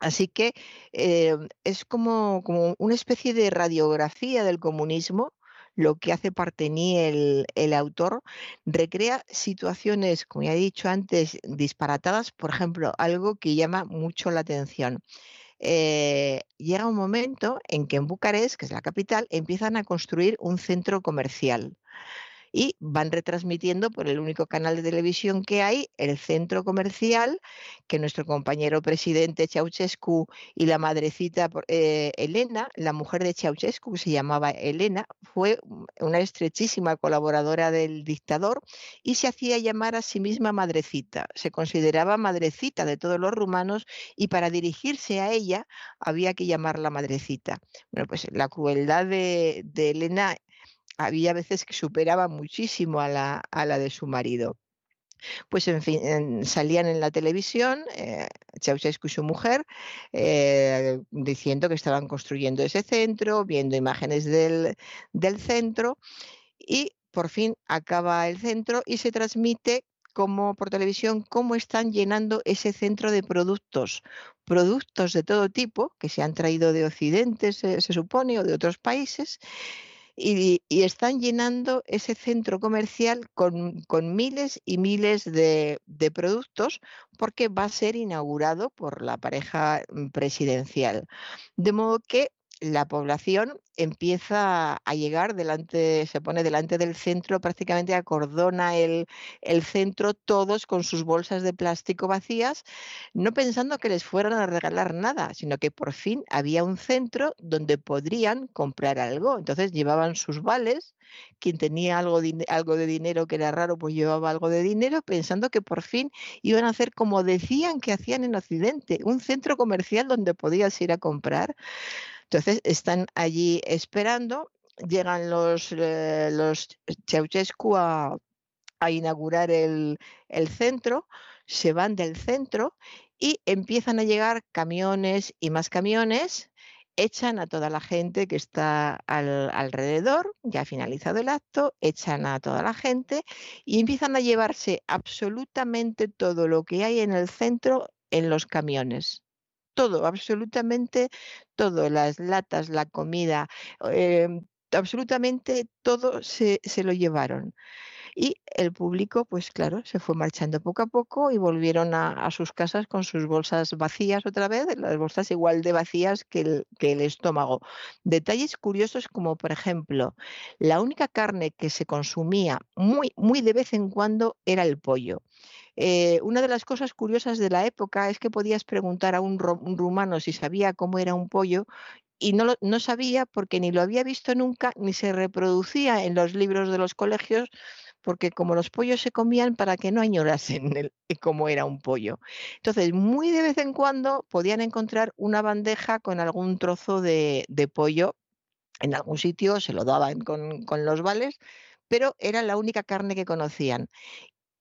Así que eh, es como, como, una especie de radiografía del comunismo lo que hace Partení, el, el autor, recrea situaciones, como ya he dicho antes, disparatadas, por ejemplo, algo que llama mucho la atención. Eh, llega un momento en que en Bucarest, que es la capital, empiezan a construir un centro comercial y van retransmitiendo por el único canal de televisión que hay, el centro comercial, que nuestro compañero presidente Ceausescu y la madrecita eh, Elena, la mujer de Ceausescu, que se llamaba Elena, fue una estrechísima colaboradora del dictador y se hacía llamar a sí misma madrecita. Se consideraba madrecita de todos los rumanos y para dirigirse a ella había que llamarla madrecita. Bueno, pues la crueldad de, de Elena había veces que superaba muchísimo a la, a la de su marido. Pues en fin, salían en la televisión eh, Ceausescu y su mujer eh, diciendo que estaban construyendo ese centro, viendo imágenes del, del centro y por fin acaba el centro y se transmite como por televisión cómo están llenando ese centro de productos, productos de todo tipo que se han traído de Occidente, se supone, o de otros países, y, están llenando ese centro comercial con, miles y miles de, de, productos porque va a ser inaugurado por la pareja mm, presidencial. De modo que la población empieza a llegar delante, se pone delante del centro, prácticamente acordona el, el, centro, todos con sus bolsas de plástico vacías, no pensando que les fueran a regalar nada, sino que por fin había un centro donde podrían comprar algo. Entonces llevaban sus vales, quien tenía algo, algo de dinero que era raro, pues llevaba algo de dinero, pensando que por fin iban a hacer como decían que hacían en Occidente, un centro comercial donde podías ir a comprar. Entonces están allí esperando, llegan los, eh, los Ceausescu a, inaugurar el, el centro, se van del centro y empiezan a llegar camiones y más camiones echan a toda la gente que está alrededor, ya ha finalizado el acto, echan a toda la gente y empiezan a llevarse absolutamente todo lo que hay en el centro en los camiones. Todo, absolutamente todo, las latas, la comida, em, absolutamente todo se, se lo llevaron. Y el público, pues claro, se fue marchando poco a poco y volvieron a, sus casas con sus bolsas vacías otra vez, las bolsas igual de vacías que el, que el estómago. Detalles curiosos como, por ejemplo, la única carne que se consumía muy, muy de vez en cuando era el pollo. Eh, una de las cosas curiosas de la época es que podías preguntar a un, rumano si sabía cómo era un pollo y no, lo, no sabía porque ni lo había visto nunca ni se reproducía en los libros de los colegios porque como los pollos se comían para que no añorasen el, cómo era un pollo. Entonces, muy de vez en cuando podían encontrar una bandeja con algún trozo de, pollo en algún sitio, se lo daban con, con los vales, pero era la única carne que conocían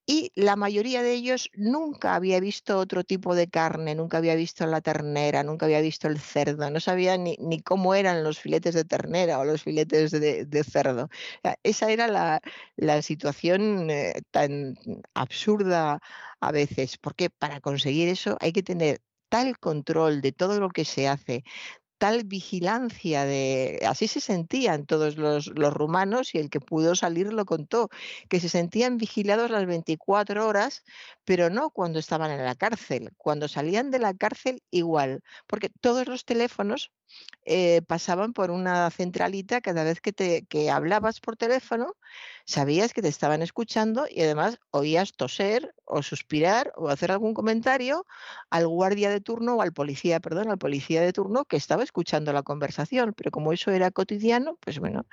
y la mayoría de ellos nunca había visto otro tipo de carne, nunca había visto la ternera, nunca había visto el cerdo, no sabía ni, cómo eran los filetes de ternera o los filetes de, cerdo. esa era la, situación eh, tan absurda a veces, porque para conseguir eso hay que tener tal control de todo lo que se hace, tal vigilancia de así se sentían todos los, los, rumanos y el que pudo salir lo contó que se sentían vigilados las 24 horas pero no cuando estaban en la cárcel cuando salían de la cárcel igual porque todos los teléfonos eh, pasaban por una centralita cada vez que, te, que hablabas por teléfono, sabías que te estaban escuchando y además oías toser o suspirar o hacer algún comentario al guardia de turno o al policía, perdón, al policía de turno que estaba escuchando la conversación. Pero como eso era cotidiano, pues bueno,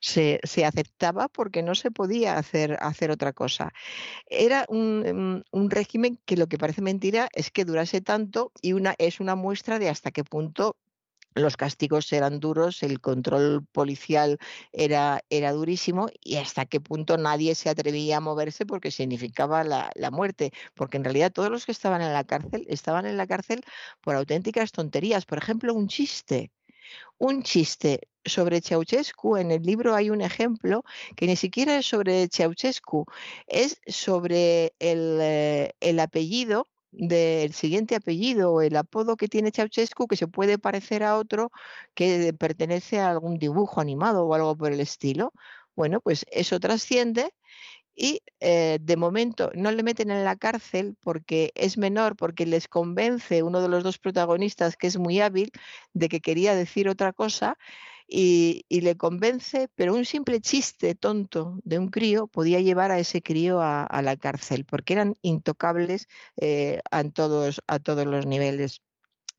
se, se, aceptaba porque no se podía hacer, hacer otra cosa. Era un, mm, un, régimen que lo que parece mentira es que durase tanto y una, es una muestra de hasta qué punto los castigos eran duros, el control policial era, era durísimo y hasta qué punto nadie se atrevía a moverse porque significaba la, la, muerte, porque en realidad todos los que estaban en la cárcel estaban en la cárcel por auténticas tonterías. Por ejemplo, un chiste. Un chiste sobre Ceausescu, en el libro hay un ejemplo que ni siquiera es sobre Ceausescu, es sobre el, eh, el apellido del siguiente apellido o el apodo que tiene Ceausescu que se puede parecer a otro que pertenece a algún dibujo animado o algo por el estilo. Bueno, pues eso trasciende y eh, de momento no le meten en la cárcel porque es menor, porque les convence uno de los dos protagonistas que es muy hábil de que quería decir otra cosa y, le convence, pero un simple chiste tonto de un crío podía llevar a ese crío a, la cárcel, porque eran intocables eh, todos, a todos los niveles.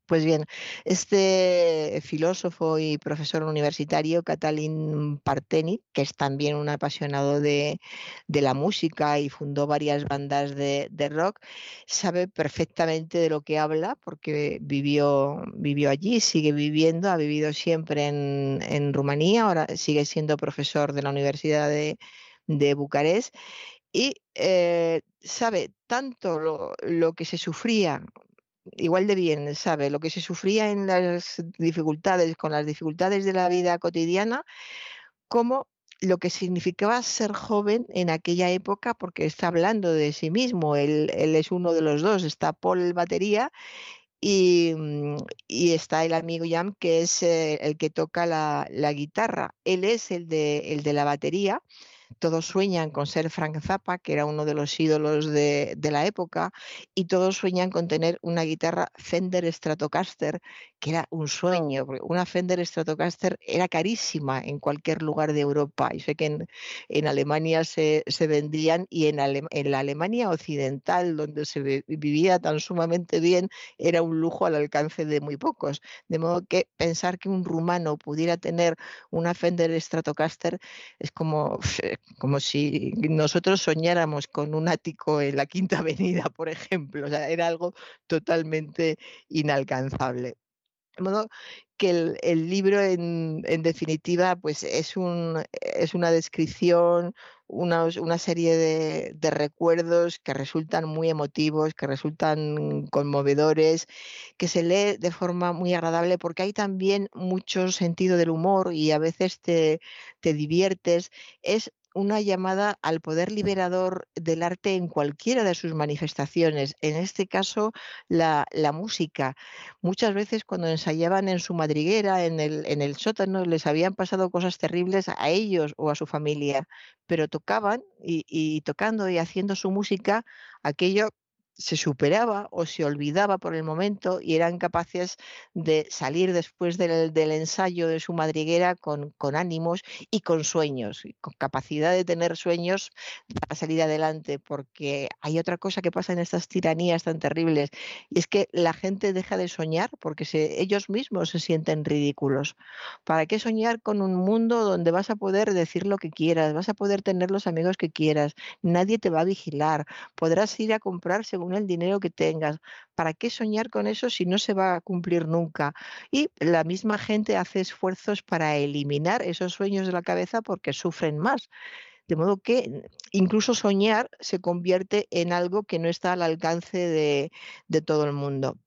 Pues bien, este filósofo y profesor universitario, Catalin Parteni, que es también un apasionado de, la música y fundó varias bandas de, rock, sabe perfectamente de lo que habla porque vivió, vivió allí, sigue viviendo, ha vivido siempre en, Rumanía, ahora sigue siendo profesor de la Universidad de, Bucarest y eh, sabe tanto lo, lo, que se sufría igual de bien, sabe lo que se sufría en las dificultades, con las dificultades de la vida cotidiana, como lo que significaba ser joven en aquella época, porque está hablando de sí mismo, él, es uno de los dos, está Paul batería y, mm, está el amigo Jam, que es eh, el que toca la, guitarra. Él es el de, el de la batería todos sueñan con ser Frank Zappa, que era uno de los ídolos de, la época, y todos sueñan con tener una guitarra Fender Stratocaster, que era un sueño, porque una Fender Stratocaster era carísima en cualquier lugar de Europa. Y sé que en, Alemania se, vendían y en, en, la Alemania occidental, donde se vivía tan sumamente bien, era un lujo al alcance de muy pocos. De modo que pensar que un rumano pudiera tener una Fender Stratocaster es como como si nosotros soñáramos con un ático en la Quinta Avenida, por ejemplo. Era algo totalmente inalcanzable. De modo que el, libro, en, definitiva, pues es, un, es una descripción una serie de, de recuerdos que resultan muy emotivos, que resultan conmovedores, que se lee de forma muy agradable porque hay también mucho sentido del humor y a veces te, te diviertes. Es una llamada al poder liberador del arte en cualquiera de sus manifestaciones, en este caso la, la música. Muchas veces cuando ensayaban en su madriguera, en el, en el sótano, les habían pasado cosas terribles a ellos o a su familia, pero tocaban y, y tocando y haciendo su música, aquello se superaba o se olvidaba por el momento y eran capaces de salir después del, del ensayo de su madriguera con, con ánimos y con sueños, con capacidad de tener sueños para salir adelante, porque hay otra cosa que pasa en estas tiranías tan terribles, y es que la gente deja de soñar porque ellos mismos se sienten ridículos. ¿Para qué soñar con un mundo donde vas a poder decir lo que quieras, vas a poder tener los amigos que quieras, nadie te va a vigilar, podrás ir a comprar según el dinero que tengas? ¿Para qué soñar con eso si no se va a cumplir nunca? Y la misma gente hace esfuerzos para eliminar esos sueños de la cabeza porque sufren más. De modo que incluso soñar se convierte en algo que no está al alcance de, de todo el mundo.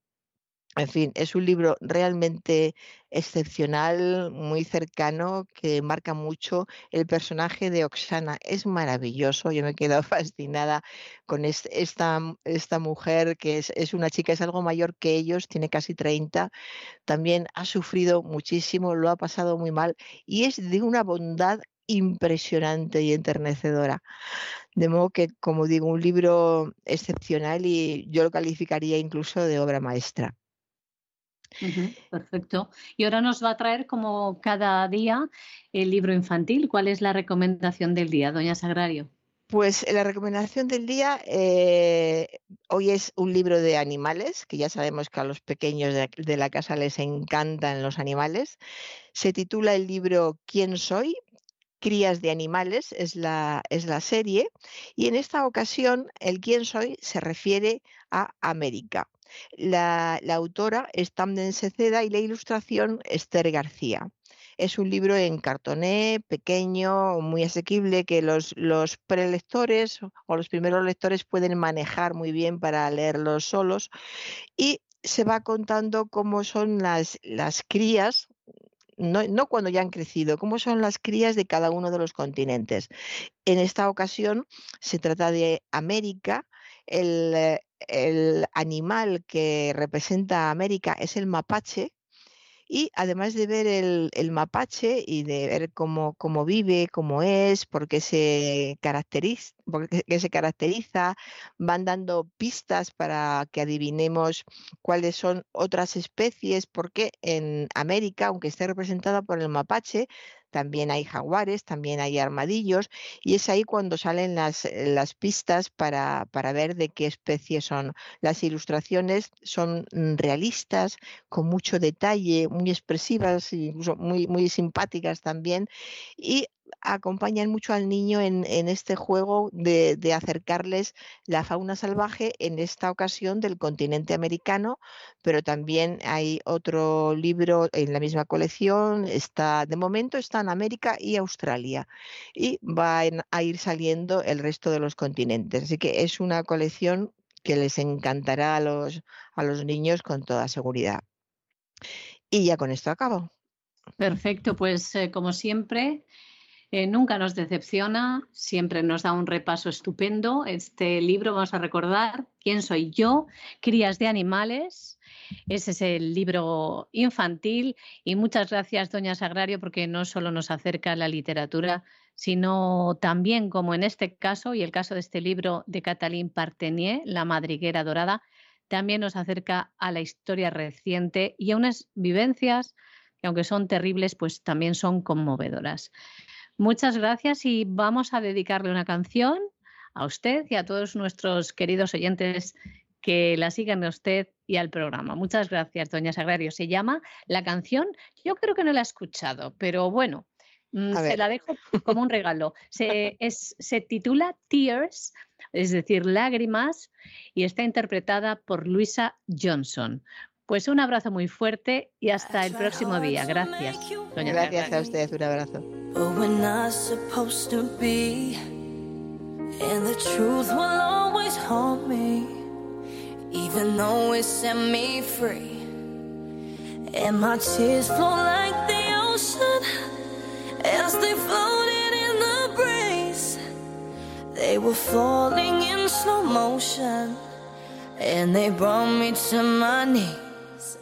En fin, es un libro realmente excepcional, muy cercano, que marca mucho el personaje de Oksana. Es maravilloso, yo me he quedado fascinada con es- esta, esta mujer que es, es una chica, es algo mayor que ellos, tiene casi 30, también ha sufrido muchísimo, lo ha pasado muy mal y es de una bondad impresionante y enternecedora. De modo que, como digo, un libro excepcional y yo lo calificaría incluso de obra maestra.
Perfecto. Y ahora nos va a traer como cada día el libro infantil. ¿Cuál es la recomendación del día, doña Sagrario?
Pues la recomendación del día eh, hoy es un libro de animales, que ya sabemos que a los pequeños de, de la casa les encantan los animales. Se titula el libro ¿Quién soy? Crías de animales es la, es la serie y en esta ocasión el quién soy se refiere a América. La, autora es Tamden Seceda y la ilustración Esther García. Es un libro en cartoné, pequeño, muy asequible, que los, los prelectores o los primeros lectores pueden manejar muy bien para leerlos solos. Y se va contando cómo son las, las crías no, no, cuando ya han crecido, cómo son las crías de cada uno de los continentes. En esta ocasión se trata de América, el, el animal que representa a América es el mapache, y además de ver el, el mapache y de ver cómo, cómo vive, cómo es, por qué se, caracteriza, qué se caracteriza, van dando pistas para que adivinemos cuáles son otras especies, porque en América, aunque esté representada por el mapache, también hay jaguares, también hay armadillos, y es ahí cuando salen las, las pistas para, para, ver de qué especie son. Las ilustraciones son realistas, con mucho detalle, muy expresivas, incluso muy, muy simpáticas también, y acompañan mucho al niño en, este juego de, acercarles la fauna salvaje, en esta ocasión del continente americano, pero también hay otro libro en la misma colección, está, de momento está en América y Australia, y va a ir saliendo el resto de los continentes. Así que es una colección que les encantará a los, a los niños con toda seguridad. Y ya con esto acabo.
Perfecto, pues eh, como siempre, eh, nunca nos decepciona, siempre nos da un repaso estupendo. Este libro vamos a recordar quién soy yo, crías de animales. Ese es el libro infantil y muchas gracias, doña Sagrario, porque no solo nos acerca a la literatura, sino también, como en este caso y el caso de este libro de Catalín Partenier, La madriguera dorada, también nos acerca a la historia reciente y a unas vivencias que aunque son terribles, pues también son conmovedoras. Muchas gracias y vamos a dedicarle una canción a usted y a todos nuestros queridos oyentes que la sigan a usted y al programa. Muchas gracias, doña Sagrario. Se llama la canción, yo creo que no la he escuchado, pero bueno, mm, se la dejo como un regalo. Se, es, se titula Tears, es decir, lágrimas, y está interpretada por Luisa Johnson. Pues un abrazo muy fuerte y hasta el próximo día. Gracias.
Doña Gracias a usted, un abrazo.
And the truth will always haunt me, even though it set me free. And my tears flow like the ocean as they floated in the breeze. They were falling in slow motion, and they brought me to my knees.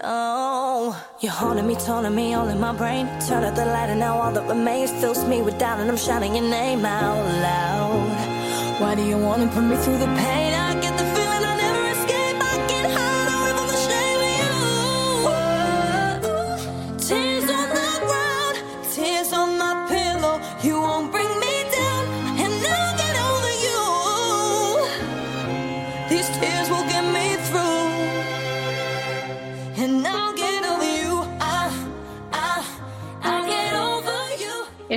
Oh, you're haunting me, taunting me all in my brain. Turn out the light, and now all that remains fills me with doubt, and I'm shouting your name out loud. Why do you wanna put me through the pain?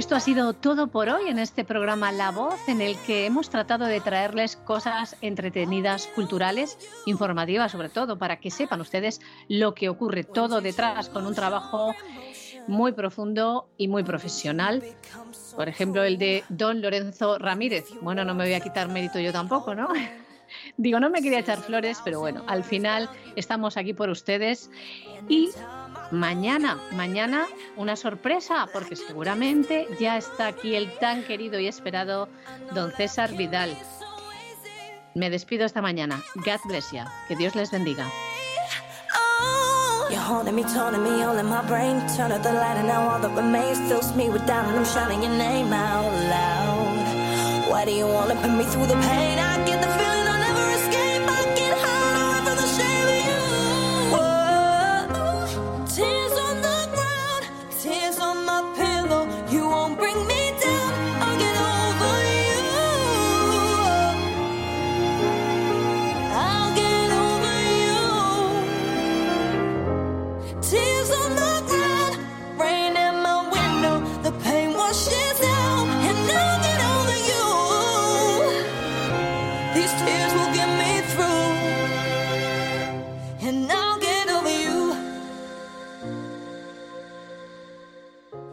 Esto ha sido todo por hoy en este programa La Voz, en el que hemos tratado de traerles cosas entretenidas, culturales, informativas sobre todo, para que sepan ustedes lo que ocurre todo detrás con un trabajo muy profundo y muy profesional. Por ejemplo, el de Don Lorenzo Ramírez. Bueno, no me voy a quitar mérito yo tampoco, ¿no? Digo, no me quería echar flores, pero bueno, al final estamos aquí por ustedes y mañana, mañana una sorpresa, porque seguramente ya está aquí el tan querido y esperado don César Vidal. Me despido esta mañana. God bless you. Que Dios les bendiga.
You're haunting me, taunting me all in my brain. Turn out the light, and now all that remains fills me with doubt, and I'm shouting your name out loud. Why do you wanna put me through the pain? I get the feeling